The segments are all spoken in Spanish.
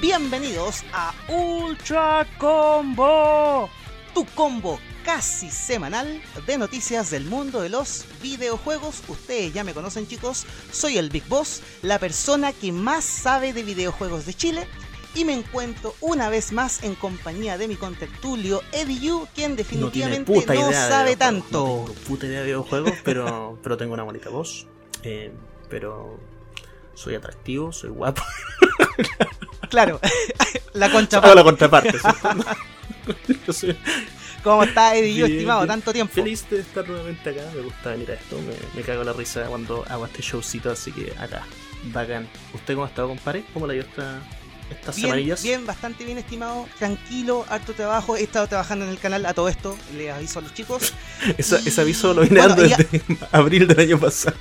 Bienvenidos a Ultra Combo, tu combo casi semanal de noticias del mundo de los videojuegos. Ustedes ya me conocen chicos, soy el Big Boss, la persona que más sabe de videojuegos de Chile y me encuentro una vez más en compañía de mi contertulio Eddie Yu, quien definitivamente no, sabe tanto. No tengo puta idea de videojuegos, pero, pero tengo una bonita voz. Eh, pero soy atractivo, soy guapo. claro, la contraparte. la contraparte. ¿Cómo está Eddie estimado? Tanto tiempo. Feliz de estar nuevamente acá. Me gusta venir a esto. Me, me cago la risa cuando hago este showcito, así que acá. Bacán. ¿Usted cómo ha estado, compadre? ¿Cómo la dio esta, estas bien? Bien, bastante bien, estimado. Tranquilo, harto trabajo. He estado trabajando en el canal a todo esto. Le aviso a los chicos. Esa, Ese aviso lo vine dando desde abril del año pasado.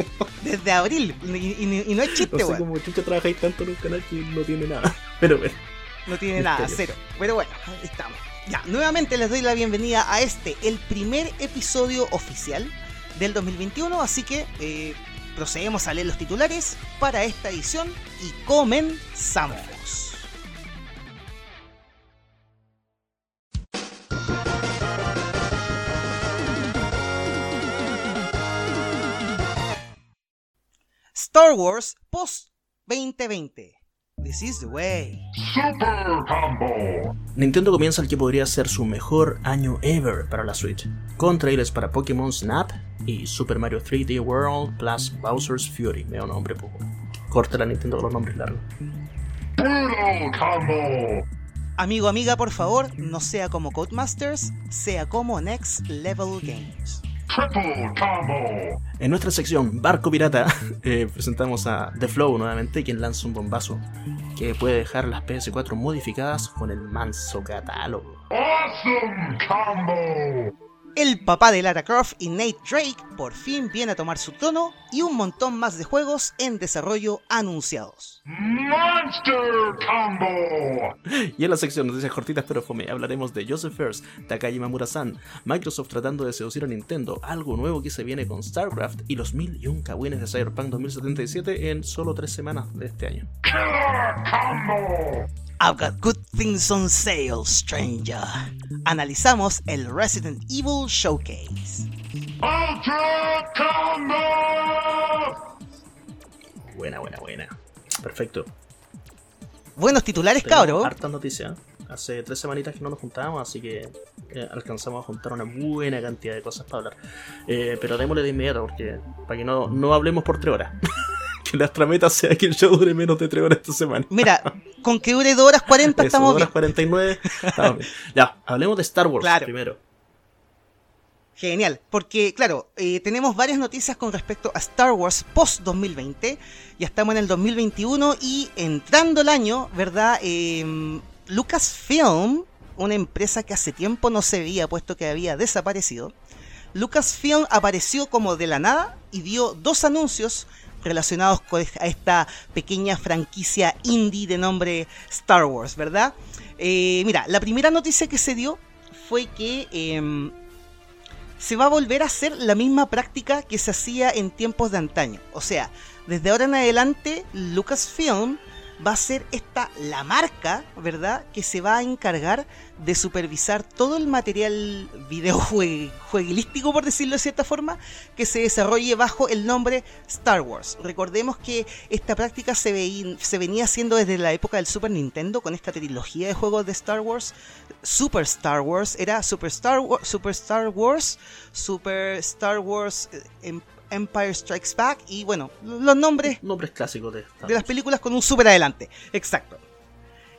Desde abril. Y, y, y no es chiste, No sé cómo chucha trabajáis tanto en un canal que no tiene nada. Pero bueno. No tiene nada, cero. Pero bueno, ahí estamos. Ya, nuevamente les doy la bienvenida a este, el primer episodio oficial del 2021. Así que eh, procedemos a leer los titulares para esta edición y comenzamos. Star Wars Post 2020. This is the way. Super Combo. Nintendo comienza el que podría ser su mejor año ever para la Switch, con trailers para Pokémon Snap y Super Mario 3D World plus Bowser's Fury. Veo nombre poco. Corta la Nintendo con los nombres largos. Brutal Combo. Amigo, amiga, por favor, no sea como Codemasters, sea como Next Level Games. En nuestra sección Barco Pirata eh, presentamos a The Flow nuevamente, quien lanza un bombazo que puede dejar las PS4 modificadas con el manso catálogo. Awesome Combo. El papá de Lara Croft y Nate Drake por fin viene a tomar su trono y un montón más de juegos en desarrollo anunciados. Monster Combo. Y en la sección Noticias Cortitas pero Fome hablaremos de Joseph First, Takagi Mamura-san, Microsoft tratando de seducir a Nintendo, algo nuevo que se viene con StarCraft y los mil y un cagüines de Cyberpunk 2077 en solo tres semanas de este año. Killer Combo. I've got good things on sale, stranger. Analizamos el Resident Evil Showcase. Ultra Combo. Buena, buena, buena. Perfecto. Buenos titulares, Tenemos cabro. Hartas noticias. Hace tres semanitas que no nos juntábamos, así que eh, alcanzamos a juntar una buena cantidad de cosas para hablar. Eh, pero démosle de inmediato, porque para que no, no hablemos por tres horas. que nuestra meta sea que el show dure menos de tres horas esta semana. Mira, con que dure 2 horas 40 Eso, estamos dos bien. horas 49. estamos bien. Ya, hablemos de Star Wars Claro. primero. Genial, porque claro, eh, tenemos varias noticias con respecto a Star Wars post 2020. Ya estamos en el 2021 y entrando el año, ¿verdad? Eh, Lucasfilm, una empresa que hace tiempo no se veía puesto que había desaparecido, Lucasfilm apareció como de la nada y dio dos anuncios relacionados con esta pequeña franquicia indie de nombre Star Wars, ¿verdad? Eh, mira, la primera noticia que se dio fue que em, se va a volver a hacer la misma práctica que se hacía en tiempos de antaño. O sea, desde ahora en adelante, Lucasfilm va a ser esta la marca, ¿verdad? Que se va a encargar de supervisar todo el material videojueguilístico, por decirlo de cierta forma, que se desarrolle bajo el nombre Star Wars. Recordemos que esta práctica se, veí- se venía haciendo desde la época del Super Nintendo con esta trilogía de juegos de Star Wars. Super Star Wars era Super Star, Super Star Wars, Super Star Wars eh, Em- Empire Strikes Back y bueno, los nombres Nombres clásicos de de las películas con un super adelante. Exacto.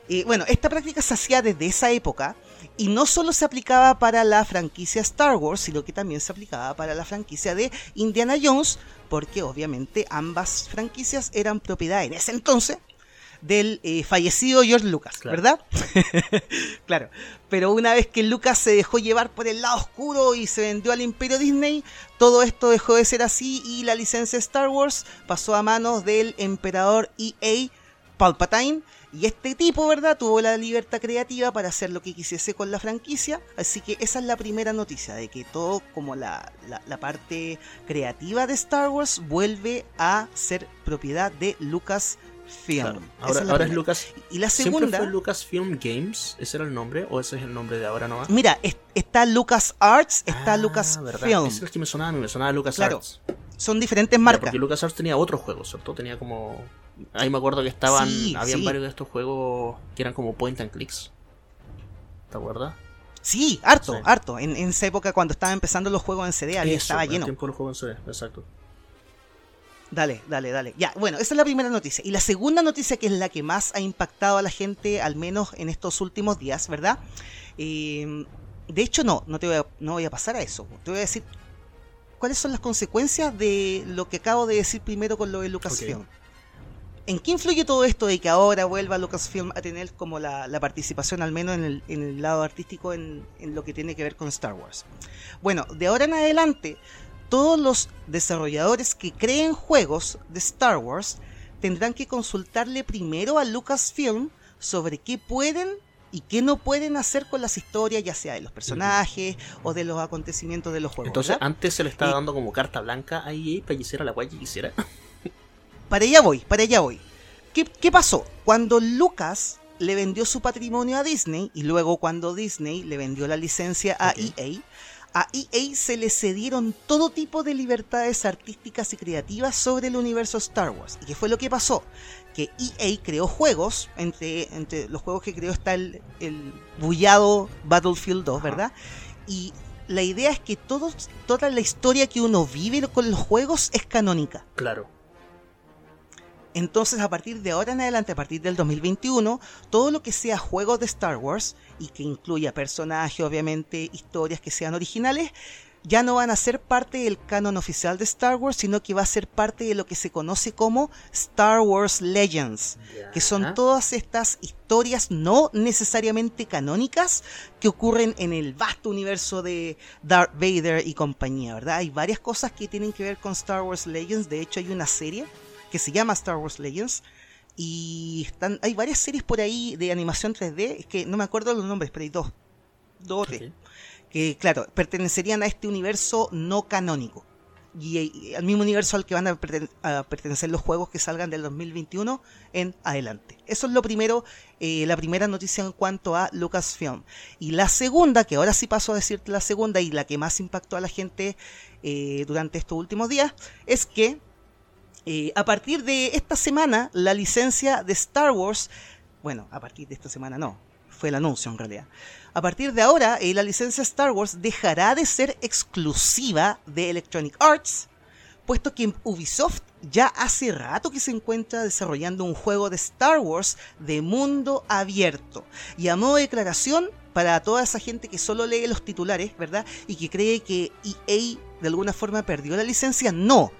Y bueno, esta práctica se hacía desde esa época y no solo se aplicaba para la franquicia Star Wars, sino que también se aplicaba para la franquicia de Indiana Jones, porque obviamente ambas franquicias eran propiedad en ese entonces del eh, fallecido George Lucas, Claro. ¿verdad? claro. Pero una vez que Lucas se dejó llevar por el lado oscuro y se vendió al imperio Disney, todo esto dejó de ser así y la licencia Star Wars pasó a manos del emperador EA Palpatine. Y este tipo, ¿verdad? Tuvo la libertad creativa para hacer lo que quisiese con la franquicia. Así que esa es la primera noticia, de que todo como la, la, la parte creativa de Star Wars vuelve a ser propiedad de Lucas Film. Claro. Ahora, la ahora es. Lucas. Y la ¿Siempre segunda, fue Lucasfilm Games? ¿Ese era el nombre? ¿O ese es el nombre de ahora nomás? mira, es- está Lucas Arts, está Ah, Lucas. Film. Es el que me sonaba a mí, me sonaba Lucas Claro, Arts. Son diferentes marcas. Porque LucasArts tenía otros juegos, ¿cierto? Tenía como. Ahí me acuerdo que estaban. Sí, habían sí. varios de estos juegos que eran como point and clicks. ¿Te acuerdas? Sí, harto, Sí. harto. En, en esa época cuando estaban empezando los juegos en CD, Eso, estaba el lleno. tiempo de los juegos en CD, exacto. Dale, dale, dale. Ya, bueno, esa es la primera noticia. Y la segunda noticia, que es la que más ha impactado a la gente, al menos en estos últimos días, ¿verdad? Eh, de hecho, no, no te voy a, no voy a pasar a eso. Te voy a decir cuáles son las consecuencias de lo que acabo de decir primero con lo de Lucasfilm. ¿En qué influye todo esto de que ahora vuelva Lucasfilm a tener como la, la participación, al menos en el, en el lado artístico, en, en lo que tiene que ver con Star Wars? Bueno, de ahora en adelante, todos los desarrolladores que creen juegos de Star Wars tendrán que consultarle primero a Lucasfilm sobre qué pueden y qué no pueden hacer con las historias, ya sea de los personajes o de los acontecimientos de los juegos. Entonces, ¿verdad? antes se le estaba Y- dando como carta blanca a EA para que hiciera la guay que quisiera. Para allá voy, para allá voy. ¿Qué, qué pasó? Cuando Lucas le vendió su patrimonio a Disney y luego cuando Disney le vendió la licencia a. EA, a EA se le cedieron todo tipo de libertades artísticas y creativas sobre el universo Star Wars. ¿Y qué fue lo que pasó? Que EA creó juegos, entre, entre los juegos que creó está el, el bullado Battlefield 2, Ajá. ¿verdad? Y la idea es que todos, toda la historia que uno vive con los juegos es canónica. Claro. Entonces, a partir de ahora en adelante, a partir del 2021, todo lo que sea juegos de Star Wars y que incluya personajes, obviamente, historias que sean originales, ya no van a ser parte del canon oficial de Star Wars, sino que va a ser parte de lo que se conoce como Star Wars Legends, que son todas estas historias no necesariamente canónicas que ocurren en el vasto universo de Darth Vader y compañía, ¿verdad? Hay varias cosas que tienen que ver con Star Wars Legends, de hecho hay una serie que se llama Star Wars Legends y están hay varias series por ahí de animación 3D, es que no me acuerdo los nombres, pero hay dos, dos o tres, Ok. que claro, pertenecerían a este universo no canónico. Y, y al mismo universo al que van a pertenecer los juegos que salgan del 2021 en adelante. Eso es lo primero, eh, la primera noticia en cuanto a Lucasfilm. Y la segunda, que ahora sí paso a decirte la segunda y la que más impactó a la gente eh, durante estos últimos días, es que eh, a partir de esta semana la licencia de Star Wars, bueno, a partir de esta semana no, fue el anuncio en realidad. A partir de ahora, eh, la licencia Star Wars dejará de ser exclusiva de Electronic Arts, puesto que Ubisoft ya hace rato que se encuentra desarrollando un juego de Star Wars de mundo abierto. Y a modo de declaración, para toda esa gente que solo lee los titulares, ¿verdad? Y que cree que EA de alguna forma perdió la licencia, no.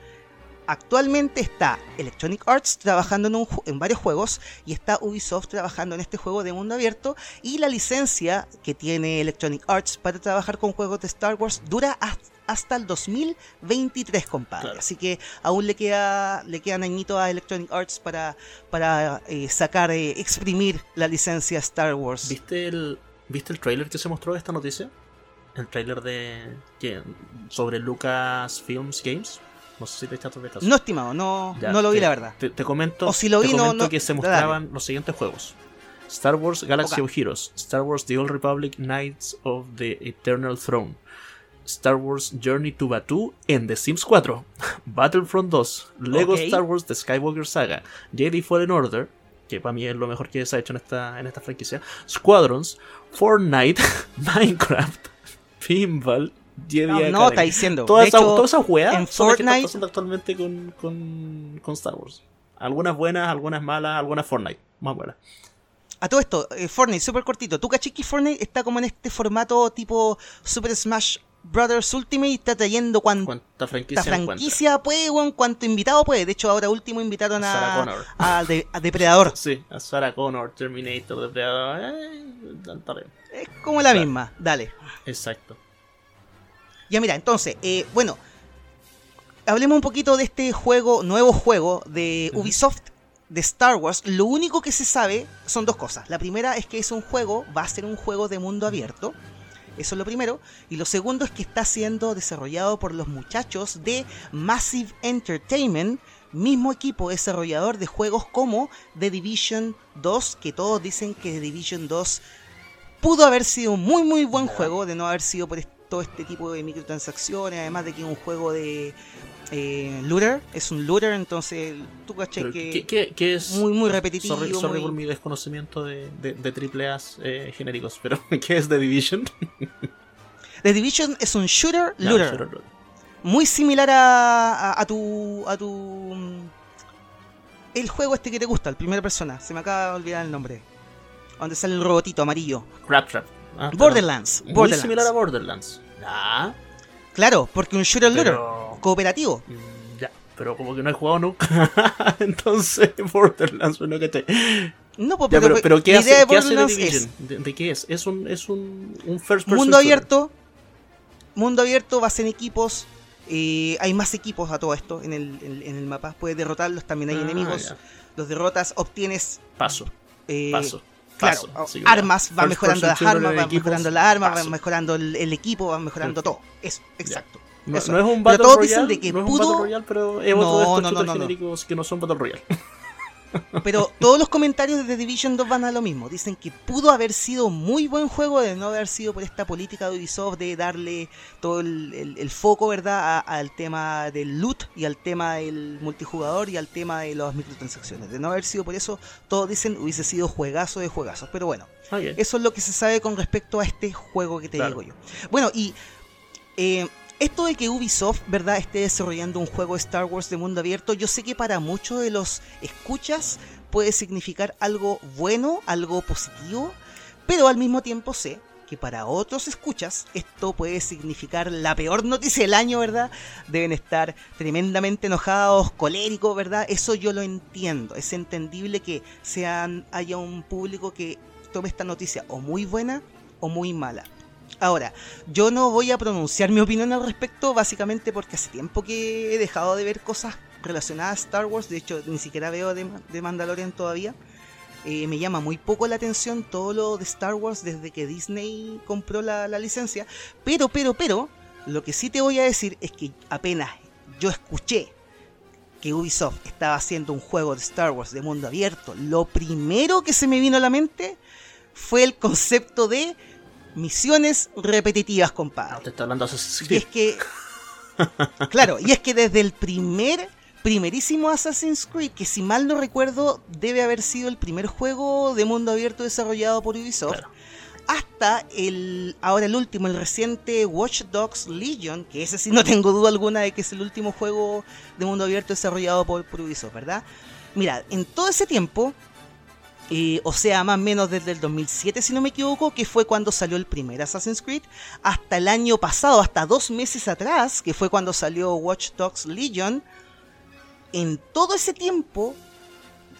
Actualmente está Electronic Arts trabajando en, un en varios juegos y está Ubisoft trabajando en este juego de mundo abierto y la licencia que tiene Electronic Arts para trabajar con juegos de Star Wars dura has- hasta el 2023, compadre. Claro. Así que aún le queda le quedan añitos a Electronic Arts para, para eh, sacar, eh, exprimir la licencia Star Wars. ¿Viste el, ¿Viste el trailer que se mostró de esta noticia? El trailer de. que sobre Lucasfilms Games. No sé si te echaste de caso. No, estimado, no, Ya, no lo vi te- la verdad. Te, te comento, O si lo vi, no- comento no- que se dale. mostraban los siguientes juegos: Star Wars Galaxy of Heroes, Star Wars The Old Republic Knights of the Eternal Throne, Star Wars Journey to Batuu en The Sims 4, Battlefront 2, Lego. Star Wars The Skywalker Saga, Jedi Fallen Order, que para mí es lo mejor que se ha hecho en esta, en esta franquicia, Squadrons, Fortnite, Minecraft, Pinball, Jedi No, no, está diciendo. Todas esas weas en son las que están Fortnite- pasando actualmente con, con, con Star Wars. Algunas buenas, algunas malas, algunas Fortnite. Más buenas. A todo esto, eh, Fortnite, súper cortito. ¿Tú caché que Fortnite está como en este formato tipo Super Smash Brothers Ultimate y está trayendo cuanta ¿Cuánta franquicia franquicia puede, weón, cuánto invitado puede? De hecho, ahora último invitaron A Sarah a, Connor. a, de- a Depredador. Sí, a Sarah Connor, Terminator, Depredador. Eh. Es como la Claro. misma. Dale. Exacto. Ya mira, entonces, eh, bueno, hablemos un poquito de este juego, nuevo juego de. Ubisoft de Star Wars. Lo único que se sabe son dos cosas. La primera es que es un juego, va a ser un juego de mundo abierto. Eso es lo primero. Y lo segundo es que está siendo desarrollado por los muchachos de Massive Entertainment, mismo equipo desarrollador de juegos como The Division 2, que todos dicen que The Division 2 pudo haber sido un muy muy buen juego, de no haber sido por est- todo este tipo de microtransacciones, además de que es un juego de eh, looter, es un looter, entonces tú caché que... ¿qué, es? muy, muy repetitivo, Sorry, sorry muy- por mi desconocimiento de, de, de triple A's eh, genéricos, pero ¿qué es The Division? The Division es un shooter looter. shooter looter. muy similar a, a, a tu a tu el juego este que te gusta, el primera persona, se me acaba de olvidar el nombre. Donde sale el robotito amarillo. Crab Trap. Ah. Borderlands, Muy Borderlands. similar a Borderlands. Ya, Claro, porque un shooter looter pero... cooperativo. Ya, pero como que no he jugado nunca. Entonces, Borderlands, no que No, pues, Ya, pero, pero ¿qué la hace, de ¿qué hace The Borderlands Division? es ¿De, de qué es? Es un, es un, un first person mundo abierto, mundo abierto, vas en equipos, eh, hay más equipos a todo esto en el, en, en el mapa, puedes derrotarlos, también hay Ah, enemigos, ya. los derrotas, obtienes Paso, eh, paso. Claro, paso. Armas, van mejorando las armas, van mejorando las armas, van mejorando el, el equipo, van mejorando todo. Eso, exacto. No, Eso. no es un Battle Royale, no es un Battle Royale, pero es No, otro de estos no, no, no, no. genéricos que no son Battle Royale. Pero todos los comentarios de The Division 2 van a lo mismo. Dicen que pudo haber sido muy buen juego de no haber sido por esta política de Ubisoft de darle todo el, el- el foco, ¿verdad?, a- al tema del loot y al tema del multijugador y al tema de las microtransacciones. De no haber sido por eso, todos dicen hubiese sido juegazo de juegazos. Pero bueno, Ok. Eso es lo que se sabe con respecto a este juego que te Claro. digo yo. Bueno, y eh, esto de que Ubisoft, ¿verdad?, esté desarrollando un juego Star Wars de mundo abierto, yo sé que para muchos de los escuchas puede significar algo bueno, algo positivo, pero al mismo tiempo sé que para otros escuchas esto puede significar la peor noticia del año, ¿verdad? Deben estar tremendamente enojados, coléricos, ¿verdad? Eso yo lo entiendo. Es entendible que sean, haya un público que tome esta noticia o muy buena o muy mala. Ahora, yo no voy a pronunciar mi opinión al respecto, básicamente porque hace tiempo que he dejado de ver cosas relacionadas a Star Wars. De hecho, ni siquiera veo de, Mandalorian todavía. Eh, me llama muy poco la atención todo lo de Star Wars desde que Disney compró la licencia. Pero, pero, pero, lo que sí te voy a decir es que apenas yo escuché que Ubisoft estaba haciendo un juego de Star Wars de mundo abierto, lo primero que se me vino a la mente fue el concepto de misiones repetitivas, No, compadre. te está hablando de Assassin's Y es Creed. que. Claro, y es que desde el primer, primerísimo Assassin's Creed, que si mal no recuerdo, debe haber sido el primer juego de mundo abierto desarrollado por Ubisoft, Claro. hasta el, ahora el último, el reciente Watch Dogs Legion, que ese sí no tengo duda alguna de que es el último juego de mundo abierto desarrollado por, por Ubisoft, ¿verdad? Mira, en todo ese tiempo, eh, o sea, más o menos desde el 2007, si no me equivoco, que fue cuando salió el primer Assassin's Creed, hasta el año pasado, hasta dos meses atrás, que fue cuando salió Watch Dogs Legion, en todo ese tiempo,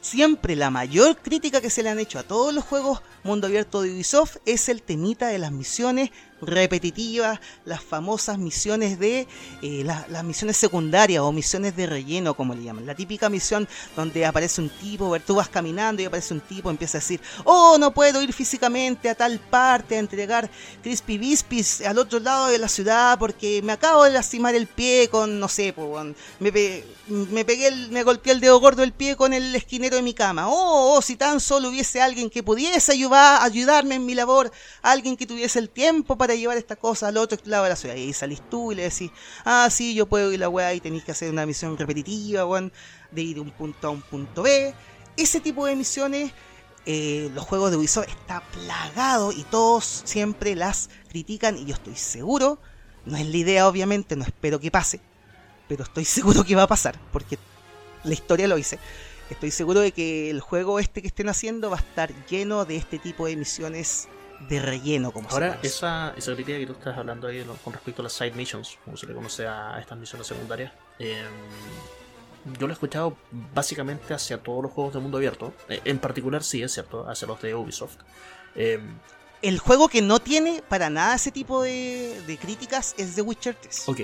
siempre la mayor crítica que se le han hecho a todos los juegos mundo abierto de Ubisoft es el temita de las misiones repetitivas, las famosas misiones de eh, la- las misiones secundarias o misiones de relleno, como le llaman. La típica misión donde aparece un tipo, tú vas caminando y aparece un tipo, empieza a decir, oh, no puedo ir físicamente a tal parte a entregar Crispy Bispis al otro lado de la ciudad porque me acabo de lastimar el pie con, no sé, me, pe- me pegué, el- me golpeé el dedo gordo del pie con el esquinero de mi cama. Oh, oh, si tan solo hubiese alguien que pudiese ayudar, ayudarme en mi labor, alguien que tuviese el tiempo para llevar esta cosa al otro lado de la ciudad. Y ahí salís tú y le decís, ah, sí, yo puedo ir a la weá y tenéis que hacer una misión repetitiva, weón, de ir de un punto a un punto B. Ese tipo de misiones, eh, los juegos de Ubisoft está plagado y todos siempre las critican y yo estoy seguro, no es la idea obviamente, no espero que pase, pero estoy seguro que va a pasar, porque la historia lo dice. Estoy seguro de que el juego este que estén haciendo va a estar lleno de este tipo de misiones de relleno, como se Ahora, conoce. esa, esa crítica que tú estás hablando ahí con respecto a las side missions, como se le conoce a estas misiones secundarias, eh, yo lo he escuchado básicamente hacia todos los juegos de mundo abierto. Eh, en particular, sí, es cierto, hacia los de Ubisoft. Eh, El juego que no tiene para nada ese tipo de, de críticas es The Witcher 3. ok.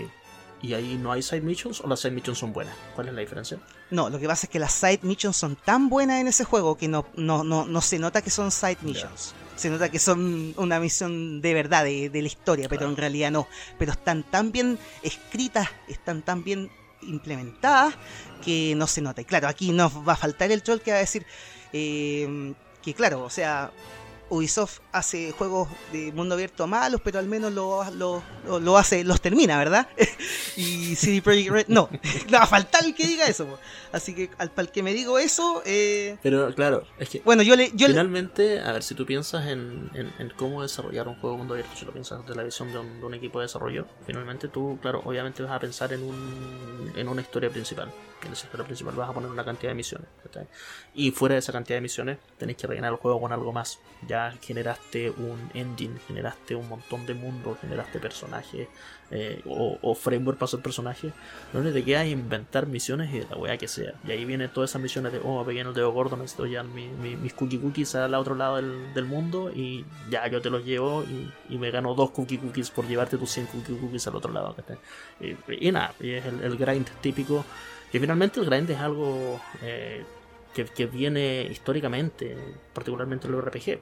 ¿Y ahí no hay side missions o las side missions son buenas? ¿Cuál es la diferencia? No, lo que pasa es que las side missions son tan buenas en ese juego que no, no, no, no se nota que son side missions. Se nota que son una misión de verdad, de, de la historia, pero en realidad no. Pero están tan bien escritas, están tan bien implementadas que no se nota. Y claro, aquí nos va a faltar el troll que va a decir eh, que claro, o sea, Ubisoft hace juegos de mundo abierto malos, pero al menos lo, lo, lo- lo hace, los termina, ¿verdad? y CD Projekt Red, no, no va a faltar el que diga eso. po. Así que al para el que me digo eso, eh, Pero claro, es que bueno, yo le, yo le- finalmente, a ver, si tú piensas en, en- en cómo desarrollar un juego de mundo abierto, si lo piensas desde la visión de un, de un equipo de desarrollo, finalmente tú, claro, obviamente vas a pensar en, un, en una historia principal. Esa historia principal vas a poner una cantidad de misiones. ¿cachai? Y fuera de esa cantidad de misiones, tenés que rellenar el juego con algo más. Ya generaste un engine, generaste un montón de mundos, generaste personajes eh, o, o framework para hacer personajes. Lo único que te queda es inventar misiones y de la weá que sea. Y ahí vienen todas esas misiones de, oh, pequeño dedo gordo, necesito llevar mi- mi- mis cookie cookies al otro lado del, del mundo y ya yo te los llevo y, y me gano dos cookie cookies por llevarte tus 100 cookie cookies al otro lado. Y, y nada, y es el, el grind típico. Que finalmente el grind es algo eh, que, que viene históricamente, particularmente en el RPG.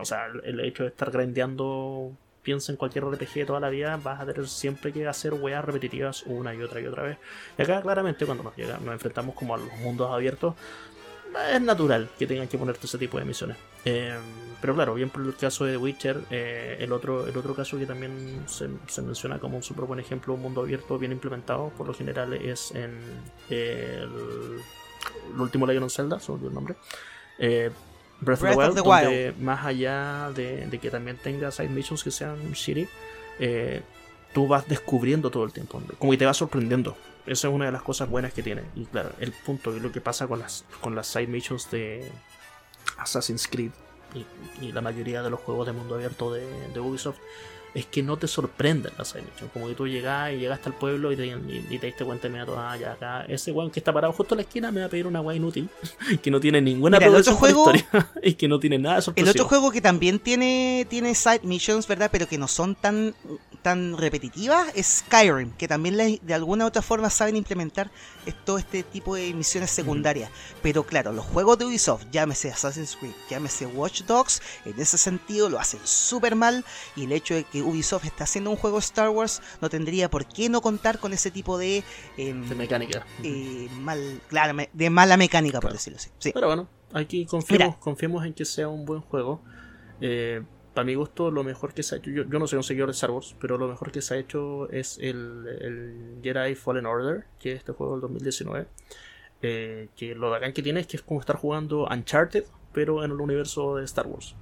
O sea, el hecho de estar grindeando, piensa en cualquier RPG de toda la vida, vas a tener siempre que hacer weas repetitivas una y otra y otra vez. Y acá claramente cuando nos, llega, nos enfrentamos como a los mundos abiertos, es natural que tengan que ponerte ese tipo de misiones. Eh, pero claro, bien por el caso de The Witcher, eh, el, otro, el otro caso que también se, se menciona como un súper buen ejemplo, un mundo abierto bien implementado, por lo general es en el, el último Legend of Zelda, se olvidó el nombre. Eh, Breath, Breath of of the Wild, donde más allá de, de que también tenga side missions que sean shitty, eh, tú vas descubriendo todo el tiempo, como que te vas sorprendiendo. Esa es una de las cosas buenas que tiene. Y claro, el punto es lo que pasa con las, con las side missions de Assassin's Creed y, y la mayoría de los juegos de mundo abierto de, de Ubisoft es que no te sorprenden las side missions. Como que tú llegas y llegaste al pueblo y te, y- y te diste cuenta inmediato, ah, ya acá, ese weón que está parado justo en la esquina me va a pedir una weá inútil que no tiene ninguna Mira, el otro juego- historia y que no tiene nada de el sorpresivo. otro juego que también tiene, tiene side missions, ¿verdad? Pero que no son tan, tan repetitivas es Skyrim, que también le- de alguna u otra forma saben implementar todo este tipo de misiones secundarias. Pero claro, los juegos de Ubisoft, llámese Assassin's Creed, llámese Watch Dogs, en ese sentido lo hacen súper mal y el hecho de que Ubisoft está haciendo un juego Star Wars no tendría por qué no contar con ese tipo de... em, de mecánica. eh, mal, claro, de mala mecánica, por Claro. decirlo así. Sí. Pero bueno, aquí confiemos, confiemos en que sea un buen juego. Eh, para mi gusto, lo mejor que se ha hecho, yo, yo no soy un seguidor de Star Wars, pero lo mejor que se ha hecho es el, el Jedi Fallen Order, que es este juego del 2019. Eh, que lo bacán que tiene es que es como estar jugando Uncharted, pero en el universo de Star Wars.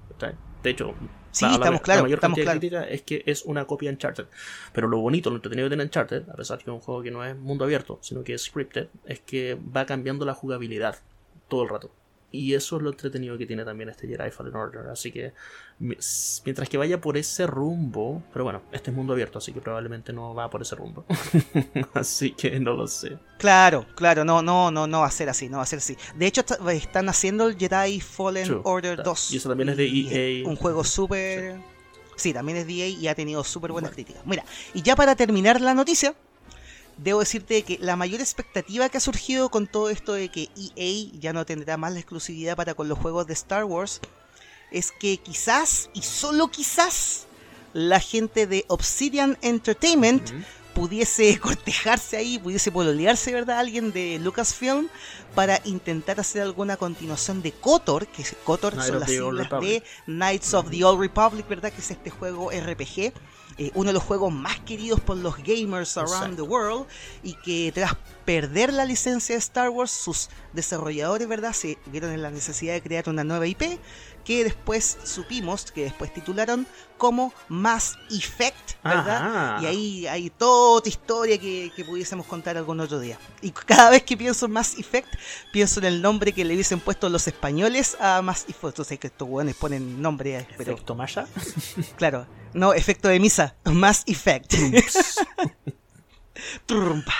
De hecho, Sí, la, la- estamos la claros, mayor estamos cantidad de es que es una copia de Uncharted. Pero lo bonito, lo entretenido tiene Uncharted, a pesar de que es un juego que no es mundo abierto, sino que es scripted, es que va cambiando la jugabilidad todo el rato. Y eso es lo entretenido que tiene también este Jedi Fallen Order. Así que mientras que vaya por ese rumbo, pero bueno, este es mundo abierto, así que probablemente no va por ese rumbo. así que no lo sé. Claro, claro, no, no, no, no va a ser así, no va a ser así. De hecho, está- están haciendo el Jedi Fallen True, Order claro. 2. Y eso también es de EA. Un juego súper... Sí, también es de EA y ha tenido súper buenas críticas. Mira, y ya para terminar la noticia, debo decirte que la mayor expectativa que ha surgido con todo esto de que EA ya no tendrá más la exclusividad para con los juegos de Star Wars es que quizás, y solo quizás, la gente de Obsidian Entertainment pudiese cortejarse ahí, pudiese pololearse, ¿verdad? Alguien de Lucasfilm para intentar hacer alguna continuación de KOTOR, que es- KOTOR son las siglas de. Knights of the Old Republic, ¿verdad? Que es este juego RPG. Eh, uno de los juegos más queridos por los gamers around Exacto. the world y que tras perder la licencia de Star Wars, sus desarrolladores, ¿verdad? Se vieron en la necesidad de crear una nueva IP que después supimos, que después titularon como Mass Effect, ¿verdad? Ajá. Y ahí hay toda historia que, que pudiésemos contar algún otro día. Y cada vez que pienso en Mass Effect, pienso en el nombre que le hubiesen puesto los españoles a Mass Effect. Entonces que estos hueones ponen nombre, pero Efecto Maya. claro, no, efecto de misa, Mass Effect.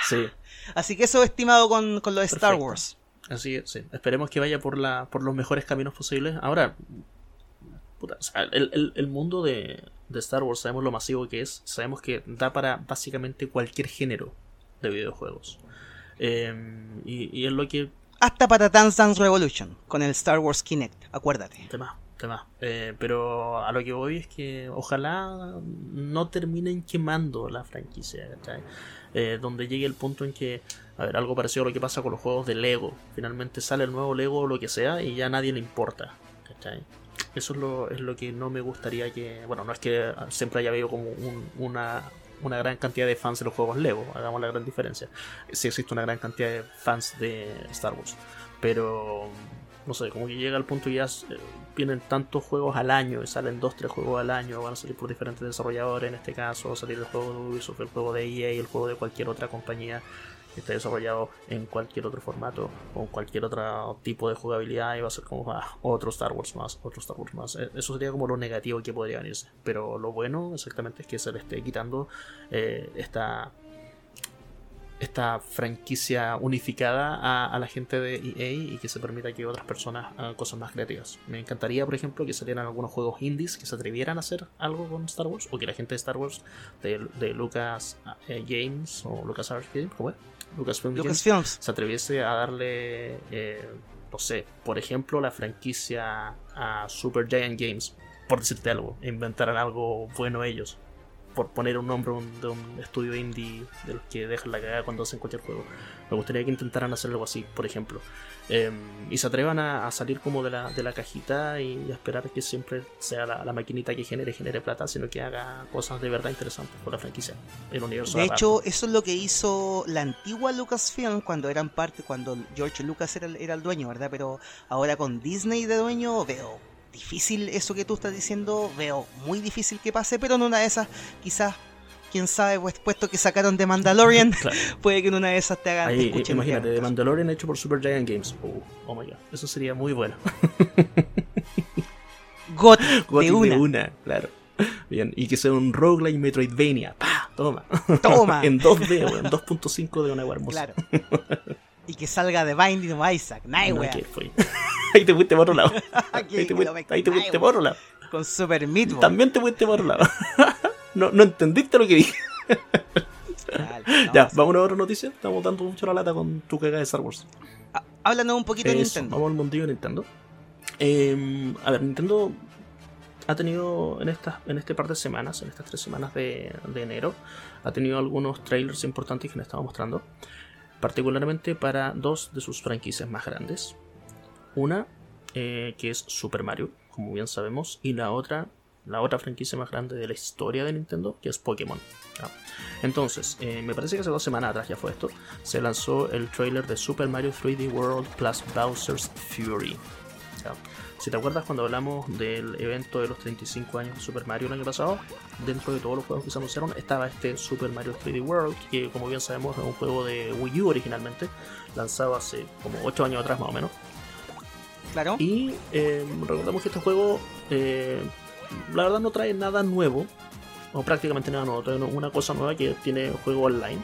Sí. Así que eso estimado con, con lo de Star. Wars. Así es, sí. Esperemos que vaya por la por los mejores caminos posibles. Ahora, puta, o sea, el, el- el mundo de, de Star Wars sabemos lo masivo que es. Sabemos que da para básicamente cualquier género de videojuegos. Eh, y, y es lo que Hasta para Dance Dance Revolution, con el Star Wars Kinect, acuérdate. Tema, tema. Eh, pero a lo que voy es que ojalá no terminen quemando la franquicia. eh, donde llegue el punto en que, a ver, algo parecido a lo que pasa con los juegos de Lego. Finalmente sale el nuevo Lego o lo que sea y ya a nadie le importa. ¿cachai? Eso es lo, es lo que no me gustaría que. Bueno, no es que siempre haya habido como un- una, una gran cantidad de fans de los juegos Lego, hagamos la gran diferencia. Sí existe una gran cantidad de fans de Star Wars, pero no sé, como que llega al punto y ya eh, vienen tantos juegos al año, y salen dos, tres juegos al año, van a salir por diferentes desarrolladores en este caso, va a salir el juego de Ubisoft, el juego de EA, el juego de cualquier otra compañía que esté desarrollado en cualquier otro formato o cualquier otro tipo de jugabilidad y va a ser como ah, otro Star Wars más, otro Star Wars más. Eh, Eso sería como lo negativo que podría venirse. Pero lo bueno exactamente es que se le esté quitando eh, esta esta franquicia unificada a, a la gente de EA y que se permita que otras personas hagan cosas más creativas. Me encantaría, por ejemplo, que salieran algunos juegos indies que se atrevieran a hacer algo con Star Wars o que la gente de Star Wars de, de Lucas eh, Games o Lucas Arts Games, ¿cómo es? Lucasfilm Games, Lucasfilms. se atreviese a darle, eh, no sé, por ejemplo, la franquicia a Super Giant Games, por decirte algo, inventaran algo bueno ellos, por poner un nombre un- de un estudio indie de los que dejan la cagada cuando hacen cualquier juego. Me gustaría que intentaran hacer algo así, por ejemplo. Eh, y se atrevan a, a salir como de la, de la cajita y a esperar que siempre sea la, la maquinita que genere, genere plata, sino que haga cosas de verdad interesantes con la franquicia, el universo. De hecho, eso es lo que hizo la antigua Lucasfilm cuando eran parte, cuando George Lucas era el dueño, ¿verdad? Pero ahora con Disney de dueño veo difícil eso que tú estás diciendo, veo muy difícil que pase, pero en una de esas, quizás, quién sabe, pues puesto que sacaron de Mandalorian, Claro. puede que en una de esas te hagan te Ahí, escuchen imagínate, de Mandalorian hecho por Super Giant Games. Oh, oh my god, eso sería muy bueno. Got Goti de una. de una, claro. Bien, y que sea un roguelike Metroidvania. ¡Pah! Toma. Toma. en 2D, weón, 2.5 de una hermosa. Claro. Y que salga de Binding of Isaac, nice, No, que fue. ahí te fuiste por otro lado. Aquí ahí te, fuiste, por otro lado. Con Super Meat Boy. También te fuiste por otro lado. no, no entendiste lo que dije. Dale, no, ya, sí. vamos a otra noticia. Estamos dando mucho la lata con tu cagada de Star Wars. Ah, Háblanos un poquito de Eso, Nintendo. Vamos al mundillo de Nintendo. Eh, a ver, Nintendo ha tenido en estas en este par de semanas, en estas tres semanas de, de enero, ha tenido algunos trailers importantes que nos estaba mostrando, particularmente para dos de sus franquicias más grandes. Una eh, que es Super Mario, como bien sabemos, y la otra, la otra franquicia más grande de la historia de Nintendo, que es Pokémon. Entonces, eh, me parece que hace dos semanas atrás ya fue esto, se lanzó el trailer de Super Mario 3D World plus Bowser's Fury. Si te acuerdas cuando hablamos del evento de los 35 años de Super Mario el año pasado, dentro de todos los juegos que se anunciaron estaba este Super Mario 3D World, que como bien sabemos es un juego de Wii U originalmente, lanzado hace como 8 años atrás más o menos. Claro. Y eh, recordemos que este juego, eh, la verdad, no trae nada nuevo, o prácticamente nada nuevo, trae una cosa nueva que tiene juego online.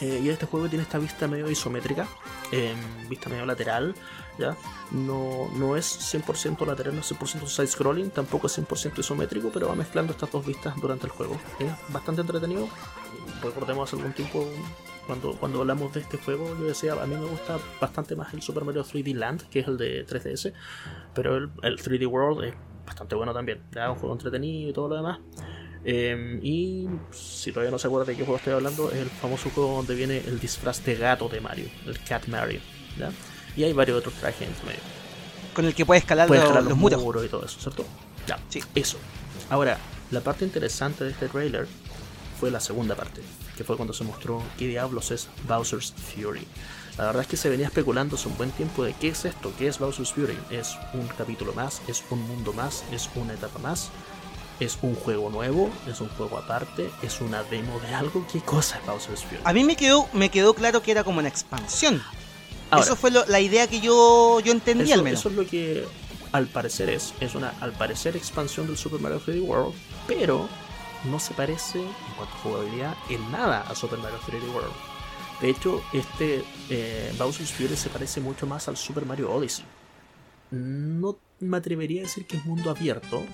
Eh, y este juego tiene esta vista medio isométrica, eh, vista medio lateral, ¿ya? No, no es 100% lateral, no es 100% side-scrolling, tampoco es 100% isométrico, pero va mezclando estas dos vistas durante el juego. Es bastante entretenido. Recordemos algún tiempo, cuando, cuando hablamos de este juego, yo decía, a mí me gusta bastante más el Super Mario 3D Land, que es el de 3DS, pero el, el 3D World es bastante bueno también. Ya, un juego entretenido y todo lo demás. Eh, y si todavía no se acuerda de qué juego estoy hablando, es el famoso juego donde viene el disfraz de gato de Mario, el Cat Mario. ¿ya? Y hay varios otros trajes en medio. Con el que puedes escalar Puedes los, escalar los muros. y todo eso, ¿cierto? Ya, Sí. eso. Ahora, la parte interesante de este trailer fue la segunda parte, que fue cuando se mostró qué diablos es Bowser's Fury. La verdad es que se venía especulando hace un buen tiempo de qué es esto, qué es Bowser's Fury. Es un capítulo más, es un mundo más, es una etapa más, es un juego nuevo, es un juego aparte, es una demo de algo. ¿Qué cosa es Bowser's Fury? A mí me quedó, me quedó claro que era como una expansión. Ahora, Eso fue lo- la idea que yo, yo entendí eso, al menos. eso es lo que al parecer es. Es una, al parecer, expansión del Super Mario 3D World, pero no se parece, en cuanto a jugabilidad, en nada a Super Mario 3D World. De hecho, este eh, Bowser's Fury se parece mucho más al Super Mario Odyssey. No me atrevería a decir que es mundo abierto.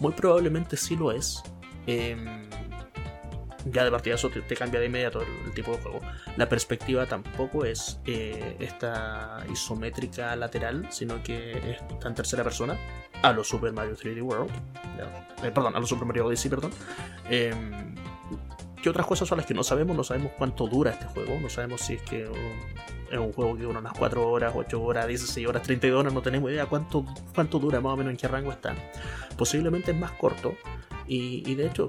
Muy probablemente sí lo es. Em, ya de partida eso te, cambia de inmediato el, tipo de juego. La perspectiva tampoco es eh, esta isométrica lateral, sino que está en tercera persona, a los Super Mario 3D World. eh, perdón, a los Super Mario Odyssey, perdón. Em, ¿Qué otras cosas son las que no sabemos? No sabemos cuánto dura este juego. No sabemos si es que um, es un juego que dura unas 4 horas, 8 horas, 16 horas, 32 horas. No tenemos idea cuánto, cuánto dura, más o menos en qué rango está. Posiblemente es más corto. Y, de hecho,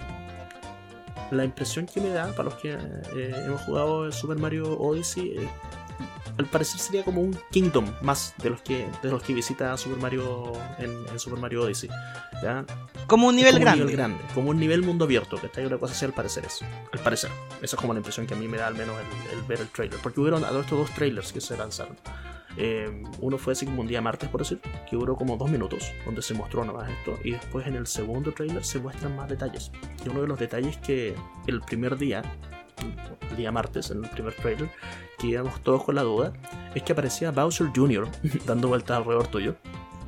la impresión que me da para los que eh, hemos jugado Super Mario Odyssey, eh, al parecer sería como un Kingdom más de los que, de los que visita Super Mario en, en Super Mario Odyssey. ¿ya? Como un nivel como grande. Un nivel grande, como un nivel mundo abierto, que está ahí una cosa así al parecer eso. Al parecer. Esa es como la impresión que a mí me da al menos el, el ver el trailer. Porque hubieron a estos dos trailers que se lanzaron. Eh, uno fue así como un día martes, por decir, que duró como dos minutos, donde se mostró nada más esto. Y después en el segundo trailer se muestran más detalles. Y uno de los detalles que el primer día, el día martes, en el primer trailer, que íbamos todos con la duda, es que aparecía Bowser Jr. dando vueltas alrededor tuyo.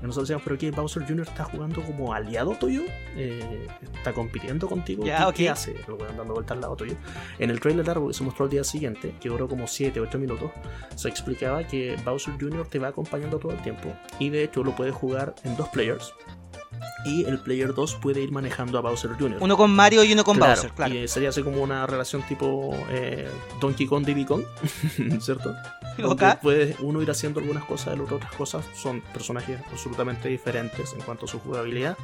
Y nosotros decíamos, pero ¿qué? ¿Bowser Jr. está jugando como aliado tuyo? Eh, ¿Está compitiendo contigo? Ya, ¿Qué, qué ok. hace dando vueltas al lado tuyo? En el trailer largo que se mostró el día siguiente, que duró como 7-8 minutos, se explicaba que Bowser Jr. te va acompañando todo el tiempo. Y de hecho lo puedes jugar en dos players. Y el player 2 puede ir manejando a Bowser Jr. Uno con Mario y uno con Claro, Bowser, claro. Y sería así como una relación tipo eh, Donkey Kong Diddy Kong, ¿cierto? Donde Ok. puede uno ir haciendo algunas cosas, el otro otras cosas. Son personajes absolutamente diferentes en cuanto a su jugabilidad.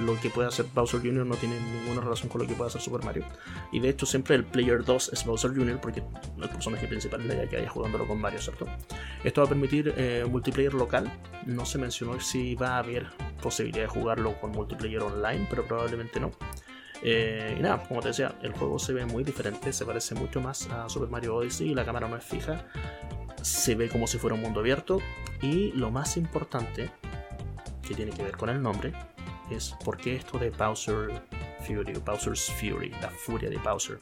Lo que puede hacer Bowser Jr. no tiene ninguna relación con lo que puede hacer Super Mario. Y de hecho siempre el Player 2 es Bowser Jr. porque el personaje principal es la idea que haya jugándolo con Mario, ¿cierto? Esto va a permitir eh, multiplayer local. No se mencionó si va a haber posibilidad de jugarlo con multiplayer online, pero probablemente no. Eh, y nada, como te decía, el juego se ve muy diferente, se parece mucho más a Super Mario Odyssey, la cámara no es fija, se ve como si fuera un mundo abierto y lo más importante, que tiene que ver con el nombre, es por qué esto de Bowser Fury, Bowser's Fury, la furia de Bowser.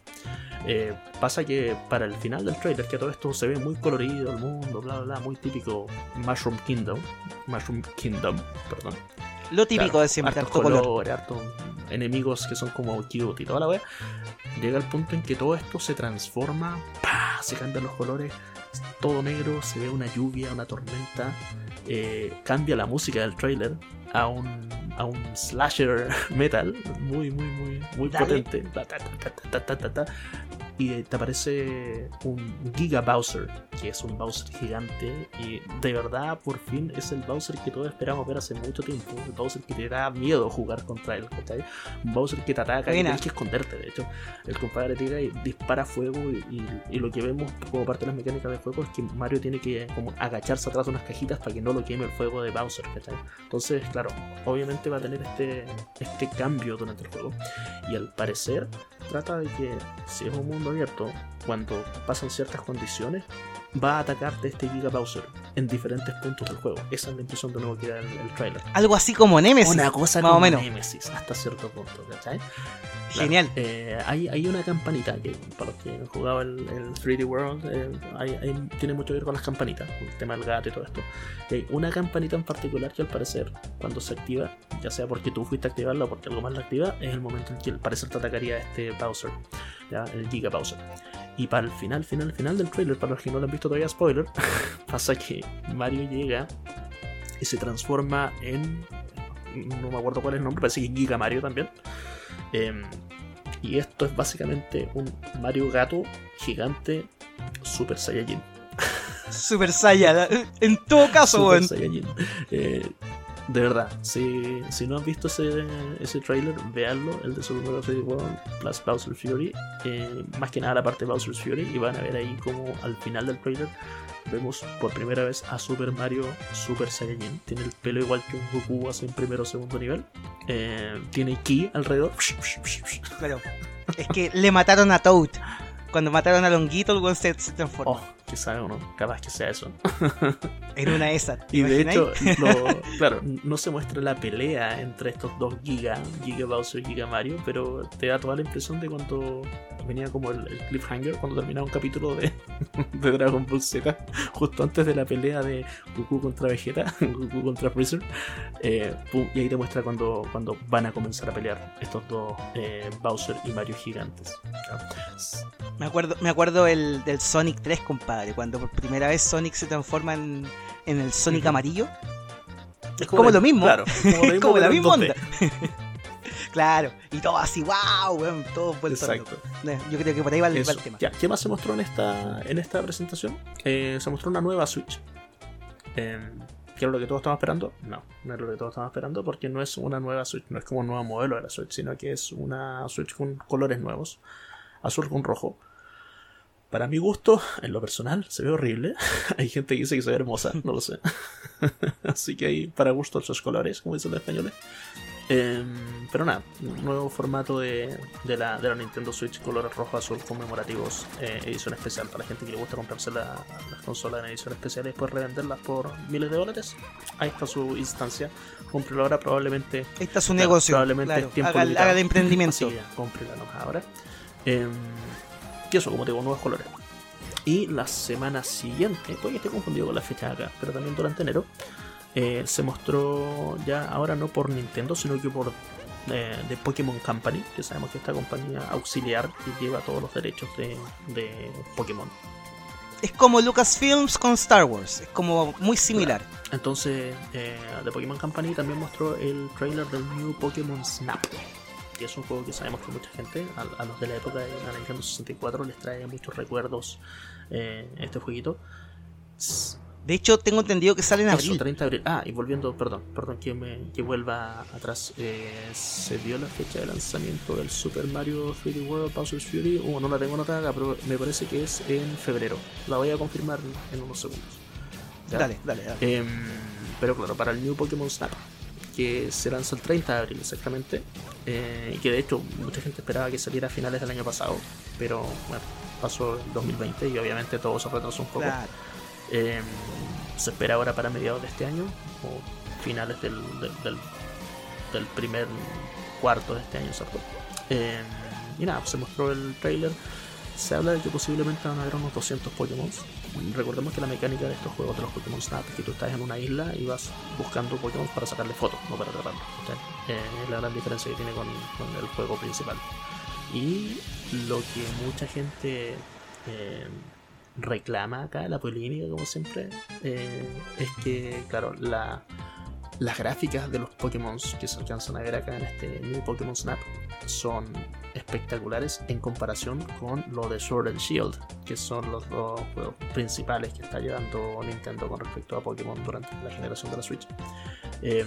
Eh, pasa que para el final del trailer, que todo esto se ve muy colorido, el mundo, bla bla bla, muy típico Mushroom Kingdom, Mushroom Kingdom, perdón. Lo típico Claro, de siempre, hartos harto color. colores, hartos enemigos que son como cute y toda la wea. Llega el punto en que todo esto se transforma, ¡pah! se cambian los colores, es todo negro, se ve una lluvia, una tormenta, eh, cambia la música del trailer a un, a un slasher metal muy, muy, muy, muy Dale. potente. Ta, ta, ta. Y te aparece un Giga Bowser, que es un Bowser gigante. Y de verdad, por fin, es el Bowser que todos esperamos ver hace mucho tiempo. El Bowser que te da miedo jugar contra él, ¿cachai? Un Bowser que te ataca y tienes que esconderte. De hecho, el compadre tira y dispara fuego. Y, y- y lo que vemos como parte de las mecánicas del juego es que Mario tiene que como agacharse atrás de unas cajitas para que no lo queme el fuego de Bowser, ¿cachai? Entonces, claro, obviamente va a tener este, este cambio durante el juego. Y al parecer, trata de que si es un mundo abierto, cuando pasan ciertas condiciones, va a atacarte este Giga Bowser en diferentes puntos del juego. Esa es la impresión de nuevo que da el, el trailer. Algo así como Nemesis. Una cosa más o como menos. Nemesis hasta cierto punto, ¿cachai? Genial. Eh, hay, hay una campanita que, para los que han jugado el, el 3D World, eh, hay- hay- tiene mucho que ver con las campanitas, con el tema del gato y todo esto. Y hay una campanita en particular que al parecer, cuando se activa, ya sea porque tú fuiste a activarla o porque algo más la activa, es el momento en que al parecer te atacaría este Bowser, ¿ya? el Giga Bowser. Y para el final, final, final del trailer, para los que no lo han visto todavía, spoiler, pasa que Mario llega y se transforma en. No me acuerdo cuál es el nombre, parece que es Giga Mario también. Em, y esto es básicamente un Mario gato gigante Super Saiyajin. Super Saiyan. En todo caso, Super. Saiyajin. Eh, de verdad, si, si no han visto ese, ese trailer, veanlo, el de Super Mario 3D World plus Bowser Fury. eh, más que nada la parte de Bowser's Fury. Y van a ver ahí como al final del trailer vemos por primera vez a Super Mario Super Saiyajin. Tiene el pelo igual que un Goku así en primero o segundo nivel. Eh, tiene ki alrededor. Claro. Es que le mataron a Toad. Cuando mataron a Longuito, el weón se, se transformó Oh, que sabe o no, capaz que sea eso. en una de esas. ¿te Y de hecho, lo- claro, no se muestra la pelea entre estos dos Giga, Giga Bowser y Giga Mario, pero te da toda la impresión de cuando venía como el, el cliffhanger, cuando terminaba un capítulo de, de Dragon Ball Z, justo antes de la pelea de Goku contra Vegeta, Goku contra Freezer, eh, pum, y ahí te muestra cuando, cuando van a comenzar a pelear estos dos eh, Bowser y Mario gigantes. Me acuerdo, me acuerdo el, del Sonic 3, compadre. Cuando por primera vez Sonic se transforma en, en el Sonic amarillo. Es como lo mismo. Claro, como, lo mismo, como la misma 2D. onda. Claro, y todo así, wow, weón, todo vuelto Exacto. loco. Yo creo que por ahí va el, va Eso. el tema. Ya, ¿Qué más se mostró en esta, en esta presentación? Eh, se mostró una nueva Switch. Eh, ¿Qué era lo que todos estaban esperando? No, no es lo que todos estaban esperando porque no es una nueva Switch, no es como un nuevo modelo de la Switch, sino que es una Switch con colores nuevos, azul con rojo. Para mi gusto, en lo personal, se ve horrible. Hay gente que dice que se ve hermosa, no lo sé. Así que hay para gusto esos colores, como dicen los españoles. Eh, pero nada, nuevo formato de, de, la, de la Nintendo Switch colores rojo azul conmemorativos, eh, edición especial para la gente que le gusta comprarse la- las consolas en edición especial y después revenderlas por miles de dólares. Ahí está su instancia. Cómprelo ahora, probablemente. Ahí está su negocio. Probablemente claro. es tiempo haga, haga el emprendimiento. Así cómprela nomás ahora. Eh, y eso, como te digo, nuevos colores. Y la semana siguiente, que esté confundido con la fecha acá, pero también durante enero, eh, se mostró ya ahora no por Nintendo, sino que por eh, de Pokémon Company, que sabemos que esta compañía auxiliar que lleva todos los derechos de, de Pokémon. Es como Lucasfilms con Star Wars. Es como muy similar. Entonces, eh, The Pokémon Company también mostró el trailer del New Pokémon Snap. Que es un juego que sabemos que mucha gente, a, a los de la época de la Nintendo 64, les trae muchos recuerdos eh, este jueguito. De hecho, tengo entendido que sale en Eso, abril. 30 de abril. Ah, y volviendo, perdón, perdón que, me, que vuelva atrás. eh, se dio la fecha de lanzamiento del Super Mario 3D World Bowser's Fury. Uh, no la tengo anotada acá, pero me parece que es en febrero. La voy a confirmar en unos segundos. ¿Ya? Dale, dale, dale. Em, pero claro, para el New Pokémon Snap, que se lanza el 30 de abril exactamente, eh, y que de hecho mucha gente esperaba que saliera a finales del año pasado, pero bueno, pasó el 2020 y obviamente todo se retrasó un poco. Claro. Em, se espera ahora para mediados de este año o finales del, del, del- del primer cuarto de este año, ¿cierto? Em, y nada, se mostró el trailer. Se habla de que posiblemente van a haber unos 200 Pokémon. Recordemos que la mecánica de estos juegos de los Pokémon Snap es que tú estás en una isla y vas buscando Pokémon para sacarle fotos, no para atraparlos. Eh, es la gran diferencia que tiene con, con el juego principal. Y lo que mucha gente eh, reclama acá, la polémica como siempre, eh, es que, claro, la, las gráficas de los Pokémon que se alcanzan a ver acá en este New Pokémon Snap son espectaculares en comparación con lo de Sword and Shield, que son los dos juegos principales que está llevando Nintendo con respecto a Pokémon durante la generación de la Switch. Eh,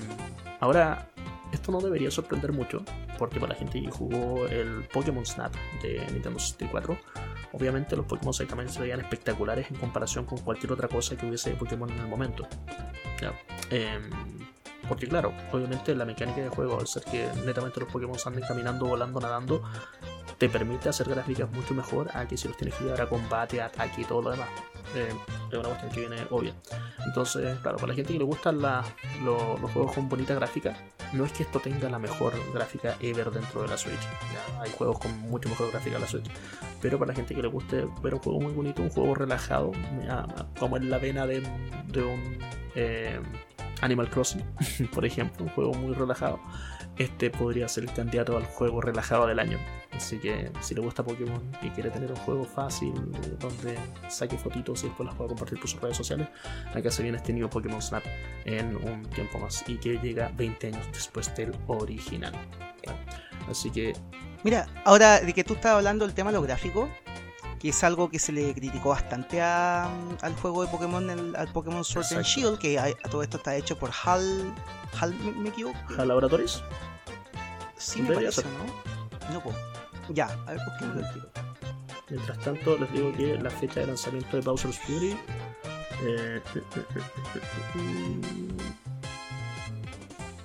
ahora, esto no debería sorprender mucho, porque para la gente que jugó el Pokémon Snap de Nintendo 64, obviamente los Pokémon también se veían espectaculares en comparación con cualquier otra cosa que hubiese de Pokémon en el momento. Ya. Em, porque claro, obviamente la mecánica de juego, al ser que netamente los Pokémon anden caminando, volando, nadando, te permite hacer gráficas mucho mejor a que si los tienes que llevar a combate, ataque y todo lo demás. Eh, es una cuestión que viene obvia. Entonces, claro, para la gente que le gustan los juegos con bonita gráfica, no es que esto tenga la mejor gráfica ever dentro de la Switch. Hay juegos con mucho mejor gráfica en la Switch. Pero para la gente que le guste ver un juego muy bonito, un juego relajado, como en la vena de, de un eh, Animal Crossing, por ejemplo, un juego muy relajado, este podría ser el candidato al juego relajado del año. Así que si le gusta Pokémon y quiere tener un juego fácil donde saque fotitos y después las pueda compartir por sus redes sociales, acá se viene este nuevo Pokémon Snap en un tiempo más y que llega 20 años después del original. Así que Mira, ahora de que tú estabas hablando del tema de lo gráfico, que es algo que se le criticó bastante a- al juego de Pokémon, el- al Pokémon Sword and Exacto. Shield, que a, a todo esto está hecho por HAL. HAL ¿me, me equivoco? HAL Laboratories, Sí, me parece, ser. ¿no? No, po. Ya, a ver, busquemos el tiro. Mientras tanto, les digo que la fecha de lanzamiento de Bowser's Fury. eh,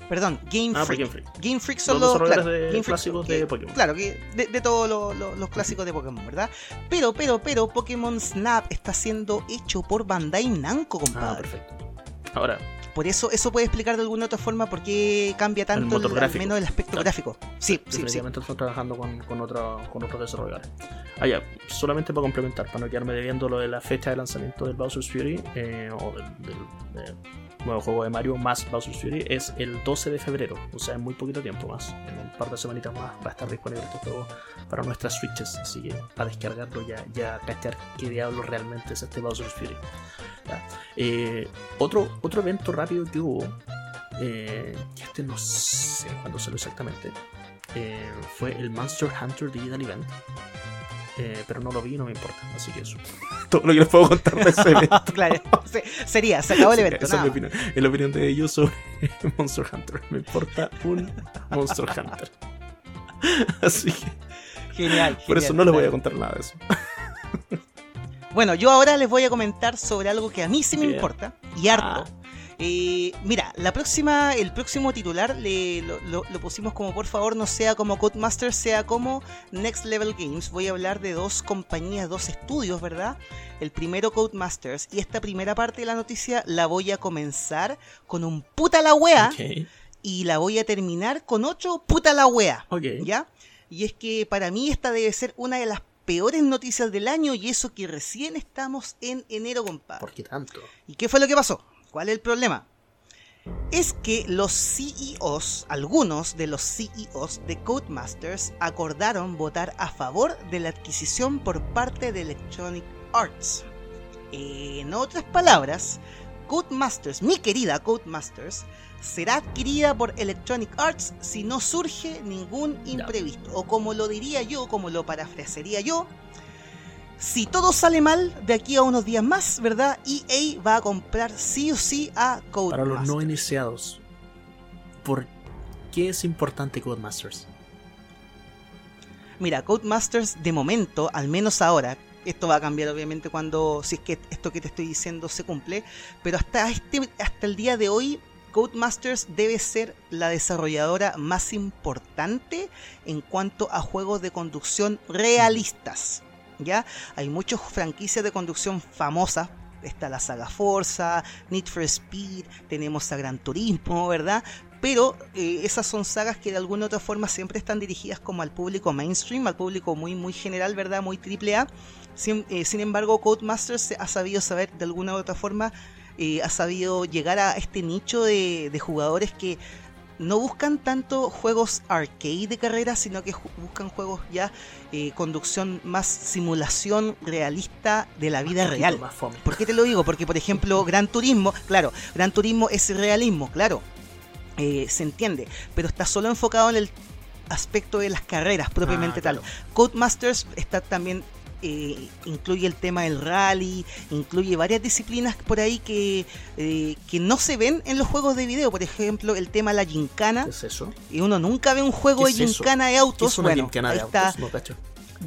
Perdón, Game ah, Freak. Game Freak. Game Freak son Los los, desarrolladores claro, de Game Freak clásicos que- de Pokémon. Claro, que de, de todos lo- lo- los clásicos de Pokémon, ¿verdad? Pero, pero, pero, Pokémon Snap está siendo hecho por Bandai Namco, Ah, compadre. perfecto. Ahora, por eso, eso puede explicar de alguna otra forma por qué cambia tanto motor el, al gráfico. menos el aspecto Claro. gráfico. Sí, sí, sí. están trabajando con, con, con otros desarrolladores. Ah, ya, solamente para complementar, para no quedarme debiendo lo de la fecha de lanzamiento del Bowser's Fury eh, o del, del- del nuevo juego de Mario más Bowser's Fury es el 12 de febrero, o sea, en muy poquito tiempo más. En un par de semanitas más va a estar disponible este juego para nuestras Switches, así que para descargarlo ya, ya cachar qué diablo realmente es este Bowser's Fury. Eh, otro, otro evento rápido que hubo, eh, este no sé cuándo salió exactamente, eh, fue el Monster Hunter Digital Event. Eh, pero no lo vi y no me importa, así que eso. Todo lo que les puedo contar de ese evento. claro, se- sería, se acabó el evento. Esa es mi opinión. Es la opinión de ellos sobre Monster Hunter. Me importa un Monster Hunter. Así que Genial, por eso no les voy a contar nada de eso. Bueno, yo ahora les voy a comentar sobre algo que a mí sí me Bien. importa y harto. Ah. Eh, mira, la próxima, el próximo titular le, lo, lo- lo pusimos como por favor no sea como Codemasters, sea como Next Level Games. Voy a hablar de dos compañías, dos estudios, ¿verdad? El primero Codemasters y esta primera parte de la noticia la voy a comenzar con un puta la wea y la voy a terminar con ocho puta la wea. ¿Ya? Y es que para mí esta debe ser una de las peores noticias del año y eso que recién estamos en enero, compadre. ¿Por qué tanto? ¿Y qué fue lo que pasó? ¿Cuál es el problema? Es que los CEOs, algunos de los CEOs de Codemasters, acordaron votar a favor de la adquisición por parte de Electronic Arts. En otras palabras, Codemasters, mi querida Codemasters, será adquirida por Electronic Arts si no surge ningún imprevisto. O como lo diría yo, como lo parafrasearía yo, si todo sale mal de aquí a unos días más, ¿verdad? EA va a comprar sí o sí a Para Codemasters. los no iniciados, ¿por qué es importante Codemasters? Mira, Codemasters de momento, al menos ahora, esto va a cambiar obviamente cuando, si es que esto que te estoy diciendo se cumple, pero hasta, este, hasta el día de hoy, Codemasters debe ser la desarrolladora más importante en cuanto a juegos de conducción realistas. ¿Ya? Hay muchas franquicias de conducción famosas. Está la saga Forza, Need for Speed, tenemos a Gran Turismo, ¿verdad? pero eh, esas son sagas que de alguna u otra forma siempre están dirigidas como al público mainstream, al público muy muy general, ¿verdad? Muy triple A. Sin, eh, embargo, Codemasters ha sabido saber de alguna u otra forma, eh, ha sabido llegar a este nicho de jugadores que no buscan tanto juegos arcade de carrera, sino que ju- buscan juegos ya eh, conducción más simulación realista de la vida real. Más. ¿Por qué te lo digo? Porque, por ejemplo, Gran Turismo, claro, Gran Turismo es realismo, claro, eh, se entiende, pero está solo enfocado en el aspecto de las carreras propiamente Ah, tal. Codemasters está también eh, incluye el tema del rally, incluye varias disciplinas por ahí que, eh, que no se ven en los juegos de video. Por ejemplo, el tema de la gincana. ¿Qué es eso? Y uno nunca ve un juego ¿Qué de es gincana de ¿Qué autos. es una bueno, gincana de está. autos? No cacho.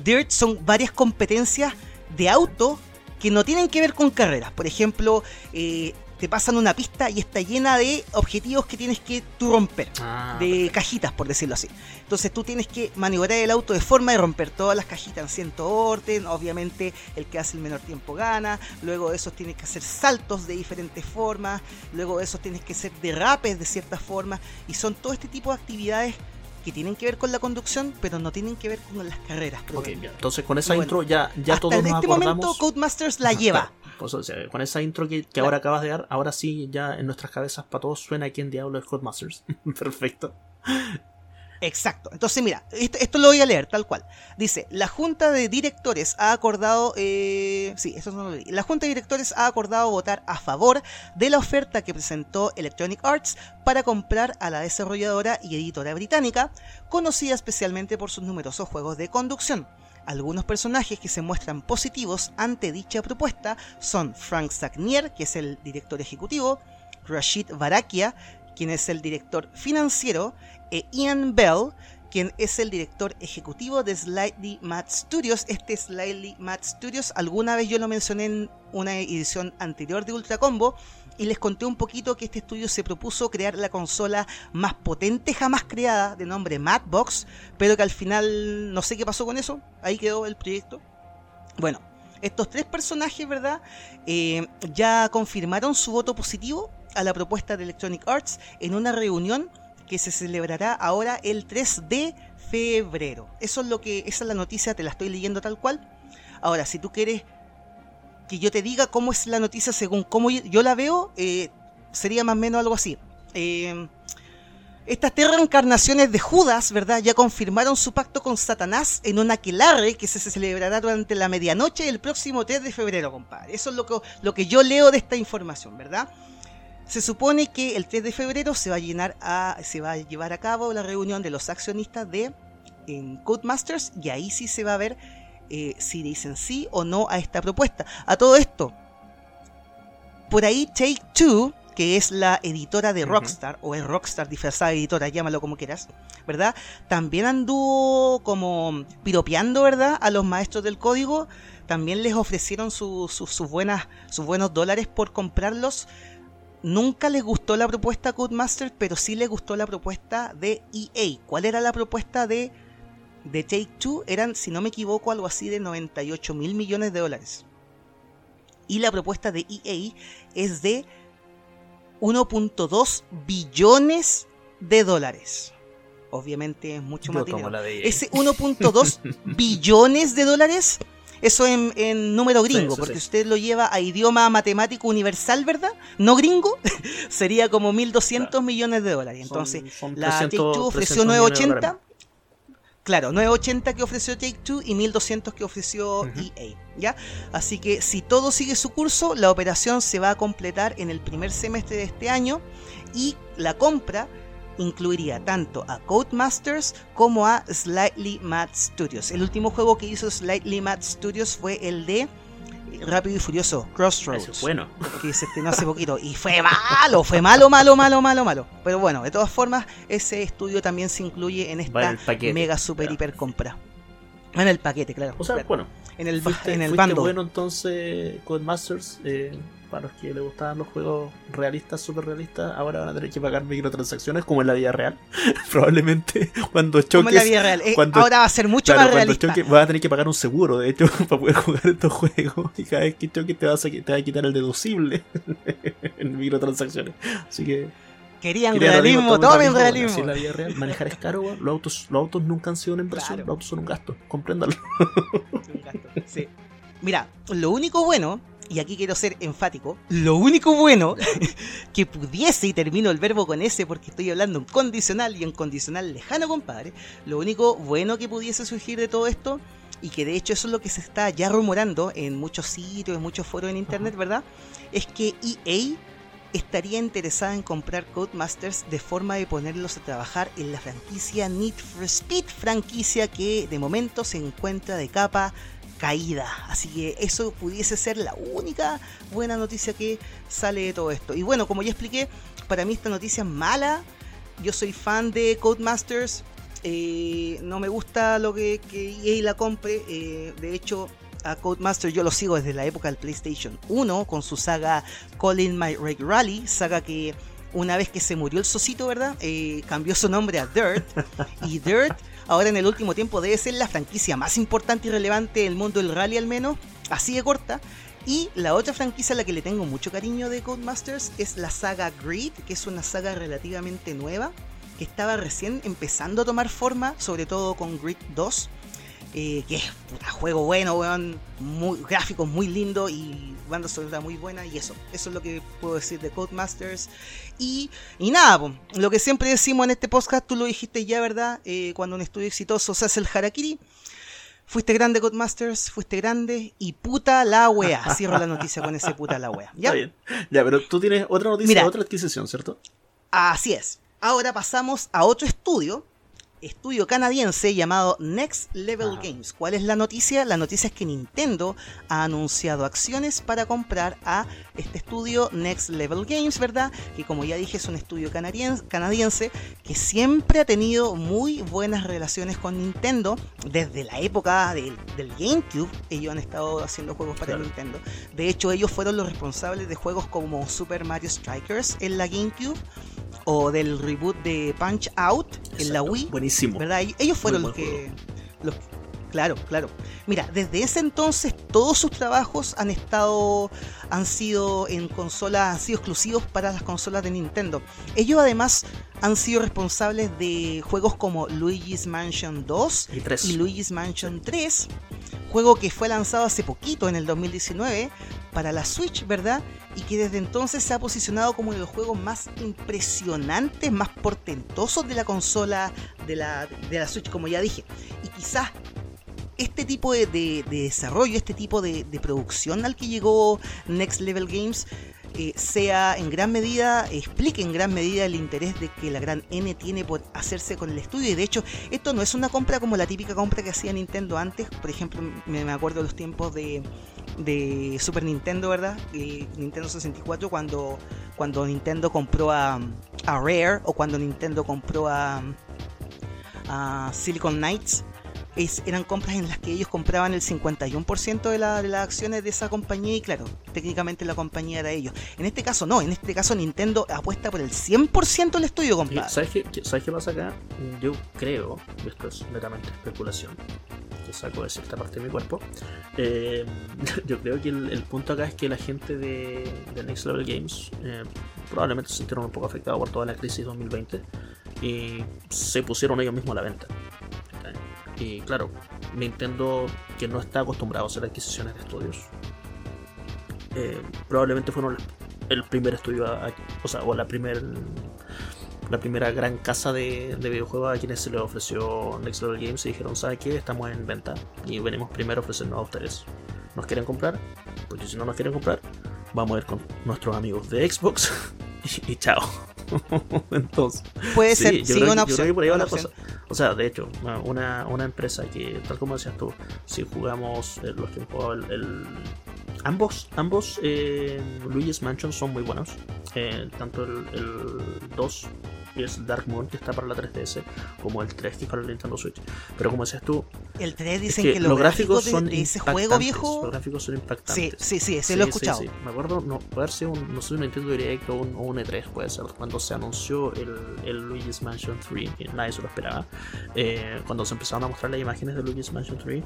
Dirt son varias competencias de auto que no tienen que ver con carreras. Por ejemplo, eh, te pasan una pista y está llena de objetivos que tienes que tú romper. Ah, de cajitas, por decirlo así. Entonces tú tienes que maniobrar el auto de forma de romper todas las cajitas en cierto orden. Obviamente el que hace el menor tiempo gana. Luego de esos tienes que hacer saltos de diferentes formas. Luego de esos tienes que hacer derrapes de cierta forma. Y son todo este tipo de actividades que tienen que ver con la conducción, pero no tienen que ver con las carreras. Ok, bien. Entonces con esa bueno, intro ya, ya todos en nos este acordamos. momento Codemasters la lleva. claro. Pues, o sea, con esa intro que, que Claro. ahora acabas de dar, ahora sí ya en nuestras cabezas para todos suena quién diablo es Codemasters. Perfecto. Exacto. Entonces, mira, esto, esto lo voy a leer tal cual. Dice, la Junta de Directores ha acordado... eh, sí, eso no lo leí. La Junta de Directores ha acordado votar a favor de la oferta que presentó Electronic Arts para comprar a la desarrolladora y editora británica, conocida especialmente por sus numerosos juegos de conducción. Algunos personajes que se muestran positivos ante dicha propuesta son Frank Sagnier, que es el director ejecutivo, Rashid Barakia, quien es el director financiero, e Ian Bell, quien es el director ejecutivo de Slightly Mad Studios. Este Slightly Mad Studios, alguna vez yo lo mencioné en una edición anterior de Ultra Combo y les conté un poquito que este estudio se propuso crear la consola más potente jamás creada, de nombre Madbox, pero que al final no sé qué pasó con eso, ahí quedó el proyecto. Bueno, estos tres personajes, ¿verdad? Eh, ya confirmaron su voto positivo a la propuesta de Electronic Arts en una reunión que se celebrará ahora el 3 de febrero. Eso es lo que, esa es la noticia, te la estoy leyendo tal cual. Ahora, si tú quieres que yo te diga cómo es la noticia según cómo yo- la veo, eh, sería más o menos algo así. Eh, estas tres reencarnaciones de Judas, ¿verdad? Ya confirmaron su pacto con Satanás en un aquelarre que se celebrará durante la medianoche del próximo 3 de febrero, compadre. Eso es lo que, lo que yo leo de esta información, ¿verdad? Se supone que el 3 de febrero se va a, llenar a, se va a llevar a cabo la reunión de los accionistas de Codemasters y ahí sí se va a ver eh, si dicen sí o no a esta propuesta. A todo esto, por ahí Take Two, que es la editora de. Rockstar, o es Rockstar disfrazada de editora, llámalo como quieras, ¿verdad? También anduvo como piropeando, ¿verdad? A los maestros del código. También les ofrecieron su- su- sus buenas, sus buenos dólares por comprarlos. Nunca les gustó la propuesta Codemaster, pero sí les gustó la propuesta de EA. ¿Cuál era la propuesta de, de Take Two? Eran, si no me equivoco, algo así de 98 mil millones de dólares. Y la propuesta de EA es de 1.2 billones de dólares. Obviamente es mucho más dinero. la de EA. Ese 1.2 billones de dólares, eso en, en número gringo, sí, porque sí. usted lo lleva a idioma matemático universal, ¿verdad? No gringo, sería como 1.200 Claro. millones de dólares. Entonces, Son- son la 300 Take Two ofreció 300 millones de 980. Claro, 980 que ofreció Take Two y 1200 que ofreció. EA, ¿ya? Así que si todo sigue su curso, la operación se va a completar en el primer semestre de este año y la compra incluiría tanto a Codemasters como a Slightly Mad Studios. El último juego que hizo Slightly Mad Studios fue el de Rápido y Furioso, Crossroads Eso es bueno. que se estrenó hace poquito y fue malo, fue malo, malo, malo, malo, malo. Pero bueno, de todas formas, ese estudio también se incluye en esta paquete. mega super Claro. hiper compra. En el paquete, claro. O sea, claro. bueno, en el, fuiste, en el fuiste bando. bueno entonces Codemasters. Eh, para los que les gustaban los juegos realistas, super realistas, ahora van a tener que pagar microtransacciones como en la vida real. Probablemente cuando choques. como en la vida real. Eh, cuando- ahora va a ser mucho Claro, más realista. choques vas a tener que pagar un seguro, de hecho, para poder jugar estos juegos. Y cada vez que choques te, vas a, te va a quitar el deducible en microtransacciones. Así que. Querían quería realismo, tomen realismo. así es la vida real. Manejar es caro, weón. los autos, los autos nunca han sido una inversión, Claro. los autos son un gasto. Gasto, sí. Mira, lo único bueno, y aquí quiero ser enfático, lo único bueno que pudiese, y termino el verbo con ese porque estoy hablando en condicional y en condicional lejano, compadre, lo único bueno que pudiese surgir de todo esto, y que de hecho eso es lo que se está ya rumorando en muchos sitios, en muchos foros en internet, ¿verdad? Es que EA estaría interesada en comprar Codemasters de forma de ponerlos a trabajar en la franquicia Need for Speed, franquicia que de momento se encuentra de capa caída. Así que eso pudiese ser la única buena noticia que sale de todo esto. Y bueno, como ya expliqué, para mí esta noticia es mala. Yo soy fan de Codemasters. eh, no me gusta lo que, que EA la compre. eh, de hecho, a Codemasters yo lo sigo desde la época del PlayStation 1 con su saga Calling My Rake Rally, saga que una vez que se murió el Sosito, ¿verdad? Eh, cambió su nombre a Dirt. y Dirt, ahora en el último tiempo, debe ser la franquicia más importante y relevante del mundo del rally, al menos, así de corta. Y la otra franquicia a la que le tengo mucho cariño de Codemasters es la saga Grid, que es una saga relativamente nueva, que estaba recién empezando a tomar forma, sobre todo con Grid 2. Eh, que es un juego bueno, weón, muy, gráficos muy lindo y banda sonora muy buena y eso, eso es lo que puedo decir de Codemasters y, y nada, po, lo que siempre decimos en este podcast, tú lo dijiste ya, ¿verdad? Eh, cuando un estudio exitoso se hace el harakiri, fuiste grande Codemasters, fuiste grande y puta la wea, cierro la noticia con ese puta la wea, ¿ya? Está bien. Ya, pero tú tienes otra noticia, Mira. otra adquisición, ¿cierto? Así es. Ahora pasamos a otro estudio, estudio canadiense llamado Next Level Ajá. Games. ¿Cuál es la noticia? La noticia es que Nintendo ha anunciado acciones para comprar a este estudio Next Level Games, ¿verdad? Que como ya dije es un estudio canadien- canadiense que siempre ha tenido muy buenas relaciones con Nintendo desde la época del, del GameCube. Ellos han estado haciendo juegos para Claro. Nintendo. De hecho, ellos fueron los responsables de juegos como Super Mario Strikers en la GameCube o del reboot de Punch Out en la. Wii. Buenísimo. ¿Verdad? Ellos fueron los que, los Claro, claro. Mira, desde ese entonces todos sus trabajos han estado, han sido en consolas, han sido exclusivos para las consolas de Nintendo. Ellos además han sido responsables de juegos como Luigi's Mansion 2 Y tres. y Luigi's Mansion 3, juego que fue lanzado hace poquito, en el 2019, para la Switch, ¿verdad? Y que desde entonces se ha posicionado como uno de los juegos más impresionantes, más portentosos de la consola de la, de la Switch, como ya dije. Y quizás este tipo de, de- de desarrollo, este tipo de, de producción al que llegó Next Level Games, eh, sea en gran medida, explique en gran medida el interés de que la gran N tiene por hacerse con el estudio. Y de hecho, esto no es una compra como la típica compra que hacía Nintendo antes. Por ejemplo, me, me acuerdo de los tiempos de, de Super Nintendo, ¿verdad? Y Nintendo 64 cuando, cuando Nintendo compró a, a Rare o cuando Nintendo compró a, a Silicon Knights. Es- eran compras en las que ellos compraban el 51% de, la- de las acciones de esa compañía y claro, técnicamente la compañía era ellos. En este caso no, en este caso Nintendo apuesta por el 100% del estudio, compadre. ¿Sabes qué, ¿Sabes qué pasa acá? Yo creo, esto es netamente especulación, que saco de cierta parte de mi cuerpo. eh, yo creo que el, el punto acá es que la gente de, de Next Level Games eh, probablemente se sintieron un poco afectados por toda la crisis 2020 y se pusieron ellos mismos a la venta. Y claro, Nintendo, que no está acostumbrado a hacer adquisiciones de estudios, eh, probablemente fueron el primer estudio, o sea, o la primer la primera gran casa de, de videojuegos a quienes se les ofreció Next Level Games y dijeron, ¿sabe qué? Estamos en venta y venimos primero a ofrecernos a ustedes. ¿Nos quieren comprar? Porque si no nos quieren comprar, vamos a ir con nuestros amigos de Xbox y, y chao. Entonces, Puede sí, ser, yo sí, creo, una que- yo opción. creo que por ahí va una la opción. cosa. O sea, de hecho, una- una, empresa que, tal como decías tú, si jugamos eh, los que han jugado el, el- ambos, ambos eh, Luigi's Mansion son muy buenos. Eh, tanto el, el 2 que es Dark Moon que está para la 3DS, como el 3 que es para el Nintendo Switch. Pero como decías tú, El 3 es dicen que, que, los gráficos de, son de ese juego viejo. Los gráficos son Sí, impactantes. sí, sí, ese Sí, lo he sí, escuchado. sí. Me acuerdo, no, puede sido un, no sé, un Nintendo Direct o un, o un E3, puede ser, cuando se anunció el, el Luigi's Mansion 3, que nadie se lo esperaba. Eh, cuando se empezaron a mostrar las imágenes de Luigi's Mansion 3,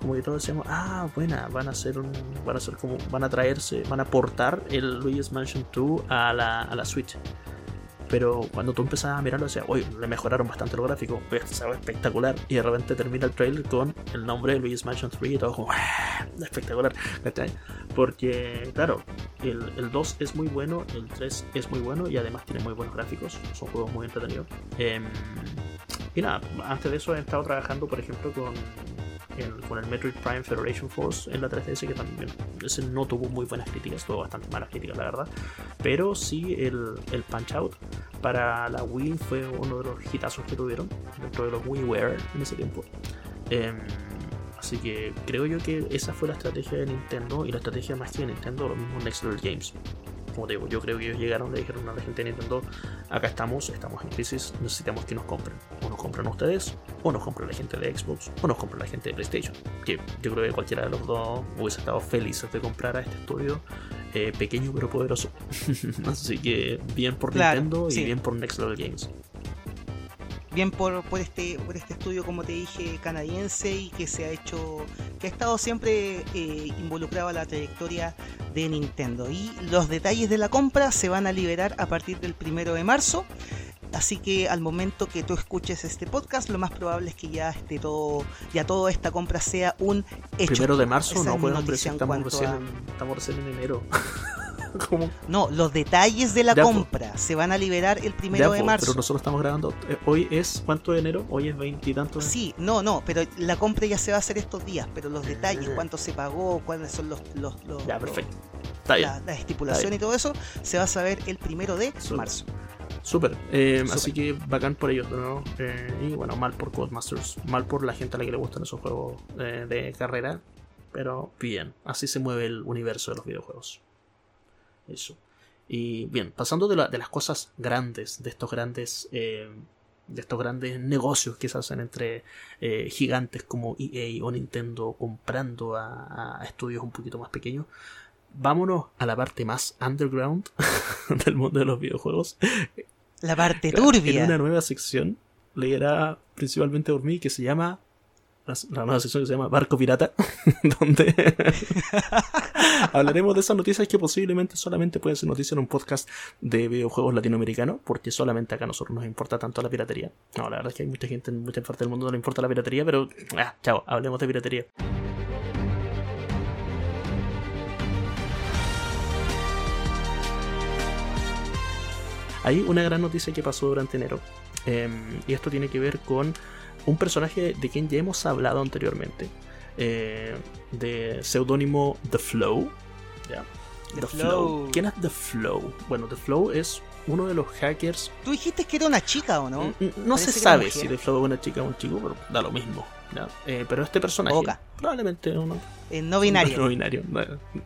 como que todos decíamos, ah, buena, van a hacer un, van a hacer como, van a traerse, van a portar el Luigi's Mansion 2 a la, a la Switch. Pero cuando tú empezabas a mirarlo, decías, oye, le mejoraron bastante los gráficos, pues, se ve espectacular. Y de repente termina el trailer con el nombre de Luigi's Mansion 3 y todo como, "Ah, espectacular. Porque, claro, el, el 2 es muy bueno, el 3 es muy bueno y además tiene muy buenos gráficos. Son juegos muy entretenidos. Em, y nada, antes de eso he estado trabajando, por ejemplo, con con el Metroid Prime Federation Force en la 3DS, que también ese no tuvo muy buenas críticas, tuvo bastante malas críticas, la verdad. Pero sí, el, el Punch Out para la Wii fue uno de los hitazos que tuvieron dentro de los WiiWare en ese tiempo. Em, así que creo yo que esa fue la estrategia de Nintendo y la estrategia más que de Nintendo, lo mismo Next Level Games. Como te digo, yo creo que ellos llegaron, le dijeron a la gente de Nintendo, acá estamos, estamos en crisis, necesitamos que nos compren. O nos compran ustedes, o nos compra la gente de Xbox, o nos compra la gente de PlayStation. Que yo creo que cualquiera de los dos hubiese estado feliz de comprar a este estudio eh, pequeño pero poderoso. Así que bien por Claro, Nintendo y sí. bien por Next Level Games. Bien por, por este por este estudio como te dije canadiense y que se ha hecho que ha estado siempre eh, involucrado a la trayectoria de Nintendo. Y los detalles de la compra se van a liberar a partir del primero de marzo. Así que al momento que tú escuches este podcast lo más probable es que ya esté todo ya toda esta compra sea un hecho. Primero de marzo, Esa no en estamos recién, a- estamos recién en enero. ¿Cómo? no los detalles de la Ya, po. compra se van a liberar el Ya, primero de po, marzo pero nosotros estamos grabando. eh, hoy es cuánto de enero? Hoy es veintitantos. Sí, no, no, pero la compra ya se va a hacer estos días, pero los detalles, Ah. cuánto se pagó, cuáles son los, los, los- Ya, perfecto. Está bien. la, la estipulación y todo eso, se va a saber el primero de marzo. Súper. Eh, Súper. Así que bacán por ellos, ¿no? Eh, y bueno, mal por Codemasters. Mal por la gente a la que le gustan esos juegos eh, de carrera. Pero bien, así se mueve el universo de los videojuegos. Eso. Y bien, pasando de, la- de las cosas grandes, de estos grandes. eh, de estos grandes negocios que se hacen entre eh, gigantes como EA o Nintendo comprando a, a estudios un poquito más pequeños, vámonos a la parte más underground del mundo de los videojuegos, La parte turbia. En una nueva sección, leerá principalmente por mí, que se llama. La nueva sección que se llama Barco Pirata, donde hablaremos de esas noticias que posiblemente solamente pueden ser noticias en un podcast de videojuegos latinoamericano, porque solamente acá a nosotros nos importa tanto la piratería. No, la verdad es que hay mucha gente en muchas partes del mundo no le importa la piratería, pero. Ah, chao, hablemos de piratería. Hay una gran noticia que pasó durante enero. eh, y esto tiene que ver con un personaje de quien ya hemos hablado anteriormente. eh, de seudónimo The Flow. ¿ya? The The Flow. Flow. ¿Quién es The Flow? Bueno, The Flow es uno de los hackers. Tú dijiste que era una chica, ¿o no? N- n- No se sabe si The Flow es una chica o un chico, pero da lo mismo. Eh, pero este personaje, Oca. probablemente uno Eh, no binario. no binario.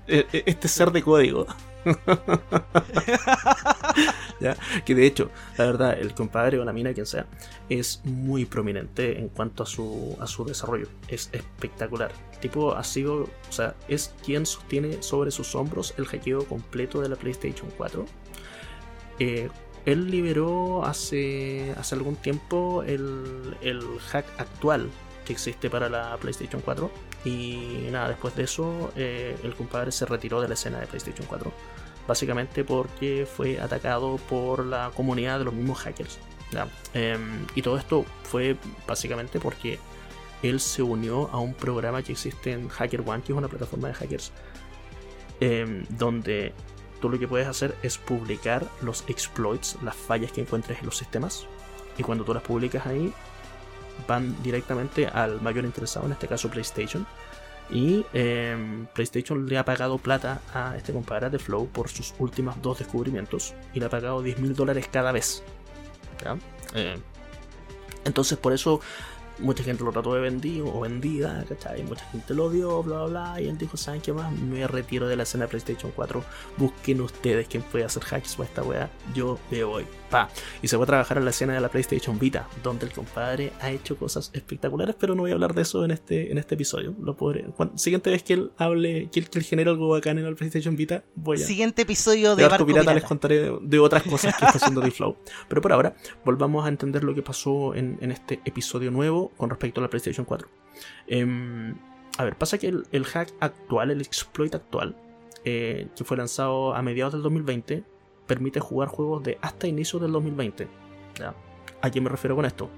Este ser de código. Que de hecho, la verdad, el compadre o la mina, quien sea, es muy prominente en cuanto a su, a su desarrollo. Es espectacular. Tipo ha sido, o sea, es quien sostiene sobre sus hombros el hackeo completo de la PlayStation 4. Eh, él liberó hace, hace algún tiempo el, el hack actual que existe para la PlayStation 4. Y nada, después de eso, eh, el compadre se retiró de la escena de PlayStation 4. Básicamente porque fue atacado por la comunidad de los mismos hackers. Em, y todo esto fue básicamente porque él se unió a un programa que existe en Hacker One, que es una plataforma de hackers, em, donde tú lo que puedes hacer es publicar los exploits, las fallas que encuentres en los sistemas. Y cuando tú las publicas ahí, van directamente al mayor interesado, en este caso PlayStation. Y em, PlayStation le ha pagado plata a este compadre The Flow por sus últimos dos descubrimientos. Y le ha pagado 10 mil dólares cada vez. Eh, entonces por eso mucha gente lo trató de vendido o vendida, ¿cachai? Mucha gente lo odió, bla, bla, bla. Y él dijo, ¿saben qué más? Me retiro de la escena de PlayStation 4. Busquen ustedes quién puede hacer hacks para esta weá. Yo me voy. Pa. Y se fue a trabajar en la escena de la PlayStation Vita, donde el compadre ha hecho cosas espectaculares, pero no voy a hablar de eso en este, en este episodio. Lo podré. Cuando, siguiente vez que él hable, que él, que él genere algo bacán en la PlayStation Vita, voy a. Siguiente episodio de De Barco Pirata, les contaré de, de otras cosas que está haciendo D-Flow. Pero por ahora, volvamos a entender lo que pasó en, en este episodio nuevo con respecto a la PlayStation 4. Em, a ver, pasa que el, el hack actual, el exploit actual, eh, que fue lanzado a mediados del 2020, permite jugar juegos de hasta inicios del 2020. ¿ya? ¿A qué me refiero con esto?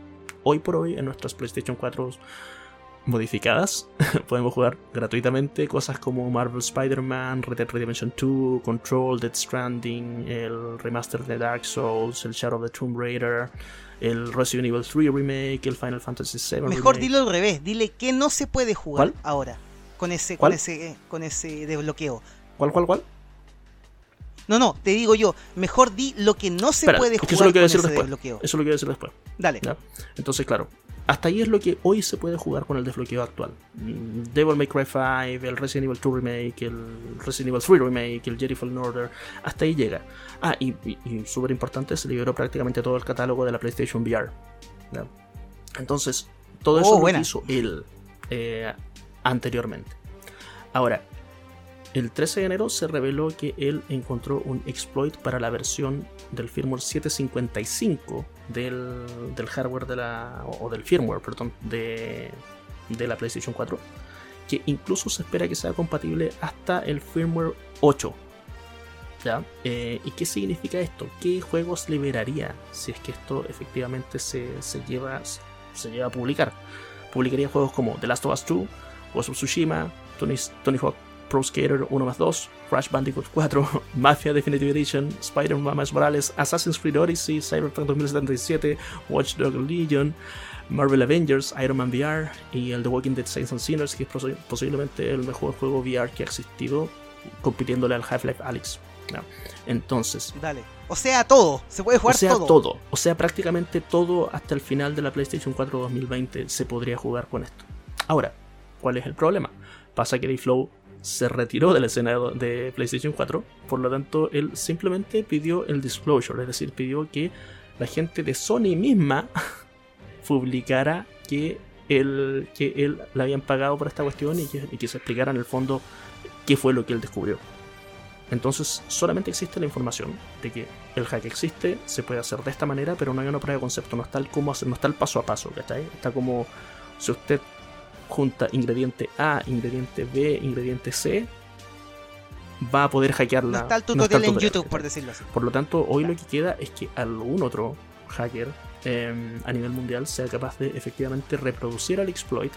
Hoy por hoy en nuestras PlayStation 4 modificadas podemos jugar gratuitamente cosas como Marvel Spider-Man, Red Dead Redemption 2, Control, Dead Stranding, el remaster de Dark Souls, el Shadow of the Tomb Raider, el Resident Evil 3 Remake, el Final Fantasy VII Mejor Remake. dilo al revés, dile que no se puede jugar ¿Cuál? ahora con ese, ¿Cuál? con ese, con ese desbloqueo. ¿Cuál, cuál, cuál? No, no, te digo yo, mejor di lo que no se Espera, puede es que jugar eso lo con decir ese después. desbloqueo. Eso lo quiero decir después. Dale. ¿ya? Entonces, claro, hasta ahí es lo que hoy se puede jugar con el desbloqueo actual. Devil May Cry 5, el Resident Evil 2 Remake, el Resident Evil 3 Remake, el Jedi Fallen Order, hasta ahí llega. Ah, y, y- y súper importante, se liberó prácticamente todo el catálogo de la PlayStation VR. ¿ya? Entonces, todo Oh, eso lo buena. hizo él eh, anteriormente. Ahora, el 13 de enero se reveló que él encontró un exploit para la versión del firmware 755 del, del hardware de la. o del firmware, perdón, de, de la PlayStation 4. Que incluso se espera que sea compatible hasta el firmware 8. ¿Ya? Eh, ¿Y qué significa esto? ¿Qué juegos liberaría si es que esto efectivamente se, se lleva, se lleva a publicar? Publicaría juegos como The Last of Us 2, Ghost of Tsushima, Tony, Tony Hawk Pro Skater 1 más 2, Crash Bandicoot 4, Mafia Definitive Edition, Spider-Man Miles Morales, Assassin's Creed Odyssey, Cyberpunk 2077, Watch Dogs Legion, Marvel Avengers, Iron Man VR y el The Walking Dead Saints and Sinners, que es posi- posiblemente el mejor juego VR que ha existido, compitiéndole al Half-Life Alyx. ¿no? Entonces, Dale. O sea, todo. Se puede jugar o sea, todo. todo. O sea, prácticamente todo hasta el final de la PlayStation 4 2020 se podría jugar con esto. Ahora, ¿cuál es el problema? Pasa que Dayflow se retiró de la escena de PlayStation 4, por lo tanto, él simplemente pidió el disclosure, es decir, pidió que la gente de Sony misma publicara que él, que él le habían pagado por esta cuestión y que, se explicara en el fondo qué fue lo que él descubrió. Entonces, solamente existe la información de que el hack existe, se puede hacer de esta manera, pero no hay una prueba de concepto, no está el hacer, no está paso a paso, ¿cachai? Está como si usted junta ingrediente A, ingrediente B, ingrediente C, va a poder hackearla. No está el no tutorial está el en tutorial, YouTube, por decirlo así. Por lo tanto, hoy lo que queda es que algún otro hacker eh, a nivel mundial sea capaz de efectivamente reproducir el exploit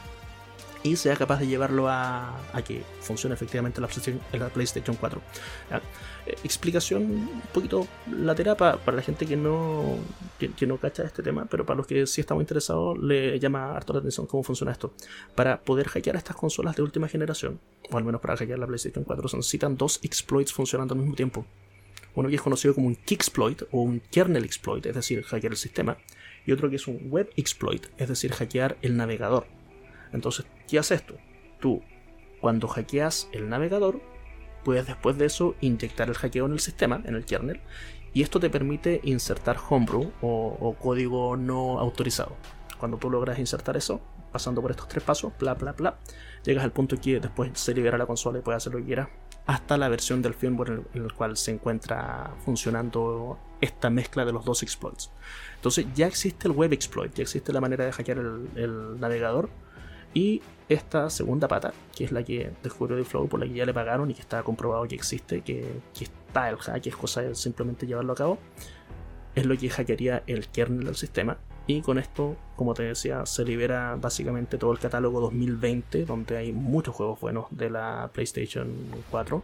y sea capaz de llevarlo a, que funcione efectivamente en la PlayStation, la PlayStation 4. ¿ya? Eh, explicación un poquito lateral pa- para, la gente que no, que, que no cacha este tema, pero para los que sí estamos interesados le llama harto la atención cómo funciona esto. Para poder hackear estas consolas de última generación, o al menos para hackear la PlayStation 4, se necesitan dos exploits funcionando al mismo tiempo. Uno que es conocido como un Kicksploit o un kernel exploit, es decir, hackear el sistema, y otro que es un web exploit, es decir, hackear el navegador. Entonces, ¿qué hace esto? Tú, cuando hackeas el navegador, puedes después de eso inyectar el hackeo en el sistema, en el kernel, y esto te permite insertar homebrew o, código no autorizado. Cuando tú logras insertar eso, pasando por estos tres pasos, bla bla bla, llegas al punto que después se libera la consola y puedes hacer lo que quieras, hasta la versión del firmware en el, cual se encuentra funcionando esta mezcla de los dos exploits. Entonces ya existe el web exploit, ya existe la manera de hackear el navegador y esta segunda pata, que es la que descubrió The Flow, por la que ya le pagaron y que está comprobado que existe, que, que está el hack, es cosa de simplemente llevarlo a cabo, es lo que hackearía el kernel del sistema. Y con esto, como te decía, se libera básicamente todo el catálogo 2020, donde hay muchos juegos buenos de la PlayStation 4.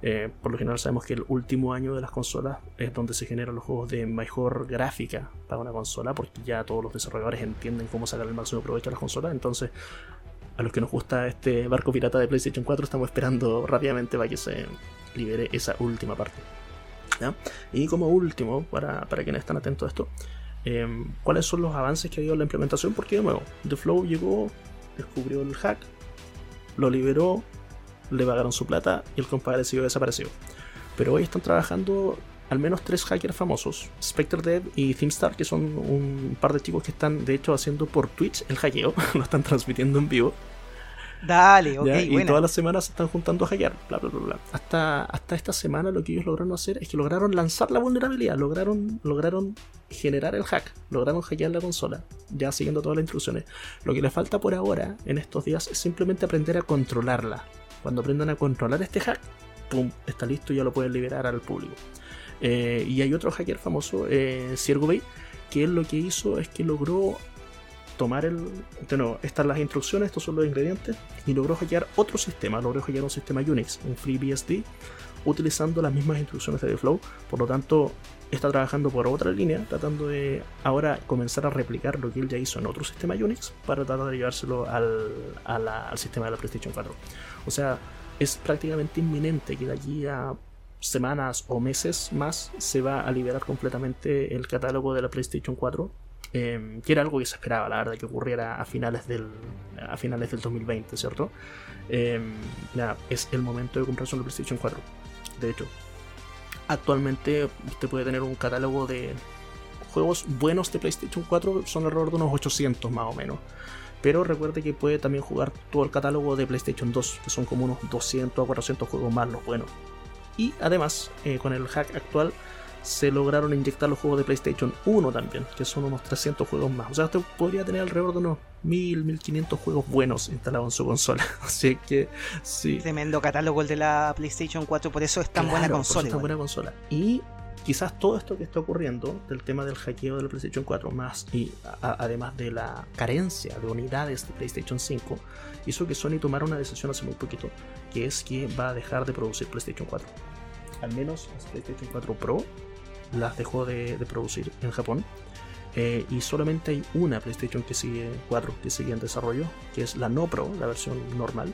Eh, por lo general sabemos que el último año de las consolas es donde se generan los juegos de mejor gráfica para una consola, porque ya todos los desarrolladores entienden cómo sacar el máximo provecho a las consolas. Entonces, a los que nos gusta este barco pirata de PlayStation 4, estamos esperando rápidamente para que se libere esa última parte. Y como último, para, para quienes están atentos a esto, eh, ¿cuáles son los avances que ha habido en la implementación? Porque de nuevo, The Flow llegó, descubrió el hack, lo liberó, le pagaron su plata y el compadre siguió desaparecido. Pero hoy están trabajando al menos tres hackers famosos, Spectre Dev y ThemeStar, que son un par de chicos que están de hecho haciendo por Twitch el hackeo, lo están transmitiendo en vivo. Dale, ok, ¿ya? y buena. todas las semanas se están juntando a hackear, bla bla bla bla. Hasta, hasta esta semana lo que ellos lograron hacer es que lograron lanzar la vulnerabilidad, lograron, lograron generar el hack, lograron hackear la consola, ya siguiendo todas las instrucciones. Lo que les falta por ahora, en estos días, es simplemente aprender a controlarla. Cuando aprendan a controlar este hack, pum, está listo ya lo pueden liberar al público. Eh, y hay otro hacker famoso, eh, Ciergobay, que él lo que hizo es que logró tomar el. De nuevo, estas las instrucciones, estos son los ingredientes, y logró hackear otro sistema, logró hackear un sistema Unix, un FreeBSD, utilizando las mismas instrucciones de Flow. Por lo tanto, está trabajando por otra línea, tratando de ahora comenzar a replicar lo que él ya hizo en otro sistema Unix para tratar de llevárselo al, al sistema de la PlayStation 4. O sea, es prácticamente inminente que de aquí a semanas o meses más se va a liberar completamente el catálogo de la PlayStation 4 eh, que era algo que se esperaba, la verdad, que ocurriera a finales del, a finales del 2020, ¿cierto? Eh, es el momento de comprarse una PlayStation 4. De hecho, actualmente usted puede tener un catálogo de juegos buenos de PlayStation 4, son alrededor de unos 800 más o menos. Pero recuerde que puede también jugar todo el catálogo de PlayStation 2, que son como unos 200 a 400 juegos más los buenos. Y además, eh, con el hack actual, se lograron inyectar los juegos de PlayStation 1 también, que son unos 300 juegos más. O sea, usted podría tener alrededor de unos 1000, 1500 juegos buenos instalados en su consola. Así que, sí. Tremendo catálogo el de la PlayStation 4, por eso es tan buena Claro, consola. es tan buena consola. Y quizás todo esto que está ocurriendo del tema del hackeo de la PlayStation 4 más y a- además de la carencia de unidades de PlayStation 5 hizo que Sony tomara una decisión hace muy poquito que es que va a dejar de producir PlayStation 4 al menos las PlayStation 4 Pro las dejó de, producir en Japón Eh, y solamente hay una PlayStation que sigue 4 que sigue en desarrollo que es la no Pro la versión normal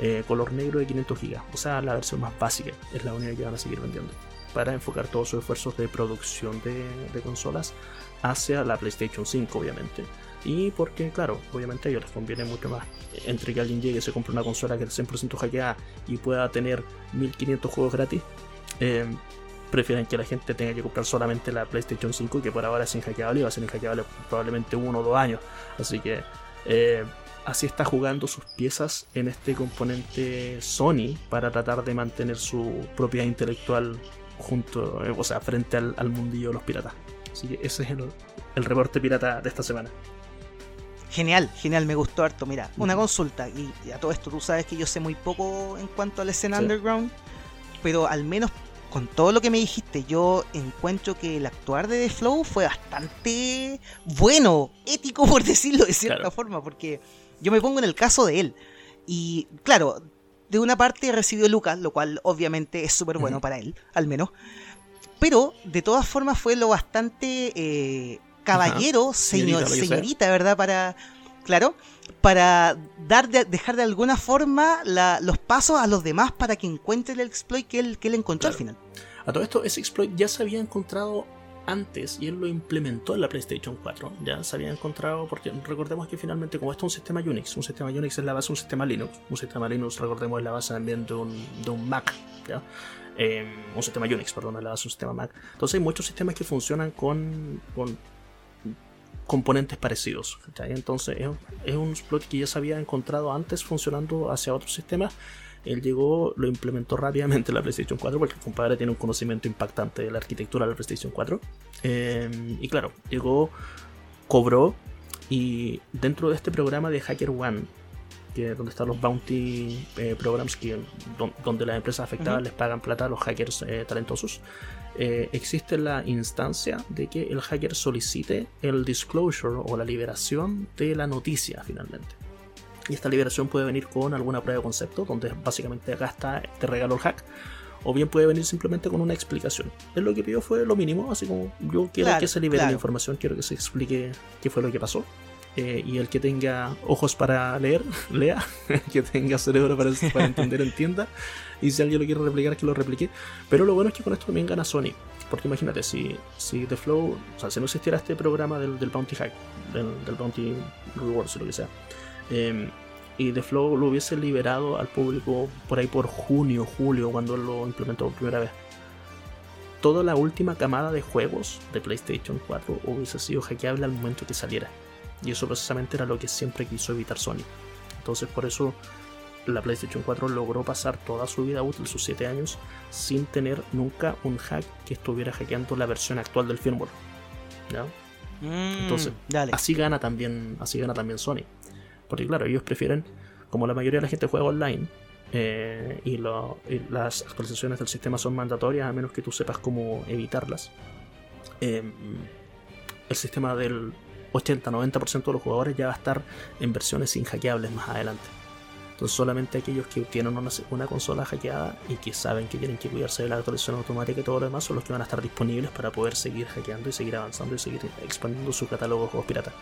eh, color negro de 500 GB o sea la versión más básica es la única que van a seguir vendiendo para enfocar todos sus esfuerzos de producción de, consolas hacia la PlayStation 5, obviamente. Y porque, claro, obviamente a ellos les conviene mucho más entre que alguien llegue y se compre una consola que es 100% hackeada y pueda tener 1500 juegos gratis. eh, prefieren que la gente tenga que comprar solamente la PlayStation 5 que por ahora es inhackeable y va a ser inhackeable probablemente uno o dos años. Así que eh, así está jugando sus piezas en este componente Sony para tratar de mantener su propiedad intelectual junto, eh, o sea, frente al, al mundillo de los piratas. Así que ese es el, el reporte pirata de esta semana. Genial, genial, me gustó harto. Mira, una consulta, y a todo esto tú sabes que yo sé muy poco en cuanto a la escena Sí. underground, pero al menos con todo lo que me dijiste, yo encuentro que el actuar de The Flow fue bastante bueno, ético por decirlo de cierta Claro. forma, porque Yo me pongo en el caso de él. Y claro, de una parte recibió Lucas, lo cual obviamente es súper bueno para él, al menos. Pero de todas formas fue lo bastante eh, caballero, señor, Señorita, señorita, ¿verdad? Para, claro, para dar de- dejar de alguna forma la- los pasos a los demás para que encuentren el exploit que él, que él encontró al final. A todo esto, ese exploit ya se había encontrado antes y él lo implementó en la PlayStation 4. Ya se había encontrado, porque recordemos que finalmente, como esto es un sistema Unix, un sistema Unix es la base de un sistema Linux. Un sistema Linux, recordemos, es la base también de un, de un Mac. ¿ya? Eh, un sistema Unix, perdón, es la base de un sistema Mac. Entonces hay muchos sistemas que funcionan con, con componentes parecidos. Entonces es, es un exploit que ya se había encontrado antes funcionando hacia otros sistemas. Él llegó, lo implementó rápidamente en la PlayStation 4 porque el compadre tiene un conocimiento impactante de la arquitectura de la PlayStation 4. Eh, y claro, llegó, cobró y dentro de este programa de Hacker One, que es donde están los bounty eh, programs que, don- donde las empresas afectadas Ujú. les pagan plata a los hackers eh, talentosos, eh, existe la instancia de que el hacker solicite el disclosure o la liberación de la noticia finalmente. Y esta liberación puede venir con alguna prueba de concepto, donde básicamente acá está, te regalo el hack, o bien puede venir simplemente con una explicación. Él lo que pidió fue lo mínimo, así como yo quiero Claro, que se libere claro. la información, quiero que se explique qué fue lo que pasó. Eh, y el que tenga ojos para leer, lea. El que tenga cerebro para, para entender, entienda. Y si alguien lo quiere replicar, que lo replique. Pero lo bueno es que con esto también gana Sony. Porque imagínate, si, si The Flow, o sea, si no existiera este programa del, del Bounty Hack, del, Bounty Rewards o lo que sea, eh, y The Flow lo hubiese liberado al público por ahí por junio, julio, cuando lo implementó por primera vez, toda la última camada de juegos de PlayStation 4 hubiese sido hackeable al momento que saliera. Y eso precisamente era lo que siempre quiso evitar Sony. Entonces por eso la PlayStation 4 logró pasar toda su vida útil, sus 7 años, sin tener nunca un hack que estuviera hackeando la versión actual del firmware. ¿Ya? Entonces, Mm, dale. así gana también, así gana también Sony. Porque claro, ellos prefieren, como la mayoría de la gente juega online, eh, y, lo- y las actualizaciones del sistema son mandatorias a menos que tú sepas cómo evitarlas. eh, el sistema del 80-90% de los jugadores ya va a estar en versiones inhackeables más adelante. Entonces solamente aquellos que tienen una, una consola hackeada y que saben que tienen que cuidarse de la actualización automática y todo lo demás son los que van a estar disponibles para poder seguir hackeando y seguir avanzando y seguir expandiendo su catálogo de juegos piratas.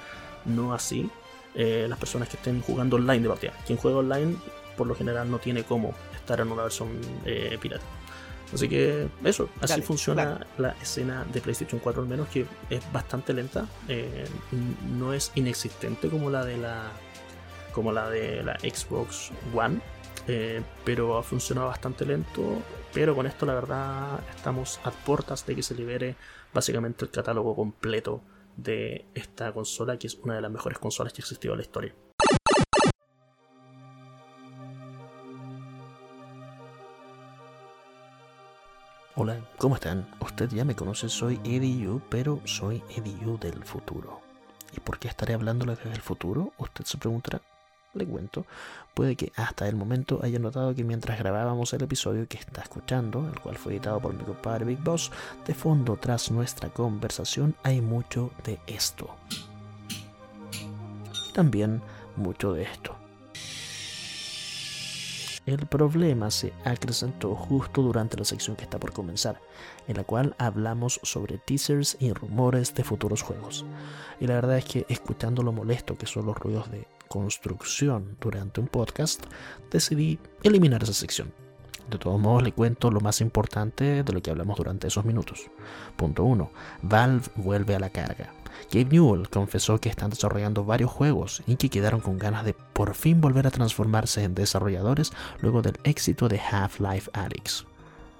No así eh, las personas que estén jugando online de partida. Quien juega online por lo general no tiene cómo estar en una versión eh, pirata. Así que eso, así Dale, funciona la escena de PlayStation 4 al menos, que es bastante lenta, eh, no es inexistente como la de la como la de la Xbox One, eh, pero ha funcionado bastante lento. Pero con esto, la verdad, estamos a puertas de que se libere básicamente el catálogo completo de esta consola, que es una de las mejores consolas que ha existido en la historia. Hola, ¿cómo están? Usted ya me conoce, soy Yu, pero soy Yu del futuro. ¿Y por qué estaré hablándole desde el futuro? Usted se preguntará. Le cuento, puede que hasta el momento haya notado que mientras grabábamos el episodio que está escuchando, el cual fue editado por mi compadre Big Boss, de fondo tras nuestra conversación hay mucho de esto. También mucho de esto. El problema se acrecentó justo durante la sección que está por comenzar, en la cual hablamos sobre teasers y rumores de futuros juegos. Y la verdad es que escuchando lo molesto que son los ruidos de construcción durante un podcast, decidí eliminar esa sección. De todos modos, le cuento lo más importante de lo que hablamos durante esos minutos. Punto 1. Valve vuelve a la carga. Gabe Newell confesó que están desarrollando varios juegos y que quedaron con ganas de por fin volver a transformarse en desarrolladores luego del éxito de Half-Life Alyx.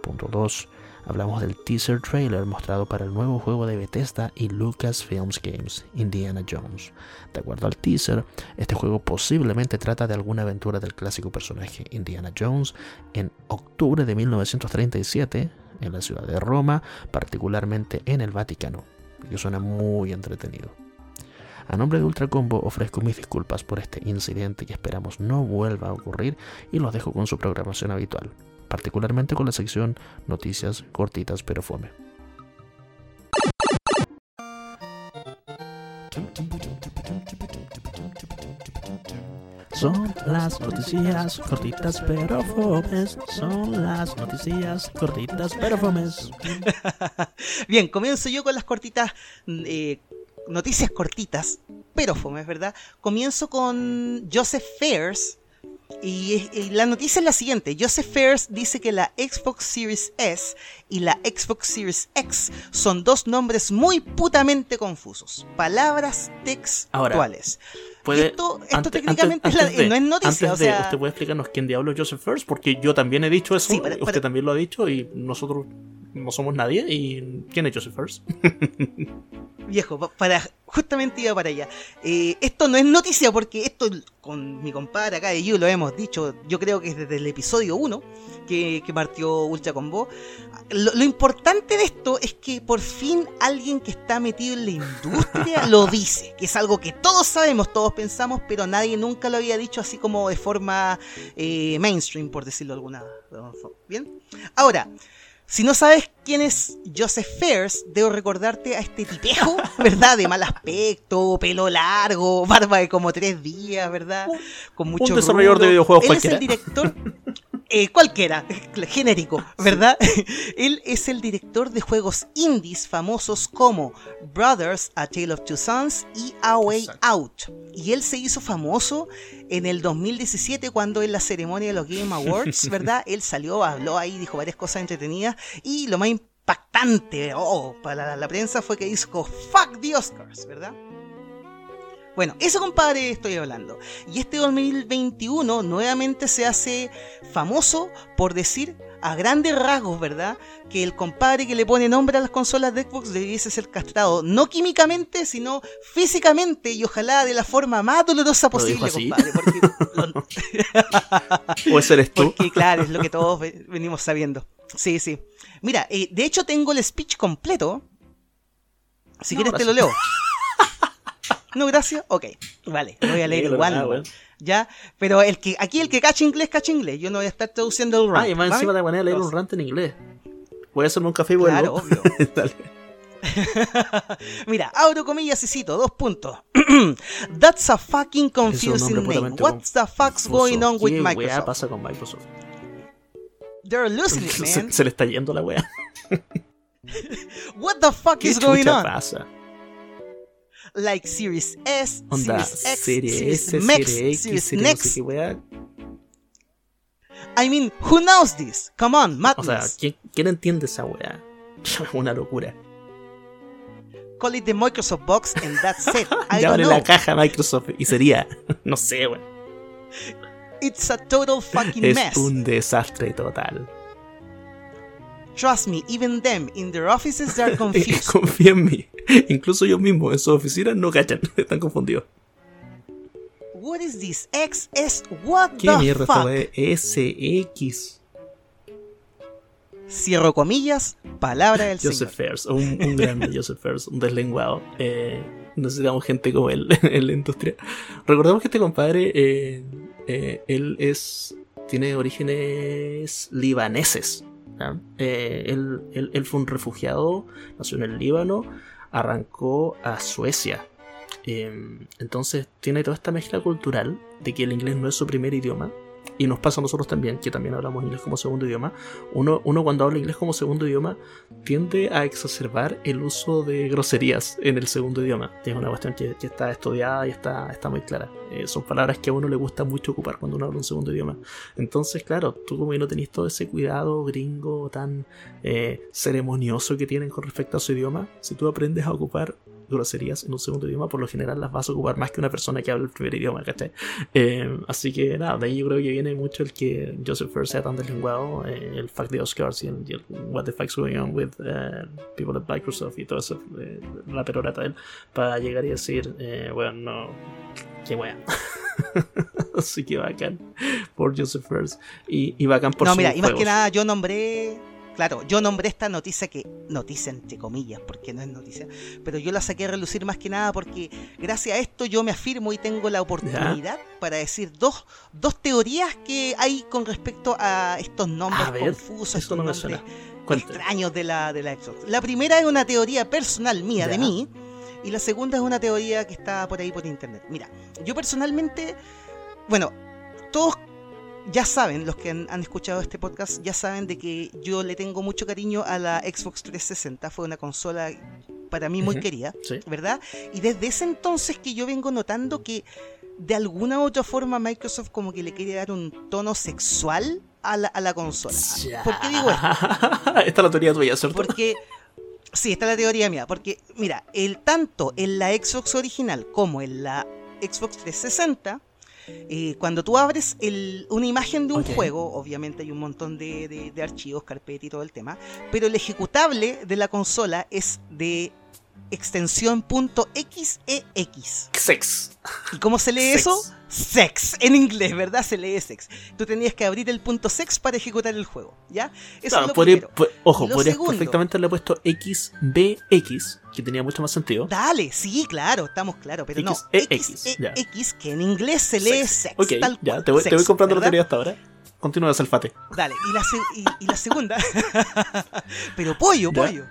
Punto 2. Hablamos del teaser trailer mostrado para el nuevo juego de Bethesda y Lucasfilms Games, Indiana Jones. De acuerdo al teaser, este juego posiblemente trata de alguna aventura del clásico personaje Indiana Jones en octubre de 1937 en la ciudad de Roma, particularmente en el Vaticano, que suena muy entretenido. A nombre de Ultracombo ofrezco mis disculpas por este incidente que esperamos no vuelva a ocurrir y los dejo con su programación habitual, particularmente con la sección Noticias cortitas pero fome. Son las noticias cortitas pero fomes. Son las noticias cortitas pero fomes. Bien, comienzo yo con las cortitas, eh, noticias cortitas, pero fomes, ¿verdad? Comienzo con Joseph Fairs. Y, y la noticia es la siguiente. Joseph Fairs dice que la Xbox Series S y la Xbox Series X son dos nombres muy putamente confusos. Palabras textuales. Puede- Y esto, esto antes- técnicamente antes- es la- antes de- no es noticia, antes o de-. ¿Usted puede explicarnos quién diablo es Joseph First? Porque yo también he dicho eso, Sí, para- usted también lo ha dicho y nosotros no somos nadie. ¿Y quién es Joseph First? Viejo, pa- para, justamente iba para allá. Eh, esto no es noticia porque esto con mi compadre acá de You lo hemos dicho, yo creo que es desde el episodio 1 que, que partió Ultra Combo. Lo, lo importante de esto es que por fin alguien que está metido en la industria lo dice, que es algo que todos sabemos, todos pensamos, pero nadie nunca lo había dicho así como de forma eh, mainstream, por decirlo de alguna. Bien, ahora. Si no sabes quién es Joseph Fairs, debo recordarte a este tipejo, ¿verdad? De mal aspecto, pelo largo, barba de como tres días, ¿verdad? Con mucho desarrollador de videojuegos Él cualquiera. es el director, eh, cualquiera, genérico, ¿verdad? Él es el director de juegos indies famosos como Brothers, A Tale of Two Sons y A Way Exacto. Out. Y él se hizo famoso en el 2017 cuando en la ceremonia de los Game Awards, ¿verdad? Él salió, habló ahí, dijo varias cosas entretenidas y lo más impactante oh, para la, la prensa fue que dijo fuck the Oscars, ¿verdad? Bueno, ese compadre estoy hablando. Y este 2021 nuevamente se hace famoso por decir a grandes rasgos, ¿verdad? Que el compadre que le pone nombre a las consolas de Xbox debiese ser castrado, no químicamente, sino físicamente y ojalá de la forma más dolorosa ¿Lo dijo posible, compadre. Porque lo- ¿O ese eres tú? porque claro, es lo que todos ve- venimos sabiendo. Sí, sí. Mira, eh, de hecho tengo el speech completo. Si No, quieres te lo leo. No, gracias. Ok, vale, voy a leer igual. bueno. Ya, pero el que aquí el que cacha inglés, cacha inglés. Yo no voy a estar traduciendo el rant. Ah, y más ¿vale? encima de manera de leer un rant en inglés. Voy a hacerme un café y vuelvo. Claro, obvio. Dale. Mira, abro comillas y cito, dos puntos. That's a fucking confusing name. What's the fuck's going on with ¿Qué Microsoft? pasa con Microsoft? They're losing it, man. se le está yendo la wea. What the fuck ¿Qué is going on? pasa? Like Series S, Onda, Series X, serie Series S, Max, serie X, Series serie no sé Next. I mean, who knows this? Come on, O sea, madness. ¿quién, quién entiende esa wea? Una locura. Call it the Microsoft Box and that's it. I ya know. la caja Microsoft y sería, no sé, wea. It's a total fucking Es mess. un desastre total. Trust me, even them in their offices they're confused. Confía en mí. Incluso yo mismo en su oficina no cachan. Están confundidos. What is this? XS? What ¿Qué the mierda fuck? SX. Cierro comillas, palabra del Joseph señor. Un, un grande Joseph Fairs, un deslenguado. Eh, necesitamos gente como él en la industria. Recordemos que este compadre, eh, eh, él es tiene orígenes libaneses. Eh, él, fue un refugiado, nació en el Líbano, arrancó a Suecia. Eh, entonces tiene toda esta mezcla cultural de que el inglés no es su primer idioma. Y nos pasa a nosotros también, que también hablamos inglés como segundo idioma. Uno, uno cuando habla inglés como segundo idioma tiende a exacerbar el uso de groserías en el segundo idioma. Es una cuestión que, está estudiada y está, está muy clara. Eh, son palabras que a uno le gusta mucho ocupar cuando uno habla un segundo idioma. Entonces, claro, tú como que no tenés todo ese cuidado gringo tan eh, ceremonioso que tienen con respecto a su idioma, si tú aprendes a ocupar groserías en un segundo idioma, por lo general las vas a ocupar más que una persona que habla el primer idioma, ¿cachai? Eh, así que nada, de ahí yo creo que viene mucho el que Joseph First sea tan deslenguado, eh, el fact de Oscars y el, y el what the fuck's going on with eh, people at Microsoft y todo eso, eh, la perorata de él, para llegar y decir, eh, bueno, no, qué wea. así que bacán por Joseph First y, y bacán por no, sus mira, y más que juegos. nada yo nombré, claro, yo nombré esta noticia que, noticia entre comillas, porque no es noticia, pero yo la saqué a relucir más que nada porque gracias a esto yo me afirmo y tengo la oportunidad para decir dos, dos teorías que hay con respecto a estos nombres A ver, confusos, estos no nombres extraños de la, de la Xbox. La primera es una teoría personal mía, de mí, y la segunda es una teoría que está por ahí por internet. Mira, yo personalmente bueno, todos ya saben, los que han, han escuchado este podcast, ya saben de que yo le tengo mucho cariño a la Xbox 360. Fue una consola para mí muy querida, Sí. ¿verdad? Y desde ese entonces que yo vengo notando que de alguna u otra forma Microsoft como que le quiere dar un tono sexual a la, a la consola. ¿Por qué digo esto? Esta es la teoría tuya, ¿cierto? Porque, sí, esta es la teoría mía. Porque, mira, el tanto en la Xbox original como en la Xbox 360, eh, cuando tú abres el- una imagen de un juego, obviamente hay un montón de, de- de archivos, carpeta y todo el tema, pero el ejecutable de la consola es de extensión .xex. Sex. ¿Y cómo se lee Sex. eso? Sex, en inglés, ¿verdad? Se lee sex. Tú tenías que abrir el punto sex para ejecutar el juego, ¿ya? Eso Claro, es lo podría- ojo, lo podrías segundo. perfectamente haberle puesto XBX, que tenía mucho más sentido. Dale, sí, claro, estamos claros, pero no. XEX, X, ya. X, que en inglés se lee Sex. sex. Ok, tal ya, te voy, te sex, voy comprando la ¿verdad? teoría hasta ahora. Continúa, Salfate. Dale, y la, se- y, y la segunda. pero pollo, Ya. pollo.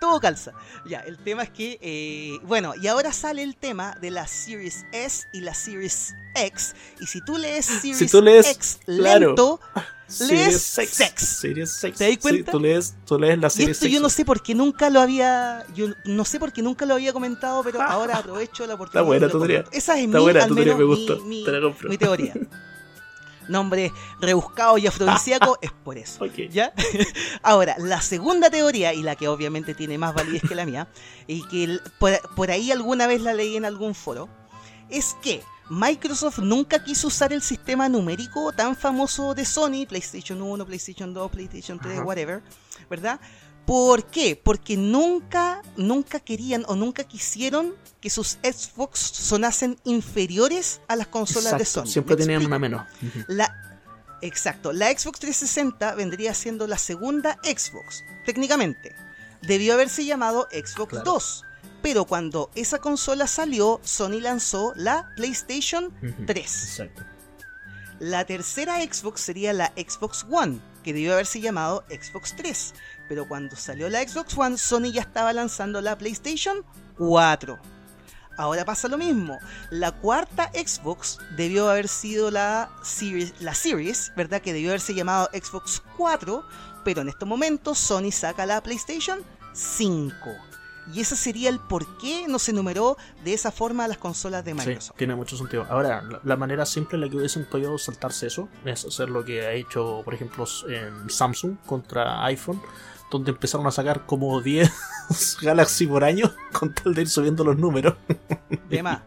Todo calza. Ya, el tema es que, eh, bueno, y ahora sale el tema de la Series S y la Series X. Y si tú lees Series tú lees- X claro. lento, Series Lees sex. sex. Series sex. ¿Te das Sí, cuenta? tú, lees, tú lees la Y serie esto yo no sé por qué nunca lo había. Yo no sé por qué nunca lo había comentado, pero ahora aprovecho la oportunidad. Está buena y tu teoría. Esa es Está mi, buena al tu teoría, menos me mi- gustó. mi, Te la mi teoría. Nombre rebuscado y afrodisíaco es por eso. ¿Ya? Ahora, la segunda teoría, y la que obviamente tiene más validez que la mía, y que por, por ahí alguna vez la leí en algún foro, es que Microsoft nunca quiso usar el sistema numérico tan famoso de Sony, PlayStation 1, PlayStation 2, PlayStation 3, Ajá. whatever, ¿verdad? ¿Por qué? Porque nunca, nunca querían o nunca quisieron que sus Xbox sonasen inferiores a las consolas de Sony. Siempre tenían explico. una menos. La, exacto, la Xbox 360 vendría siendo la segunda Xbox, técnicamente. Debió haberse llamado Xbox Claro. 2, pero cuando esa consola salió, Sony lanzó la PlayStation Ujú. 3. Exacto. La tercera Xbox sería la Xbox One, que debió haberse llamado Xbox 3. Pero cuando salió la Xbox One, Sony ya estaba lanzando la PlayStation 4. Ahora pasa lo mismo. La cuarta Xbox debió haber sido la Series, la Series, ¿verdad? Que debió haberse llamado Xbox 4. Pero en estos momentos Sony saca la PlayStation 5. Y ese sería el por qué no se numeró de esa forma a las consolas de Sí, Microsoft. tiene mucho sentido. Ahora, la, la manera simple en la que hubiesen podido saltarse eso es hacer lo que ha hecho, por ejemplo, en Samsung contra iPhone, donde empezaron a sacar como 10 Galaxy por año con tal de ir subiendo los números. de más.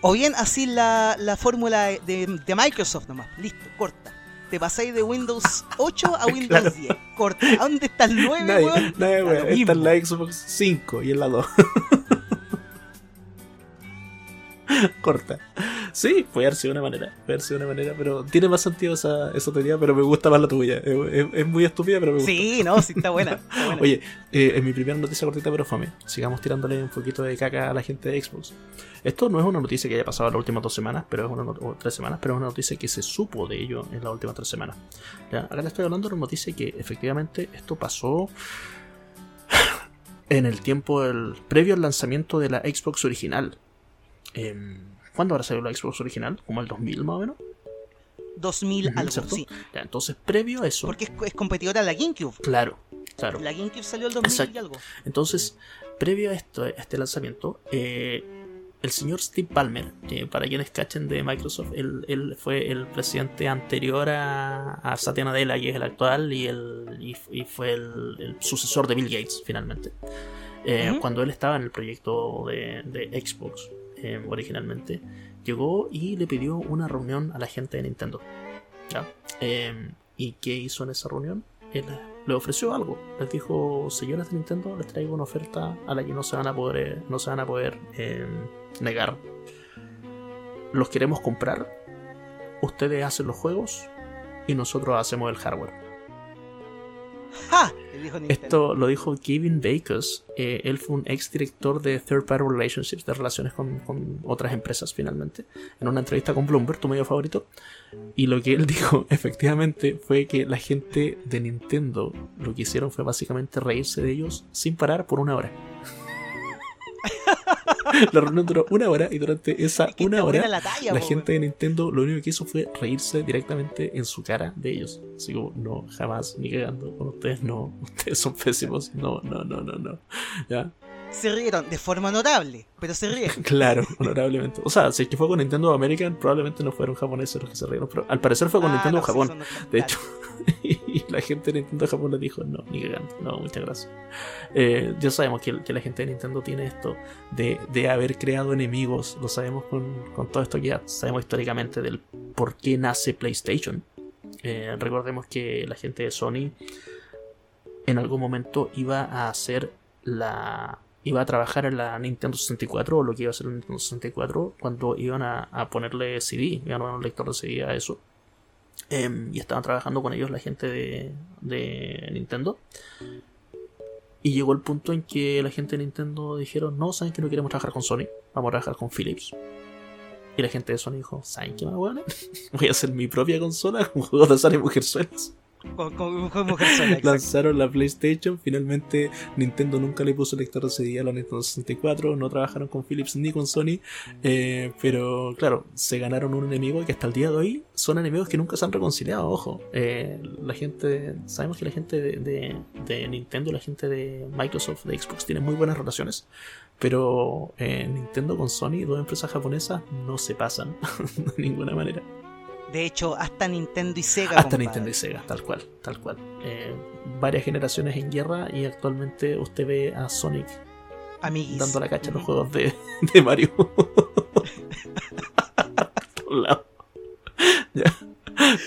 O bien así la, la fórmula de, de Microsoft nomás. Listo, corta. Te pasáis de Windows 8 a Windows Claro. 10. Corta. ¿A dónde está el 9, Nadie, weón? nadie, weón. lo Esta es mismo. la Xbox 5 y es la 2. Corta. Sí, puede haber sido una manera. Puede haber sido una manera, pero tiene más sentido esa, esa teoría, pero me gusta más la tuya. Es, es- es muy estúpida, pero me gusta. Sí, no, sí está buena. está buena. Oye, eh, en mi primera noticia cortita pero fame, sigamos tirándole un poquito de caca a la gente de Xbox. Esto no es una noticia que haya pasado en las últimas dos semanas, pero es una o tres semanas, pero es una noticia que se supo de ello en las últimas tres semanas. ¿Ya? Acá le estoy hablando de una noticia que efectivamente esto pasó en el tiempo del, previo al lanzamiento de la Xbox original. Em, ¿Cuándo habrá salido la Xbox original? ¿Como el 2000 más o menos? 2000 Ujú, algo, ¿cierto? sí. Ya, entonces, previo a eso... Porque es, es competidora a la GameCube. Claro, claro. La GameCube salió el 2000 y algo. Entonces, previo a, esto, a este lanzamiento, eh, el señor Steve Ballmer, que para quienes cachen de Microsoft, él, él fue el presidente anterior a, a Satya Nadella, que es el actual, y, el, y, y fue el, el sucesor de Bill Gates, finalmente. Eh. Cuando él estaba en el proyecto de, de Xbox, eh, originalmente, llegó y le pidió una reunión a la gente de Nintendo. ¿ya? Eh, ¿Y qué hizo en esa reunión? Él le ofreció algo. Les dijo, señores de Nintendo, les traigo una oferta a la que no se van a poder, eh, no se van a poder eh, negar. Los queremos comprar. Ustedes hacen los juegos y nosotros hacemos el hardware. ¡Ja! Esto lo dijo Kevin Bakers. eh, él fue un ex director de Third Party Relationships, de relaciones con, con otras empresas, finalmente, en una entrevista con Bloomberg, tu medio favorito. Y lo que él dijo, efectivamente, fue que la gente de Nintendo lo que hicieron fue básicamente reírse de ellos sin parar por una hora. la reunión duró una hora y durante esa Es que una hora la talla, la po, gente de Nintendo lo único que hizo fue reírse directamente en su cara de ellos. Así como, no, jamás, ni cagando con ustedes, no, ustedes son pésimos, no, no, no, no, no. ¿Ya? Se rieron de forma notable, pero se rieron. Claro, honorablemente. O sea, si es que fue con Nintendo American, probablemente no fueron japoneses los que se rieron, pero al parecer fue con Ah, Nintendo no, sí, Japón. nostálgicos. De hecho, y la gente de Nintendo Japón le dijo, no, ni cagando, no, muchas gracias. Eh, ya sabemos que, que la gente de Nintendo tiene esto de, de haber creado enemigos, lo sabemos con, con todo esto que ya sabemos históricamente del por qué nace PlayStation. Eh, recordemos que la gente de Sony en algún momento iba a hacer la iba a trabajar en la Nintendo 64 o lo que iba a ser la Nintendo 64 cuando iban a, a ponerle CD, iban a poner un lector de CD a eso. Em, y estaban trabajando con ellos la gente de, de Nintendo. Y llegó el punto en que la gente de Nintendo dijeron, no, saben que no queremos trabajar con Sony, vamos a trabajar con Philips. Y la gente de Sony dijo, ¿saben qué más bueno? Voy a hacer mi propia consola con juegos de azar y mujerzuelas. Con, con, con mujerzuela, exacto. Lanzaron la PlayStation, finalmente Nintendo nunca le puso lector de CD a la Nintendo 64, no trabajaron con Philips ni con Sony, eh, pero claro, se ganaron un enemigo que hasta el día de hoy son enemigos que nunca se han reconciliado, ojo. Eh, la gente, sabemos que la gente de, de, de Nintendo la gente de Microsoft, de Xbox, tienen muy buenas relaciones, pero eh, Nintendo con Sony, dos empresas japonesas, no se pasan de ninguna manera. De hecho, hasta Nintendo y Sega. Hasta compadre. Nintendo y Sega, tal cual, tal cual. Eh, varias generaciones en guerra y actualmente usted ve a Sonic Amiguis. dando la cacha en los juegos de, de Mario. Ya.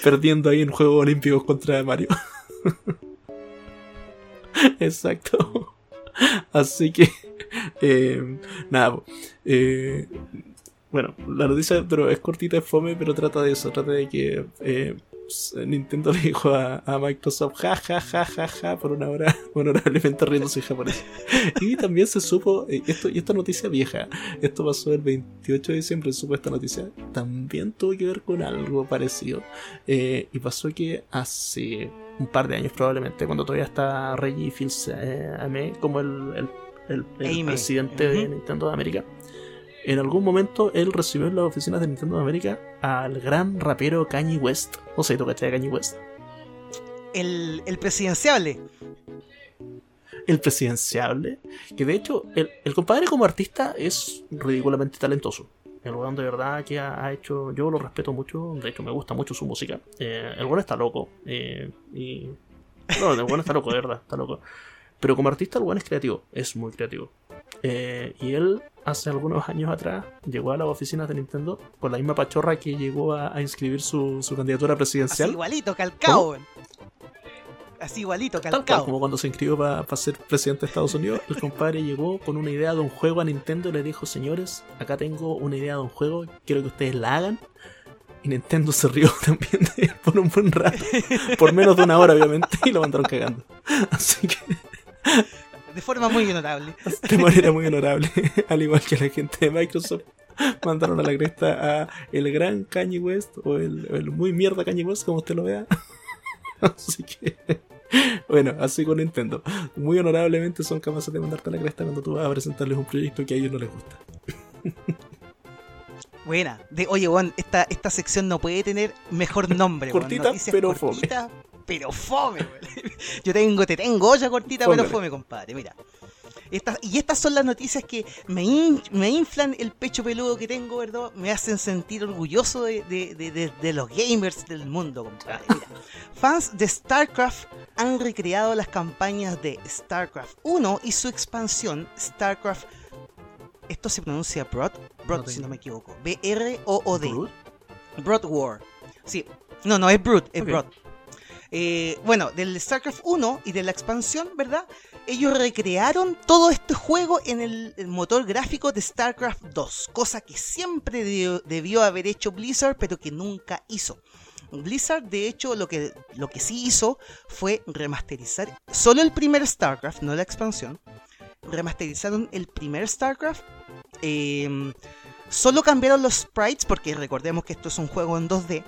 Perdiendo ahí en Juegos Olímpicos contra Mario. Exacto. Así que, eh, nada. Eh, bueno, la noticia pero es cortita, es fome, pero trata de eso. Trata de que eh, Nintendo le dijo a, a Microsoft, ja, ja, ja, ja, ja, por una hora, honorablemente riéndose en japonés. Y también se supo, eh, esto, y esta noticia vieja, esto pasó el 28 de diciembre, se supo esta noticia, también tuvo que ver con algo parecido. Eh, y pasó que hace un par de años probablemente, cuando todavía está Reggie Fils eh, Ame como el, el, el- presidente de. Nintendo de América, en algún momento él recibió en las oficinas de Nintendo de América al gran rapero Kanye West. No sé, ¿tú cachai Kanye West? El, el presidenciable. El presidenciable. Que de hecho, el, el compadre como artista es ridículamente talentoso. El weón de verdad que ha, ha hecho. Yo lo respeto mucho. De hecho, me gusta mucho su música. Eh, el weón está loco. eh, y. No, el weón está loco, de verdad, está loco. Pero como artista, el weón es creativo. Es muy creativo. Eh, y él, hace algunos años atrás, llegó a las oficinas de Nintendo con la misma pachorra que llegó a, a inscribir su, su candidatura Así presidencial. igualito, calcao. Así igualito, Tal cual, calcao. como cuando se inscribió para ser presidente de Estados Unidos, el compadre llegó con una idea de un juego a Nintendo y le dijo, señores, acá tengo una idea de un juego, quiero que ustedes la hagan. Y Nintendo se rió también de él por un buen rato, por menos de una hora obviamente, y lo mandaron cagando. Así que De forma muy honorable. de manera muy honorable, al igual que la gente de Microsoft, mandaron a la cresta a el gran Kanye West, o el, el muy mierda Kanye West, como usted lo vea. Así que, bueno, así con Nintendo. Muy honorablemente son capaces de mandarte a la cresta cuando tú vas a presentarles un proyecto que a ellos no les gusta. Buena. De, oye, weón, esta, esta sección no puede tener mejor nombre. Cortita, pero cortita, pero fome, weón. Yo tengo, te tengo olla cortita, pero fome, compadre. Mira. Estas, y estas son las noticias que me, in- me inflan el pecho peludo que tengo, ¿verdad? Me hacen sentir orgulloso de, de- de- de- de los gamers del mundo, compadre. Mira, fans de StarCraft han recreado las campañas de StarCraft 1 y su expansión StarCraft. Esto se pronuncia Broad, Broad No si no me equivoco. B-R-O-O-D. Broad War. Sí. No, no es Brood, es Ok. Broad. Eh, bueno, del StarCraft 1 y de la expansión, ¿verdad? Ellos recrearon todo este juego en el, motor gráfico de StarCraft 2, cosa que siempre debió, debió haber hecho Blizzard, pero que nunca hizo. Blizzard, de hecho, lo que, lo que sí hizo fue remasterizar solo el primer StarCraft, no la expansión. Remasterizaron el primer StarCraft. eh, solo cambiaron los sprites, porque recordemos que esto es un juego en 2D.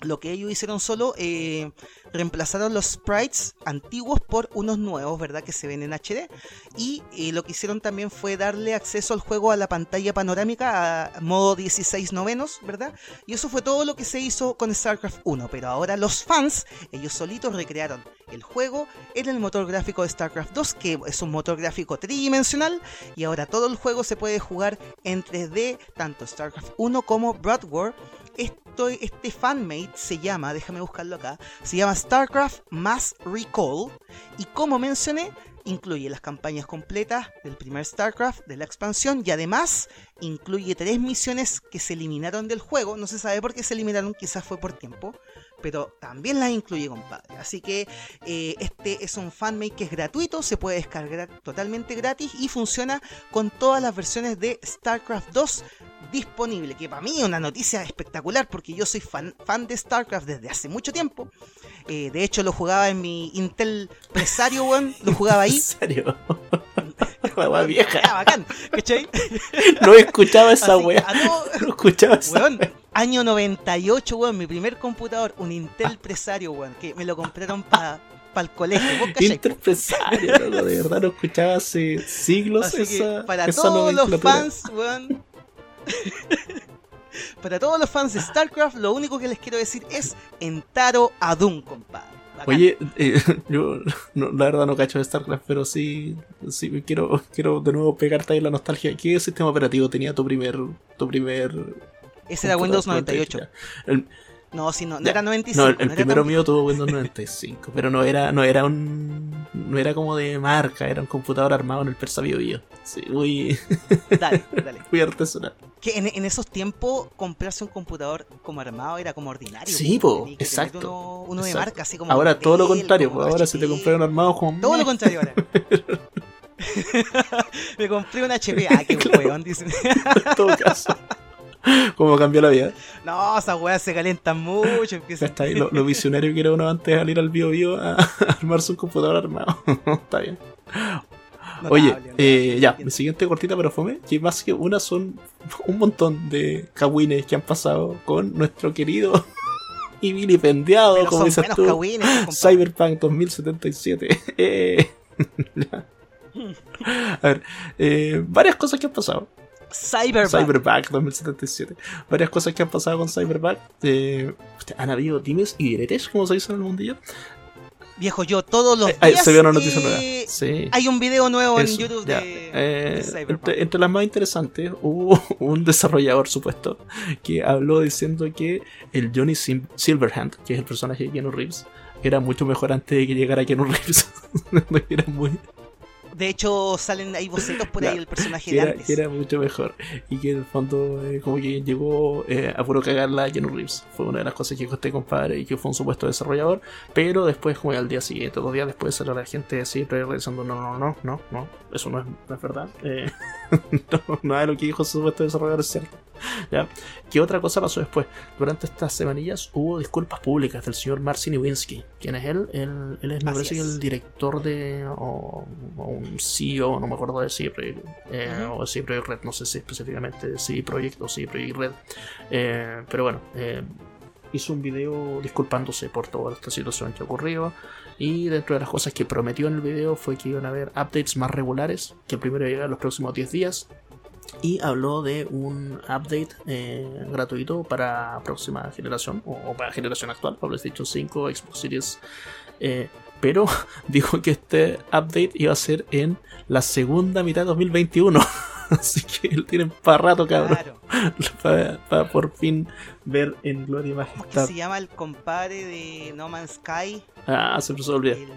Lo que ellos hicieron solo, eh, reemplazaron los sprites antiguos por unos nuevos, ¿verdad? Que se ven en HD. Y eh, lo que hicieron también fue darle acceso al juego a la pantalla panorámica a modo 16 novenos, ¿verdad? Y eso fue todo lo que se hizo con StarCraft 1. Pero ahora los fans, ellos solitos recrearon el juego en el motor gráfico de StarCraft 2, que es un motor gráfico tridimensional. Y ahora todo el juego se puede jugar en 3D, tanto StarCraft 1 como Broad War esto, este fanmate se llama, déjame buscarlo acá, se llama StarCraft Mass Recall y como mencioné, incluye las campañas completas del primer StarCraft, de la expansión y además incluye tres misiones que se eliminaron del juego, no se sabe por qué se eliminaron, quizás fue por tiempo, pero también las incluye, compadre. Así que eh, este es un fanmate que es gratuito, se puede descargar totalmente gratis y funciona con todas las versiones de StarCraft 2 disponible, que para mí es una noticia espectacular porque yo soy fan, fan de StarCraft desde hace mucho tiempo. Eh, de hecho, lo jugaba en mi Intel Presario, weón. Lo jugaba ahí. ¿En serio? La wea vieja. Era bacán, ¿cachai? No escuchaba esa todo- No escuchaba esa Weón, año 98, weón, mi primer computador, un Intel Presario, weón, que me lo compraron para el colegio. Interpresario, loco, de verdad no escuchaba hace siglos Así esa, que para esa todos los fans, weón. para todos los fans de StarCraft, lo único que les quiero decir es Entaro Adun, compadre. Oye, eh, yo no, la verdad no cacho de StarCraft, pero sí, sí quiero, quiero de nuevo pegarte ahí la nostalgia. ¿Qué sistema operativo tenía tu primer, tu primer ese era? Windows 98. Ya. El, No, sí, no, no Ya. era 95. no, el, no el era primero mío tuvo Windows 95, pero no era, no era un, no era como de marca, era un computador armado en el Persa Bio Bio. Sí, muy, Dale, dale. muy artesanal. Que en, en esos tiempos comprarse un computador como armado era como ordinario. Sí, po. po, exacto, Uno, de marca, así como. Ahora todo lo contrario, pues ahora si te HP. compré un armado como Todo lo contrario ahora. Me compré un HP. Ah, qué weón, dicen. en todo caso. ¿Cómo cambió la vida? No, esas weas se calientan mucho. Empiezan... Está ahí lo, lo visionario que era uno antes de salir al bio bio a, a armarse un computador armado. Está bien. Oye, eh, ya, mi siguiente cortita pero fome, que más que una son un montón de cagüines que han pasado con nuestro querido y vilipendiado, como dices tú. Cyberpunk 2077. Eh, ya. A ver, eh, varias cosas que han pasado. Cyberpunk 2077. Varias cosas que han pasado con Cyberpunk. Eh, han habido dimes y diretes, como se dice en el mundillo. Viejo, yo todos los Ahí días. se vio una noticia eh, nueva. Sí. Hay un video nuevo Eso, en YouTube ya. de, Eh, de Cyberpunk. entre, entre las más interesantes hubo un desarrollador supuesto que habló diciendo que el Johnny Sim- Silverhand, que es el personaje de Keanu Reeves, era mucho mejor antes de que llegara Keanu Reeves. era muy, De hecho, salen ahí bocetos por ahí del personaje que de era, antes. que era mucho mejor. Y que en el fondo eh, como que llegó eh, a puro cagarla a Keanu Reeves. Fue una de las cosas que costé compadre y que fue un supuesto desarrollador. Pero después como al día siguiente dos días después salió la gente siempre realizando no no no no no eso no es, no es verdad Eh, no, nada de lo que dijo su supuesto desarrollador es cierto ¿ya? ¿Qué otra cosa pasó después? Durante estas semanillas hubo disculpas públicas del señor Marcin Iwinski. ¿Quién es él? Él, él es, me Así parece que es. el director de. o, o un CEO, no me acuerdo de CD Projekt, eh, Ujú. o CD Projekt Red, no sé si específicamente de CD Projekt o CD Projekt Red. Eh, pero bueno, eh, hizo un video disculpándose por toda esta situación que ocurrió. Y dentro de las cosas que prometió en el video fue que iban a haber updates más regulares, que el primero iba a llegar los próximos 10 días, y habló de un update eh, gratuito para próxima generación o, o para generación actual, para PlayStation 5, Xbox Series. eh, pero dijo que este update iba a ser en la segunda mitad de 2021. Así que tienen para rato, cabrón. Claro. Para por fin ver en Gloria y ¿Cómo es que Majestad. se llama el compadre de No Man's Sky? Ah, se me olvidó. El...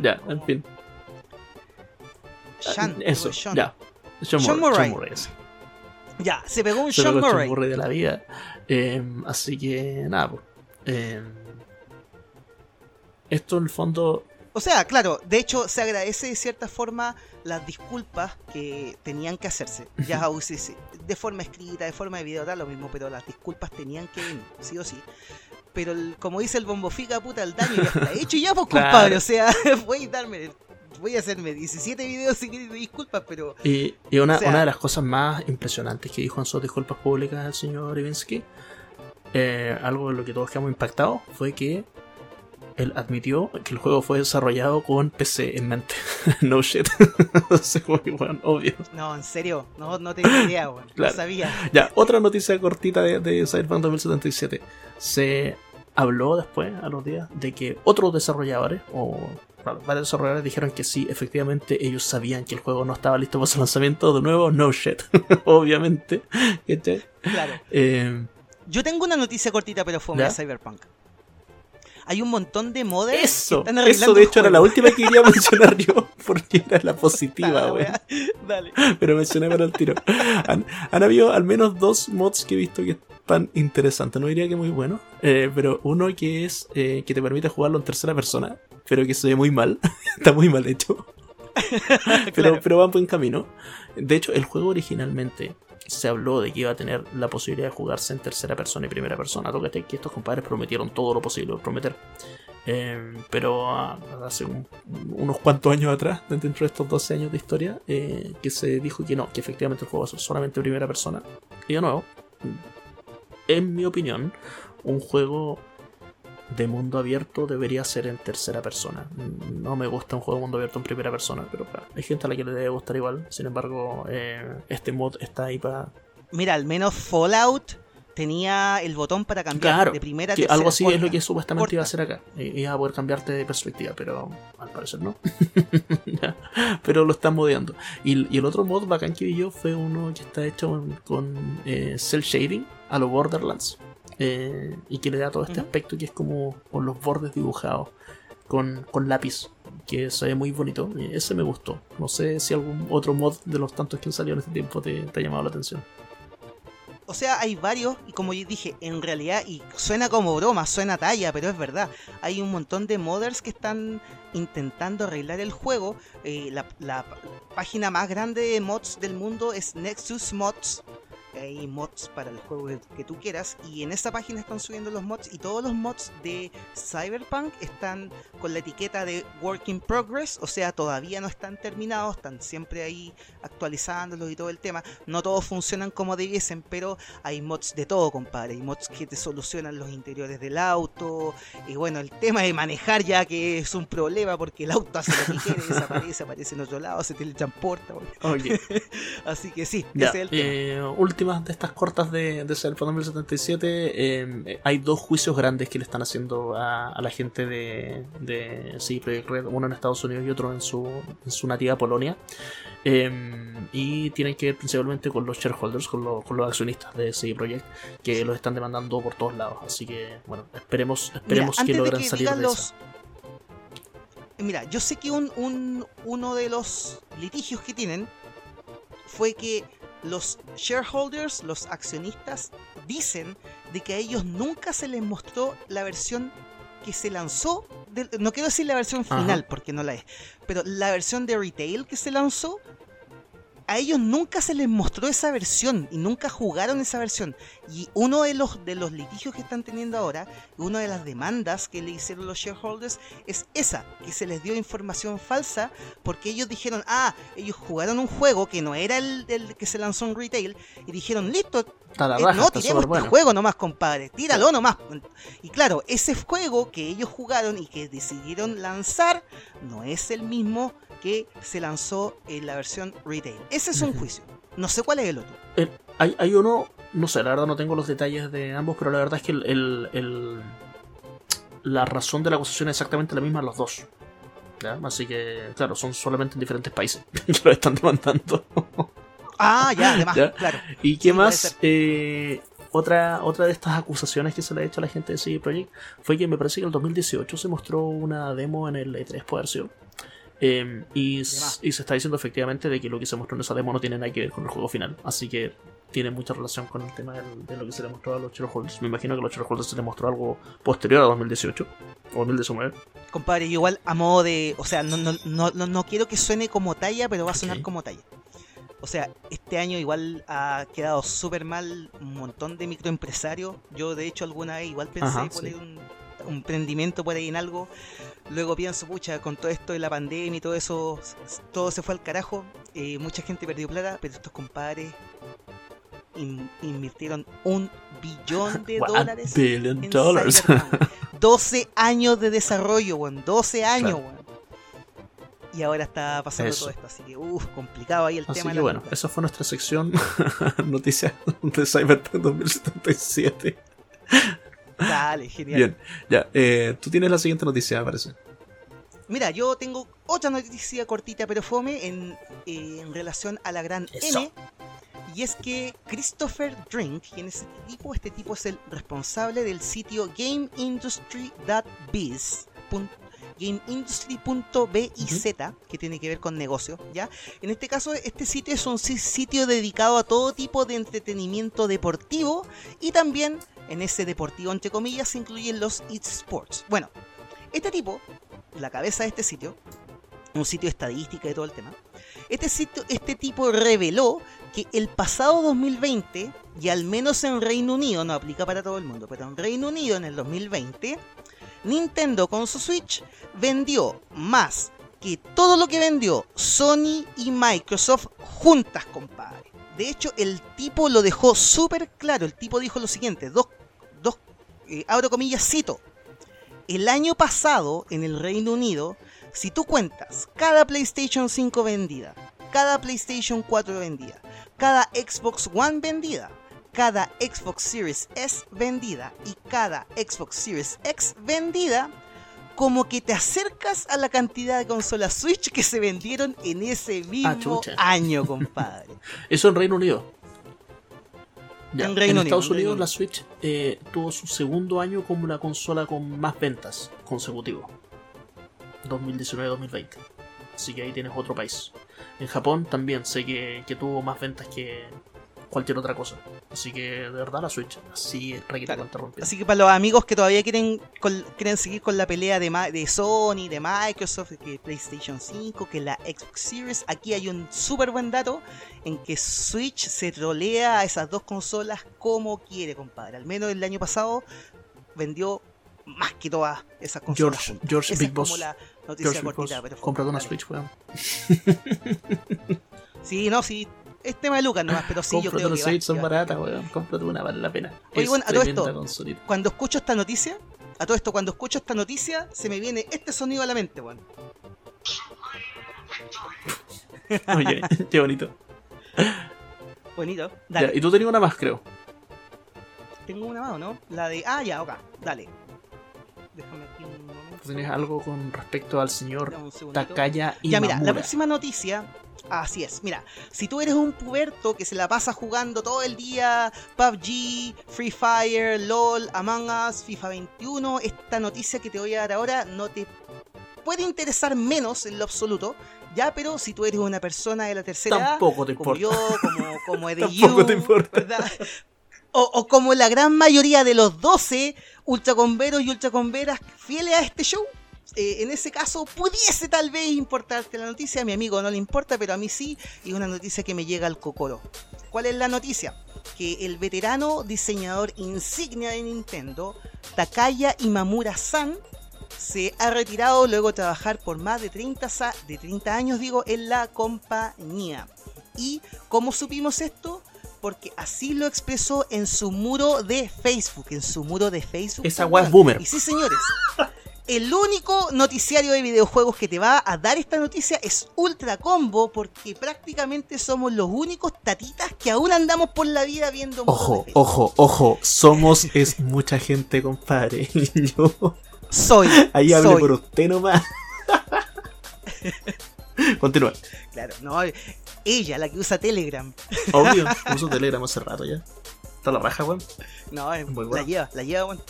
Ya, en fin. Sean, Eso, Sean. ya. Sean Sean Murray. Murray. Sean Murray. Ya, se pegó un Se Sean pegó Murray. Sean Murray de la vida. Eh, así que, nada, pues. Eh, esto en el fondo O sea, claro, de hecho se agradece de cierta forma las disculpas que tenían que hacerse. Ya de forma escrita, de forma de video, da lo mismo, pero las disculpas tenían que venir, sí o sí. Pero el- como dice el bombofica, puta, el daño ya está hecho ya, pues Claro. compadre. O sea, voy a darme, voy a hacerme 17 videos sin disculpas, pero Y, y una, O sea- una de las cosas más impresionantes que dijo en sus disculpas públicas el señor Ivinsky eh, algo de lo que todos quedamos impactados fue que él admitió que el juego fue desarrollado con PC en mente. no shit. Bueno, obvio. No, en serio, no, no tenía idea, weón. Claro. No sabía. Ya, otra noticia cortita de, de Cyberpunk 2077. Se habló después, a los días, de que otros desarrolladores, o varios desarrolladores dijeron que sí, efectivamente, ellos sabían que el juego no estaba listo para su lanzamiento. De nuevo, no shit. Obviamente. Claro. Eh, Yo tengo una noticia cortita, pero fue de Cyberpunk. Hay un montón de que eso, están arreglando eso de hecho era la última que quería mencionar yo, porque era la positiva, weón. Dale. pero mencioné para el tiro. Han, han habido al menos dos mods que he visto que están interesantes. No diría que muy buenos, eh, pero uno que es eh, que te permite jugarlo en tercera persona, pero que se ve muy mal. Está muy mal hecho. pero, Claro. pero va en buen camino. De hecho, el juego originalmente se habló de que iba a tener la posibilidad de jugarse en tercera persona y primera persona. Tócate que estos compadres prometieron todo lo posible por prometer. Eh, pero ah, hace un- unos cuantos años atrás, dentro de estos 12 años de historia, eh, que se dijo que no, que efectivamente el juego va a ser solamente primera persona. Y de nuevo, en mi opinión, un juego de mundo abierto debería ser en tercera persona. No me gusta un juego de mundo abierto en primera persona, pero claro, hay gente a la que le debe gustar igual. Sin embargo, eh, este mod está ahí para Mira, al menos Fallout tenía el botón para cambiar Claro, de primera a tercera. algo así es corta. lo que supuestamente iba a corta. hacer acá. Iba a poder cambiarte de perspectiva, pero al parecer no. Pero lo están modeando. Y, y el otro mod bacán que vi yo fue uno que está hecho con, con, eh, cel shading a los Borderlands. Eh, y que le da todo este aspecto que es como con los bordes dibujados con, con lápiz. Que se ve muy bonito. y ese me gustó. No sé si algún otro mod de los tantos que han salido en este tiempo te, te ha llamado la atención. O sea, hay varios, y como yo dije, en realidad, y suena como broma, suena talla, pero es verdad. Hay un montón de modders que están intentando arreglar el juego. Eh, la, la página más grande de mods del mundo es Nexus Mods. Hay mods para el juego que, que tú quieras. Y en esa página están subiendo los mods. Y todos los mods de Cyberpunk están con la etiqueta de Work in Progress. O sea, todavía no están terminados. Están siempre ahí actualizándolos y todo el tema. No todos funcionan como debiesen, pero hay mods de todo, compadre. Hay mods que te solucionan los interiores del auto. Y bueno, el tema de manejar ya que es un problema porque el auto hace lo que quiere, desaparece, aparece en otro lado, se teletransporta. güey. Así que sí, Ya, ese es el tema. eh, últimas de estas cortas de, de Cyberpunk 2077. eh, hay dos juicios grandes que le están haciendo a, a la gente de, de CD Projekt Red, uno en Estados Unidos y otro en su, en su nativa Polonia. Eh, y tienen que ver principalmente con los shareholders, con, los- con los accionistas de CD Projekt, que los están demandando por todos lados. Así que, bueno, esperemos, esperemos Mira, que logren que salir de los- esa. Mira, yo sé que un, un- uno de los litigios que tienen fue que los shareholders, los accionistas, dicen de que a ellos nunca se les mostró la versión que se lanzó. no quiero decir la versión Ajá. final porque no la es, pero la versión de retail que se lanzó. A ellos nunca se les mostró esa versión y nunca jugaron esa versión. Y uno de los, de los litigios que están teniendo ahora, una de las demandas que le hicieron los shareholders, es esa, que se les dio información falsa porque ellos dijeron, ah, ellos jugaron un juego que no era el, el que se lanzó en retail y dijeron, listo, eh, no, tiremos este juego nomás, compadre, tíralo nomás. Y claro, ese juego que ellos jugaron y que decidieron lanzar no es el mismo que se lanzó en la versión retail. Ese es un juicio. No sé cuál es el otro. Eh, hay, hay uno, no sé, la verdad no tengo los detalles de ambos, pero la verdad es que el, el- el- la razón de la acusación es exactamente la misma en los dos. ¿ya? Así que, claro, son solamente en diferentes países que lo están demandando. Ah, ya, además, Ya. claro. ¿Y qué Sí, puede más? Eh, otra, otra de estas acusaciones que se le ha hecho a la gente de CD Projekt fue que me parece que en el 2018 se mostró una demo en el E3 por haber sido. Eh, y, y se está diciendo efectivamente de que lo que se mostró en esa demo no tiene nada que ver con el juego final. Así que tiene mucha relación con el tema del- de lo que se le mostró a los shareholders. Me imagino que a los shareholders se les mostró algo posterior a 2018 o 2019. Compadre, yo igual a modo de. O sea, no, no, no, no, no quiero que suene como talla, pero va a sonar Ok. como talla. O sea, este año igual ha quedado súper mal un montón de microempresarios. Yo, de hecho, alguna vez igual pensé Ajá, poner sí. un, un emprendimiento por ahí en algo. Luego pienso, pucha, con todo esto de la pandemia y todo eso, todo se fue al carajo. eh, mucha gente perdió plata, pero estos compadres in- invirtieron un billón de dólares billion en dollars. Cyberpunk. 12 años de desarrollo, weón. 12 años, Claro. weón. Y ahora está pasando Eso. todo esto, así que, uff, complicado ahí el Así tema. que bueno, esa fue nuestra sección noticias de Cyberpunk 2077. Dale, genial. Bien, ya, eh, tú tienes la siguiente noticia, me parece. Mira, yo tengo otra noticia cortita pero fome en, eh, en relación a la gran Eso. M. Y es que Christopher Drink, quien es este tipo, este tipo es el responsable del sitio GameIndustry.biz. GameIndustry.biz, que tiene que ver con negocios, ¿ya? En este caso, este sitio es un si- sitio dedicado a todo tipo de entretenimiento deportivo y también en ese deportivo, entre comillas, se incluyen los eSports. Bueno, este tipo, la cabeza de este sitio, un sitio de estadística y todo el tema, este, sitio, este tipo reveló que el pasado 2020, y al menos en Reino Unido, no aplica para todo el mundo, pero en Reino Unido en el 2020, Nintendo con su Switch vendió más que todo lo que vendió Sony y Microsoft juntas, compadre. De hecho, el tipo lo dejó súper claro. El tipo dijo lo siguiente, dos, dos eh, abro comillas, cito. El año pasado, en el Reino Unido, si tú cuentas cada PlayStation 5 vendida, cada PlayStation 4 vendida, cada Xbox One vendida, cada Xbox Series S vendida y cada Xbox Series X vendida, como que te acercas a la cantidad de consolas Switch que se vendieron en ese mismo chucha. año, compadre. Eso en Reino Unido. Ya, En Reino Estados Unidos Unido. la Switch eh, tuvo su segundo año como la consola con más ventas consecutivos. 2019-2020. Así que ahí tienes otro país. En Japón también sé que, que tuvo más ventas que cualquier otra cosa. Así que de verdad la Switch así requete Claro. Así que para los amigos que todavía quieren, col- quieren seguir con la pelea de, Ma- de Sony, de Microsoft, que PlayStation 5, que la Xbox Series, aquí hay un súper buen dato en que Switch se trolea a esas dos consolas como quiere, compadre. Al menos el año pasado vendió más que todas esas consolas. George, juntas. George Esa Big Boss. la noticia George Big cortita, Boss, pero cómprate una. Switch, weón. Sí, no, sí. Es tema de Lucas nomás, pero sí, yo creo que va- Switch, son va. baratas, weón. Cómprate una, vale la pena. Oye, bueno, a todo esto, consolita. Cuando escucho esta noticia, a todo esto, cuando escucho esta noticia, se me viene este sonido a la mente, weón. Oye, qué bonito. Bonito. Ya, Dale. y tú tenías una más, creo. Tengo una más, ¿o ¿no? La de. Ah, ya, ok. Dale. ¿Tú tenías algo con respecto al señor. Takaya y Ya, mira, la próxima noticia. Así es, mira, si tú eres un puberto que se la pasa jugando todo el día PUBG, Free Fire, LOL, Among Us, FIFA 21, esta noticia que te voy a dar ahora no te puede interesar menos en lo absoluto, ya, pero si tú eres una persona de la tercera edad, Tampoco te como importa. yo, como, como Eddie Tampoco te importa. o como la gran mayoría de los 12 ultracomberos y ultracomberas fieles a este show, eh, en ese caso pudiese tal vez importarte la noticia. A mi amigo no le importa, pero a mí sí, y una noticia que me llega al cocoro. ¿Cuál es la noticia? Que el veterano diseñador insignia de Nintendo, Takaya Imamura-san, se ha retirado luego de trabajar por más de 30, sa- de 30 años digo, en la compañía. ¿Y cómo supimos esto? Porque así lo expresó en su muro de Facebook. En su muro de Facebook. Esa weón. boomer. Y sí, señores. El único noticiario de videojuegos que te va a dar esta noticia es Ultra Combo, porque prácticamente somos los únicos tatitas que aún andamos por la vida viendo. Ojo, ojo, ojo. Somos es mucha gente, compadre. Yo Soy. ahí hablé soy. por usted nomás. Continúa. Claro, no, ella, la que usa Telegram. Obvio, uso Telegram hace rato ya. Está la raja, weón. No, es- Muy la bueno. lleva, la lleva, bueno.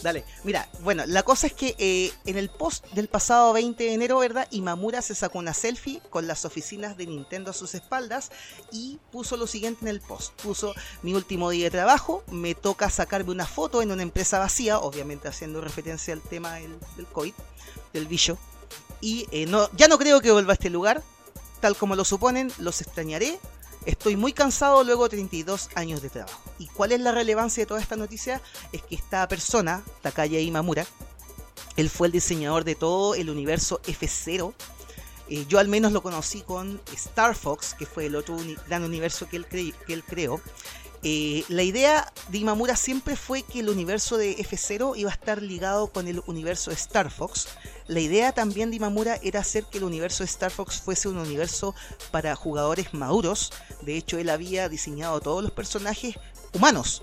Dale, mira, bueno, la cosa es que eh, en el post del pasado 20 de enero, ¿verdad? Imamura se sacó una selfie con las oficinas de Nintendo a sus espaldas y puso lo siguiente en el post. Puso, mi último día de trabajo, me toca sacarme una foto en una empresa vacía, obviamente haciendo referencia al tema del, del COVID, del bicho. Y eh, no, ya no creo que vuelva a este lugar, tal como lo suponen, los extrañaré. Estoy muy cansado luego de 32 años de trabajo. ¿Y cuál es la relevancia de toda esta noticia? Es que esta persona, Takaya Imamura, él fue el diseñador de todo el universo F0 Eh, yo al menos lo conocí con Star Fox, que fue el otro gran universo que él, que él creó. Eh, la idea de Imamura siempre fue que el universo de F0 iba a estar ligado con el universo de Star Fox. La idea también de Imamura era hacer que el universo de Star Fox fuese un universo para jugadores maduros. De hecho, él había diseñado todos los personajes humanos.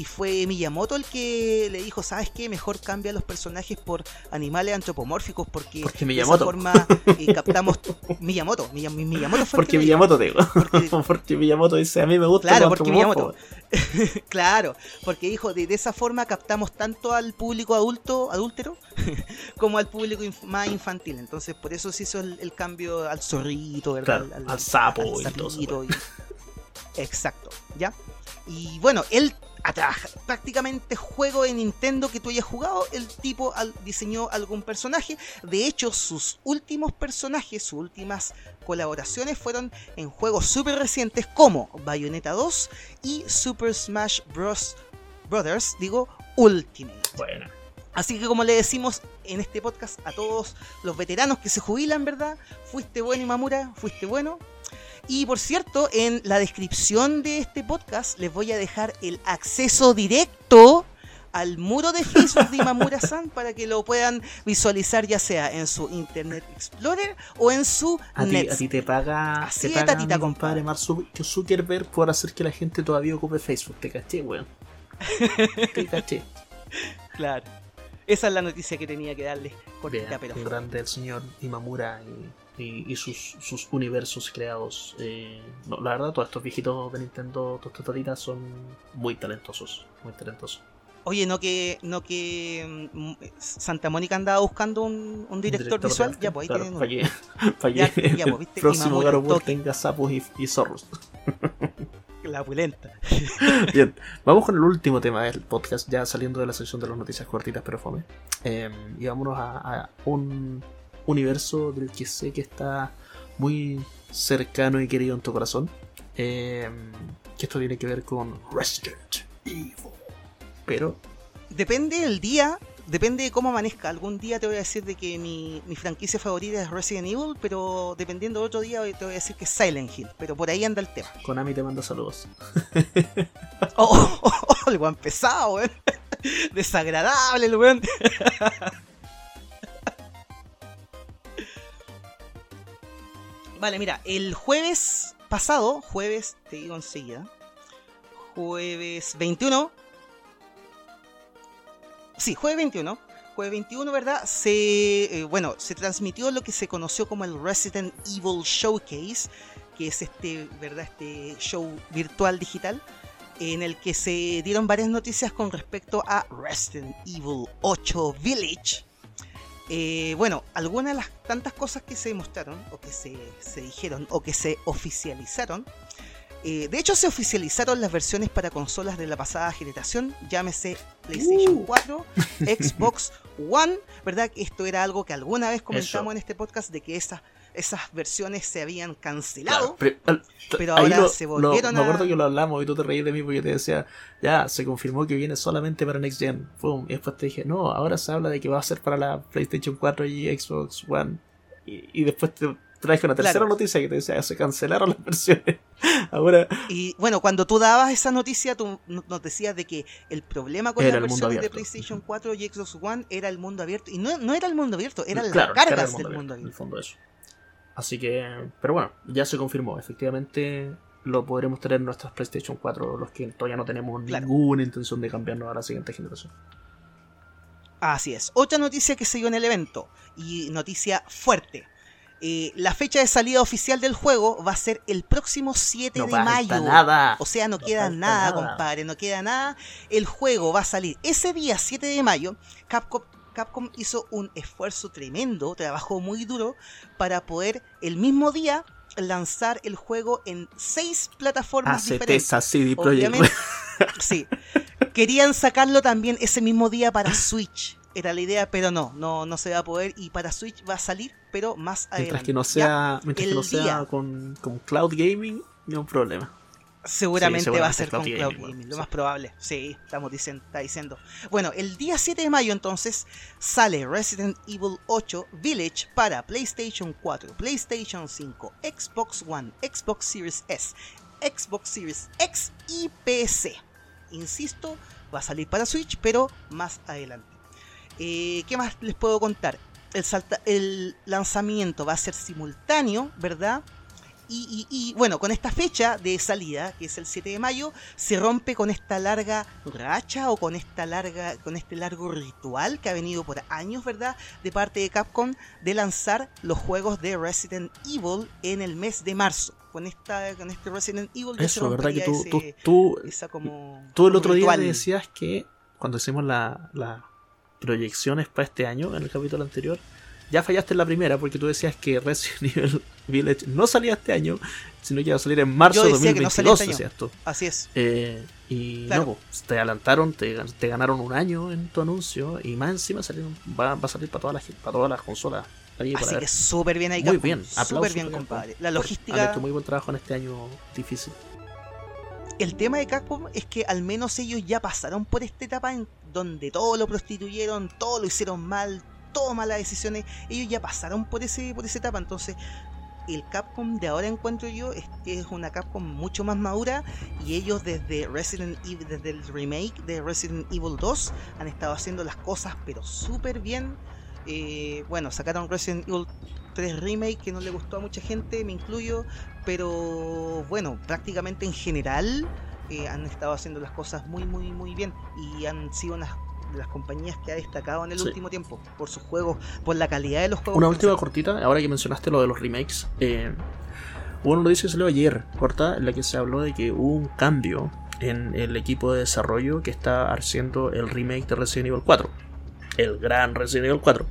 Y fue Miyamoto el que le dijo, ¿sabes qué? Mejor cambia los personajes por animales antropomórficos porque, Porque de esa forma eh, captamos... Miyamoto, Miya- Miyamoto fue Porque. Miyamoto digo. Porque- Porque Miyamoto dice, a mí me gusta Claro, porque antropomorfo". Miyamoto. claro, porque dijo, de, de esa forma captamos tanto al público adulto, adúltero, como al público inf- más infantil. Entonces, por eso se hizo el, el cambio al zorrito, ¿verdad? Claro, al sapo y todo eso, y- Exacto, ¿ya? Y bueno, él a trabajar prácticamente juego de Nintendo que tú hayas jugado, el tipo al- diseñó algún personaje. De hecho, sus últimos personajes, sus últimas colaboraciones fueron en juegos súper recientes como Bayonetta 2 y Super Smash Bros. Brothers, digo, Ultimate. Bueno, Así que como le decimos en este podcast a todos los veteranos que se jubilan, ¿verdad? Fuiste bueno Imamura, fuiste bueno. Y por cierto, en la descripción de este podcast les voy a dejar el acceso directo al muro de Facebook de Imamura-san para que lo puedan visualizar ya sea en su Internet Explorer o en su a ti, a ti te paga, Así te paga tatita, mi compadre Mark Zu- Zuckerberg por hacer que la gente todavía ocupe Facebook. Te caché, weón. Te caché. Claro. Esa es la noticia que tenía que darles Bien, cortita, pero un grande el señor Imamura y, y- y sus, sus universos creados. Eh, no, la verdad, todos estos viejitos de Nintendo tostotaditas son muy talentosos. Muy talentosos. Oye, no que no que mm, Santa Mónica andaba buscando un, un director, visual, ya pues ahí claro, tienen uno. para que Ya- ya, pues, viste, próximo toque. tenga sapos y, y zorros. La pulenta. Bien, vamos con el último tema del podcast, ya saliendo de la sección de las noticias cortitas pero fome. Eh, y vámonos a, a un universo del que sé que está muy cercano y querido en tu corazón. Eh, que esto tiene que ver con Resident Evil. Pero, Depende del día, depende de cómo amanezca. Algún día te voy a decir de que mi, mi franquicia favorita es Resident Evil, pero dependiendo de otro día te voy a decir que es Silent Hill. Pero por ahí anda el tema. Konami te manda saludos. Oh, oh, oh, oh, el weón pesado, weón. Desagradable el weón. Vale, mira, el jueves pasado, jueves, te digo enseguida, jueves 21, sí, jueves 21, jueves 21, ¿verdad? Se, eh, bueno, se transmitió lo que se conoció como el Resident Evil Showcase, que es este, ¿verdad? Este show virtual digital en el que se dieron varias noticias con respecto a Resident Evil 8 Village. Eh, bueno, algunas de las tantas cosas que se mostraron, o que se, se dijeron, o que se oficializaron. eh, de hecho, se oficializaron las versiones para consolas de la pasada generación, llámese PlayStation Uh. 4, Xbox One, ¿verdad? Que Esto era algo que alguna vez comentamos Eso. en este podcast de que esas, esas versiones se habían cancelado. Claro, pero, ahora lo- se lo- volvieron Me acuerdo a- que lo hablamos y tú te reíste de mí porque te decía, ya, se confirmó que viene solamente para Next Gen. Pum, y después te dije, no, ahora se habla de que va a ser para la PlayStation 4 y Xbox One. Y, y después te traje una tercera Claro. noticia que te decía, se cancelaron las versiones. ahora Y bueno, cuando tú dabas esa noticia, tú nos decías de que el problema con Era las versiones de abierto. PlayStation 4 y Xbox One era el mundo abierto. Y no, no era el mundo abierto, eran claro, las era cargas el del mundo En el abierto. fondo eso. Así que, pero bueno, ya se confirmó. Efectivamente, lo podremos tener en nuestras PlayStation 4, los que todavía no tenemos Claro. ninguna intención de cambiarnos a la siguiente generación. Así es. Otra noticia que se dio en el evento, y noticia fuerte. Eh, la fecha de salida oficial del juego va a ser el próximo 7 No de mayo. nada. O sea, no, No queda nada, nada. compadre, no queda nada. El juego va a salir ese día, 7 de mayo. Capcom, Capcom hizo un esfuerzo tremendo, trabajó muy duro para poder el mismo día lanzar el juego en seis plataformas diferentes. CD Obviamente, sí. Querían sacarlo también ese mismo día para Switch. Era la idea, pero no, no, no se va a poder. Y para Switch va a salir, pero más adelante. Mientras que no ¿ya? sea, mientras que no sea con, con cloud gaming, no hay un problema. Seguramente, Sí, va a ser Cloud con Cloud Gaming, lo sí. más probable. Sí, estamos diciendo, está diciendo. Bueno, el día 7 de mayo entonces sale Resident Evil 8 Village para PlayStation 4, PlayStation 5, Xbox One, Xbox Series S, Xbox Series X y PC. Insisto, va a salir para Switch, pero más adelante. Eh, ¿Qué más les puedo contar? El, salta- el lanzamiento va a ser simultáneo, ¿verdad? Y, y- y, bueno, con esta fecha de salida, que es el 7 de mayo, se rompe con esta larga racha o con esta larga, con este largo ritual que ha venido por años, ¿verdad? De parte de Capcom de lanzar los juegos de Resident Evil en el mes de marzo. Con esta, con este Resident Evil se Eso, ¿verdad? Que tú, tú, ese- tú, esa como tú el otro día ritual. me decías que cuando hicimos la- las proyecciones para este año, en el capítulo anterior, ya fallaste en la primera porque tú decías que Resident Evil Village no salía este año, sino que iba a salir en marzo de decía que no salía 2022, este. Así es. Eh, y Claro. no, pues, te adelantaron, te, gan- te ganaron un año en tu anuncio y más encima salieron, va, va a salir para todas las, para todas las consolas. Ahí Así que súper bien ahí, muy Capcom. bien. Súper bien, compadre. La logística. Han hecho muy buen trabajo en este año difícil. El tema de Capcom es que al menos ellos ya pasaron por esta etapa en donde todo lo prostituyeron, todo lo hicieron mal, todo malas decisiones. Ellos ya pasaron por ese por esa etapa, entonces el Capcom de ahora encuentro yo es es una Capcom mucho más madura y ellos desde Resident Evil, desde el remake de Resident Evil 2 han estado haciendo las cosas pero súper bien. Eh, bueno, sacaron Resident Evil 3 Remake que no le gustó a mucha gente, me incluyo, pero bueno, prácticamente en general eh, han estado haciendo las cosas muy, muy, muy bien y han sido unas de las compañías que ha destacado en el Sí. último tiempo por sus juegos, por la calidad de los juegos. Una última cortita, ahora que mencionaste lo de los remakes. Eh, hubo una noticia que salió ayer, corta, en la que se habló de que hubo un cambio en el equipo de desarrollo que está haciendo el remake de Resident Evil 4. El gran Resident Evil 4.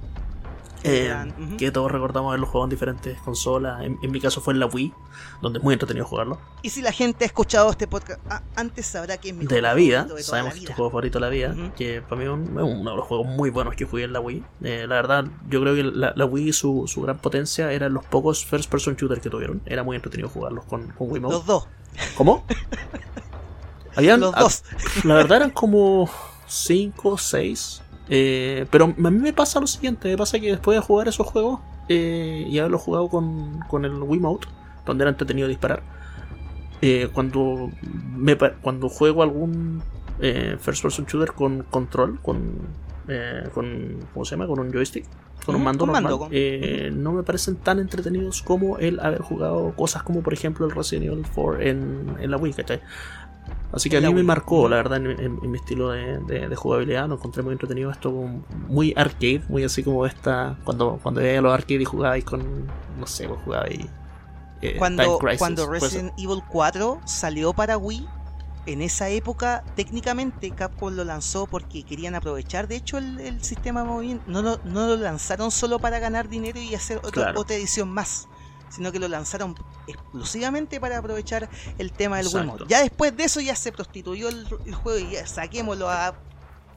Eh. Que todos recordamos haberlo jugado en diferentes consolas. En, en mi caso fue en la Wii, donde es muy entretenido jugarlo. Y si la gente ha escuchado este podcast a- antes sabrá que es mi De la vida, de sabemos la que es tu juego favorito de la vida, que para mí es un- es uno de los juegos muy buenos que jugué en la Wii. Eh, la verdad, yo creo que la, la Wii, su, su gran potencia eran los pocos first person shooters que tuvieron. Era muy entretenido jugarlos con, con Wiimote. Los dos, ¿Cómo? Habían, los ah, dos. La verdad eran como 5 o 6. Pero a mí me pasa lo siguiente: me pasa que después de jugar esos juegos eh, y haberlo jugado con, con el Wiimote, donde era entretenido disparar, eh, cuando, me, cuando juego algún eh, first person shooter con control, con, eh, con. ¿Cómo se llama? Con un joystick. Con un mando normal, mando, con- eh, no me parecen tan entretenidos como el haber jugado cosas como por ejemplo el Resident Evil 4 en, en la Wii, ¿cachai? Así que a mí me marcó, la verdad, en, en- en mi estilo de, de- de jugabilidad, lo encontré muy entretenido, esto muy arcade, muy así como esta, cuando, cuando veía los arcades y jugabais con, no sé, pues jugabais eh, Cuando, Crisis, cuando. Resident Evil 4 salió para Wii, en esa época técnicamente Capcom lo lanzó porque querían aprovechar de hecho el, el sistema de movimiento. No lo, no lo lanzaron solo para ganar dinero y hacer Claro. otra edición más, sino que lo lanzaron exclusivamente para aprovechar el tema del Exacto. Wiimote. Ya después de eso ya se prostituyó el, el juego y ya saquémoslo a-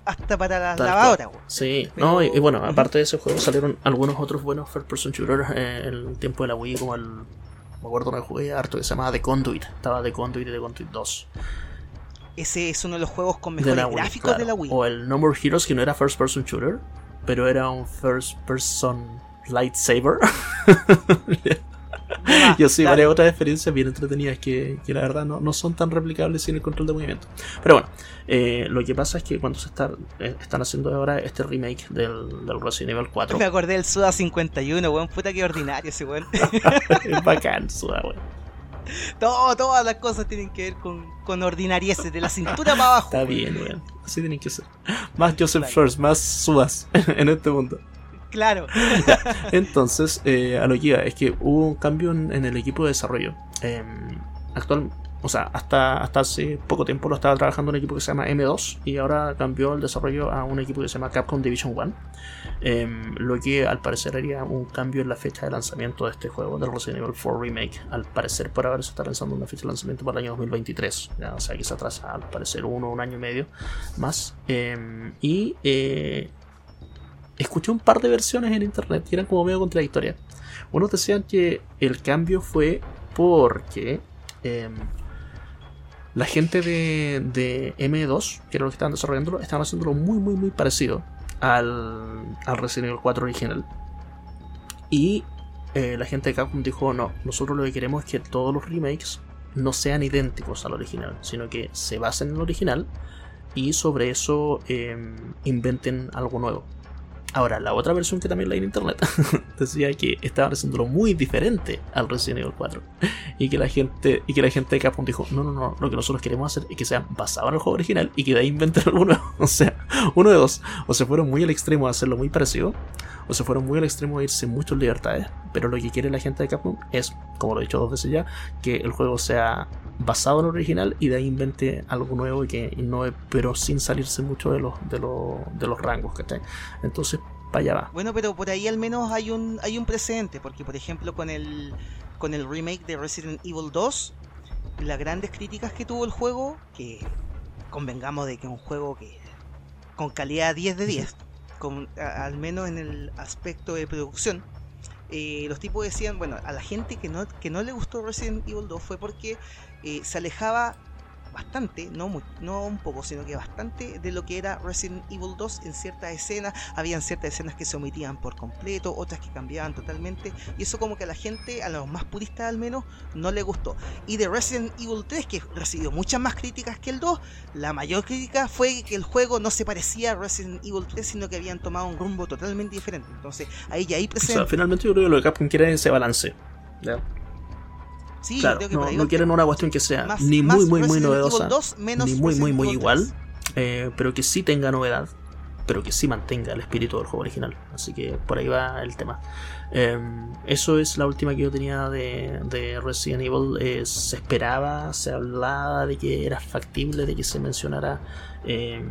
hasta para la Tal lavadora. cual. weón. Sí, Pero- no, y, y bueno, aparte de ese juego salieron algunos otros buenos first person shooters en el tiempo de la Wii, como el. Me acuerdo una que jugué harto que se llamaba The Conduit. Estaba The Conduit y The Conduit 2. Ese es uno de los juegos con mejores Wii, gráficos claro. de la Wii. O el No More Heroes, que no era first person shooter, pero era un first person lightsaber. Ah, y así claro. varias otras experiencias bien entretenidas que, que la verdad no, no son tan replicables sin el control de movimiento. Pero bueno, eh, lo que pasa es que cuando se está, eh, están haciendo ahora este remake del, del Resident Evil 4, Me acordé del Suda 51, weón. Puta que ordinario ese weón. es bacán, suda, weón. Todo, todas las cosas tienen que ver con, con ordinarieces, de la cintura para abajo. Está bien, weón. Así tienen que ser. Más Joseph. First, más sudas en este mundo. Claro. Entonces, eh, a lo que iba, es que hubo un cambio en, el equipo de desarrollo. Eh, actual, o sea, hasta, hasta hace poco tiempo lo estaba trabajando un equipo que se llama M2 y ahora cambió el desarrollo a un equipo que se llama Capcom Division 1. Eh, lo que al parecer haría un cambio en la fecha de lanzamiento de este juego, del Resident Evil 4 Remake. Al parecer, por ahora se está lanzando una fecha de lanzamiento para el año 2023. Ya, o sea, que se atrasa al parecer uno un año y medio más. Eh, y eh, escuché un par de versiones en internet y eran como medio contradictorias. Unos decían que el cambio fue porque em, La gente de, de M2, que era lo que estaban desarrollándolo, estaban haciéndolo muy, muy, muy parecido al, al Resident Evil 4 original. Y eh, la gente de Capcom dijo, no, nosotros lo que queremos es que todos los remakes no sean idénticos al original, sino que se basen en el original y sobre eso eh, inventen algo nuevo. Ahora, la otra versión que también leí en internet decía que estaban haciéndolo muy diferente al Resident Evil 4 y que la gente y que la gente de Capcom dijo, "No, no, no, lo que nosotros queremos hacer es que sea basado en el juego original y que de ahí inventen algo nuevo." O sea, uno de dos, o se fueron muy al extremo de hacerlo muy parecido, o se fueron muy al extremo de irse muchas libertades, pero lo que quiere la gente de Capcom es, como lo he dicho dos veces ya, que el juego sea basado en el original y de ahí invente algo nuevo y que innove, pero sin salirse mucho de los, de los, de los rangos, ¿cachai? Entonces, para allá va. Bueno, pero por ahí al menos hay un hay un precedente, porque por ejemplo con el con el remake de Resident Evil 2, las grandes críticas que tuvo el juego, que convengamos de que es un juego que con calidad 10 de 10, al menos en el aspecto de producción, eh, los tipos decían, bueno, a la gente que no, que no le gustó Resident Evil 2 fue porque eh, se alejaba bastante, no, mu- no un poco, sino que bastante de lo que era Resident Evil 2 en ciertas escenas. Habían ciertas escenas que se omitían por completo, otras que cambiaban totalmente. Y eso como que a la gente, a los más puristas al menos, no le gustó. Y de Resident Evil 3, que recibió muchas más críticas que el 2, la mayor crítica fue que el juego no se parecía a Resident Evil 3, sino que habían tomado un rumbo totalmente diferente. Entonces ahí ya hay O sea, presente. finalmente yo creo que lo que Capcom quiere es ese balance. ¿ya? Sí, claro, creo que no, no quieren una cuestión que sea Más- ni muy, muy, muy novedosa, 2, menos ni muy, muy, muy igual, 3. eh, pero que sí tenga novedad, pero que sí mantenga el espíritu del juego original. Así que por ahí va el tema. Eh, eso es la última que yo tenía de, de Resident Evil. Eh, se esperaba, se hablaba de que era factible, de que se mencionara eh,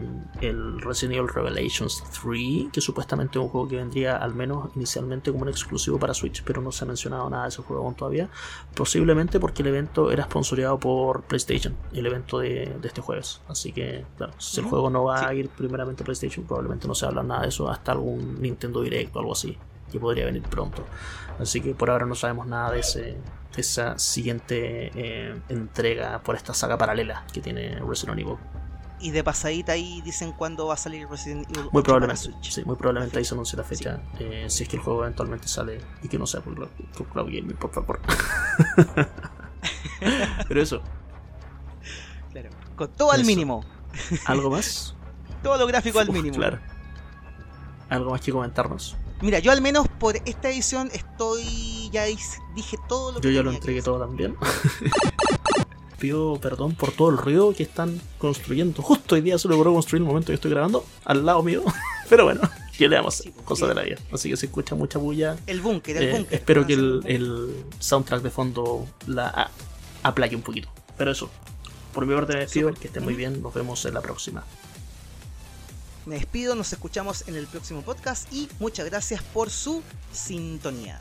el Resident Evil Revelations 3, que supuestamente es un juego que vendría al menos inicialmente como un exclusivo para Switch, pero no se ha mencionado nada de ese juego aún todavía. Posiblemente porque el evento era sponsoreado por PlayStation, el evento de, de este jueves. Así que, claro, si el Ujú. juego no va Sí. a ir primeramente a PlayStation, probablemente no se habla nada de eso hasta algún Nintendo Direct o algo así, que podría venir pronto. Así que por ahora no sabemos nada de ese esa siguiente eh, entrega por esta saga paralela que tiene Resident Evil. Y de pasadita ahí dicen cuándo va a salir Resident Evil 8 Muy para probablemente, Switch. sí, muy probablemente ahí se anuncia la fecha. eh, si es que el juego eventualmente sale y que no sea por, Cloud- por Cloud Gaming, por favor. Pero eso, Claro. Con todo al mínimo. ¿algo más? Todo lo gráfico al mínimo. Claro. ¿Algo más que comentarnos? Mira, yo al menos por esta edición estoy. Ya dije todo lo que Yo ya lo entregué todo también. Pido perdón por todo el ruido que están construyendo. Justo hoy día se logró construir el momento que estoy grabando, al lado mío. Pero bueno, ¿qué le damos? Sí, Cosa sí. de la vida. Así que se escucha mucha bulla. El búnker, el Eh, búnker. espero que el, soundtrack de fondo la aplaque un poquito. Pero eso, por mi parte me despido. Que estén muy bien. Nos vemos en la próxima. Me despido, nos escuchamos en el próximo podcast y muchas gracias por su sintonía.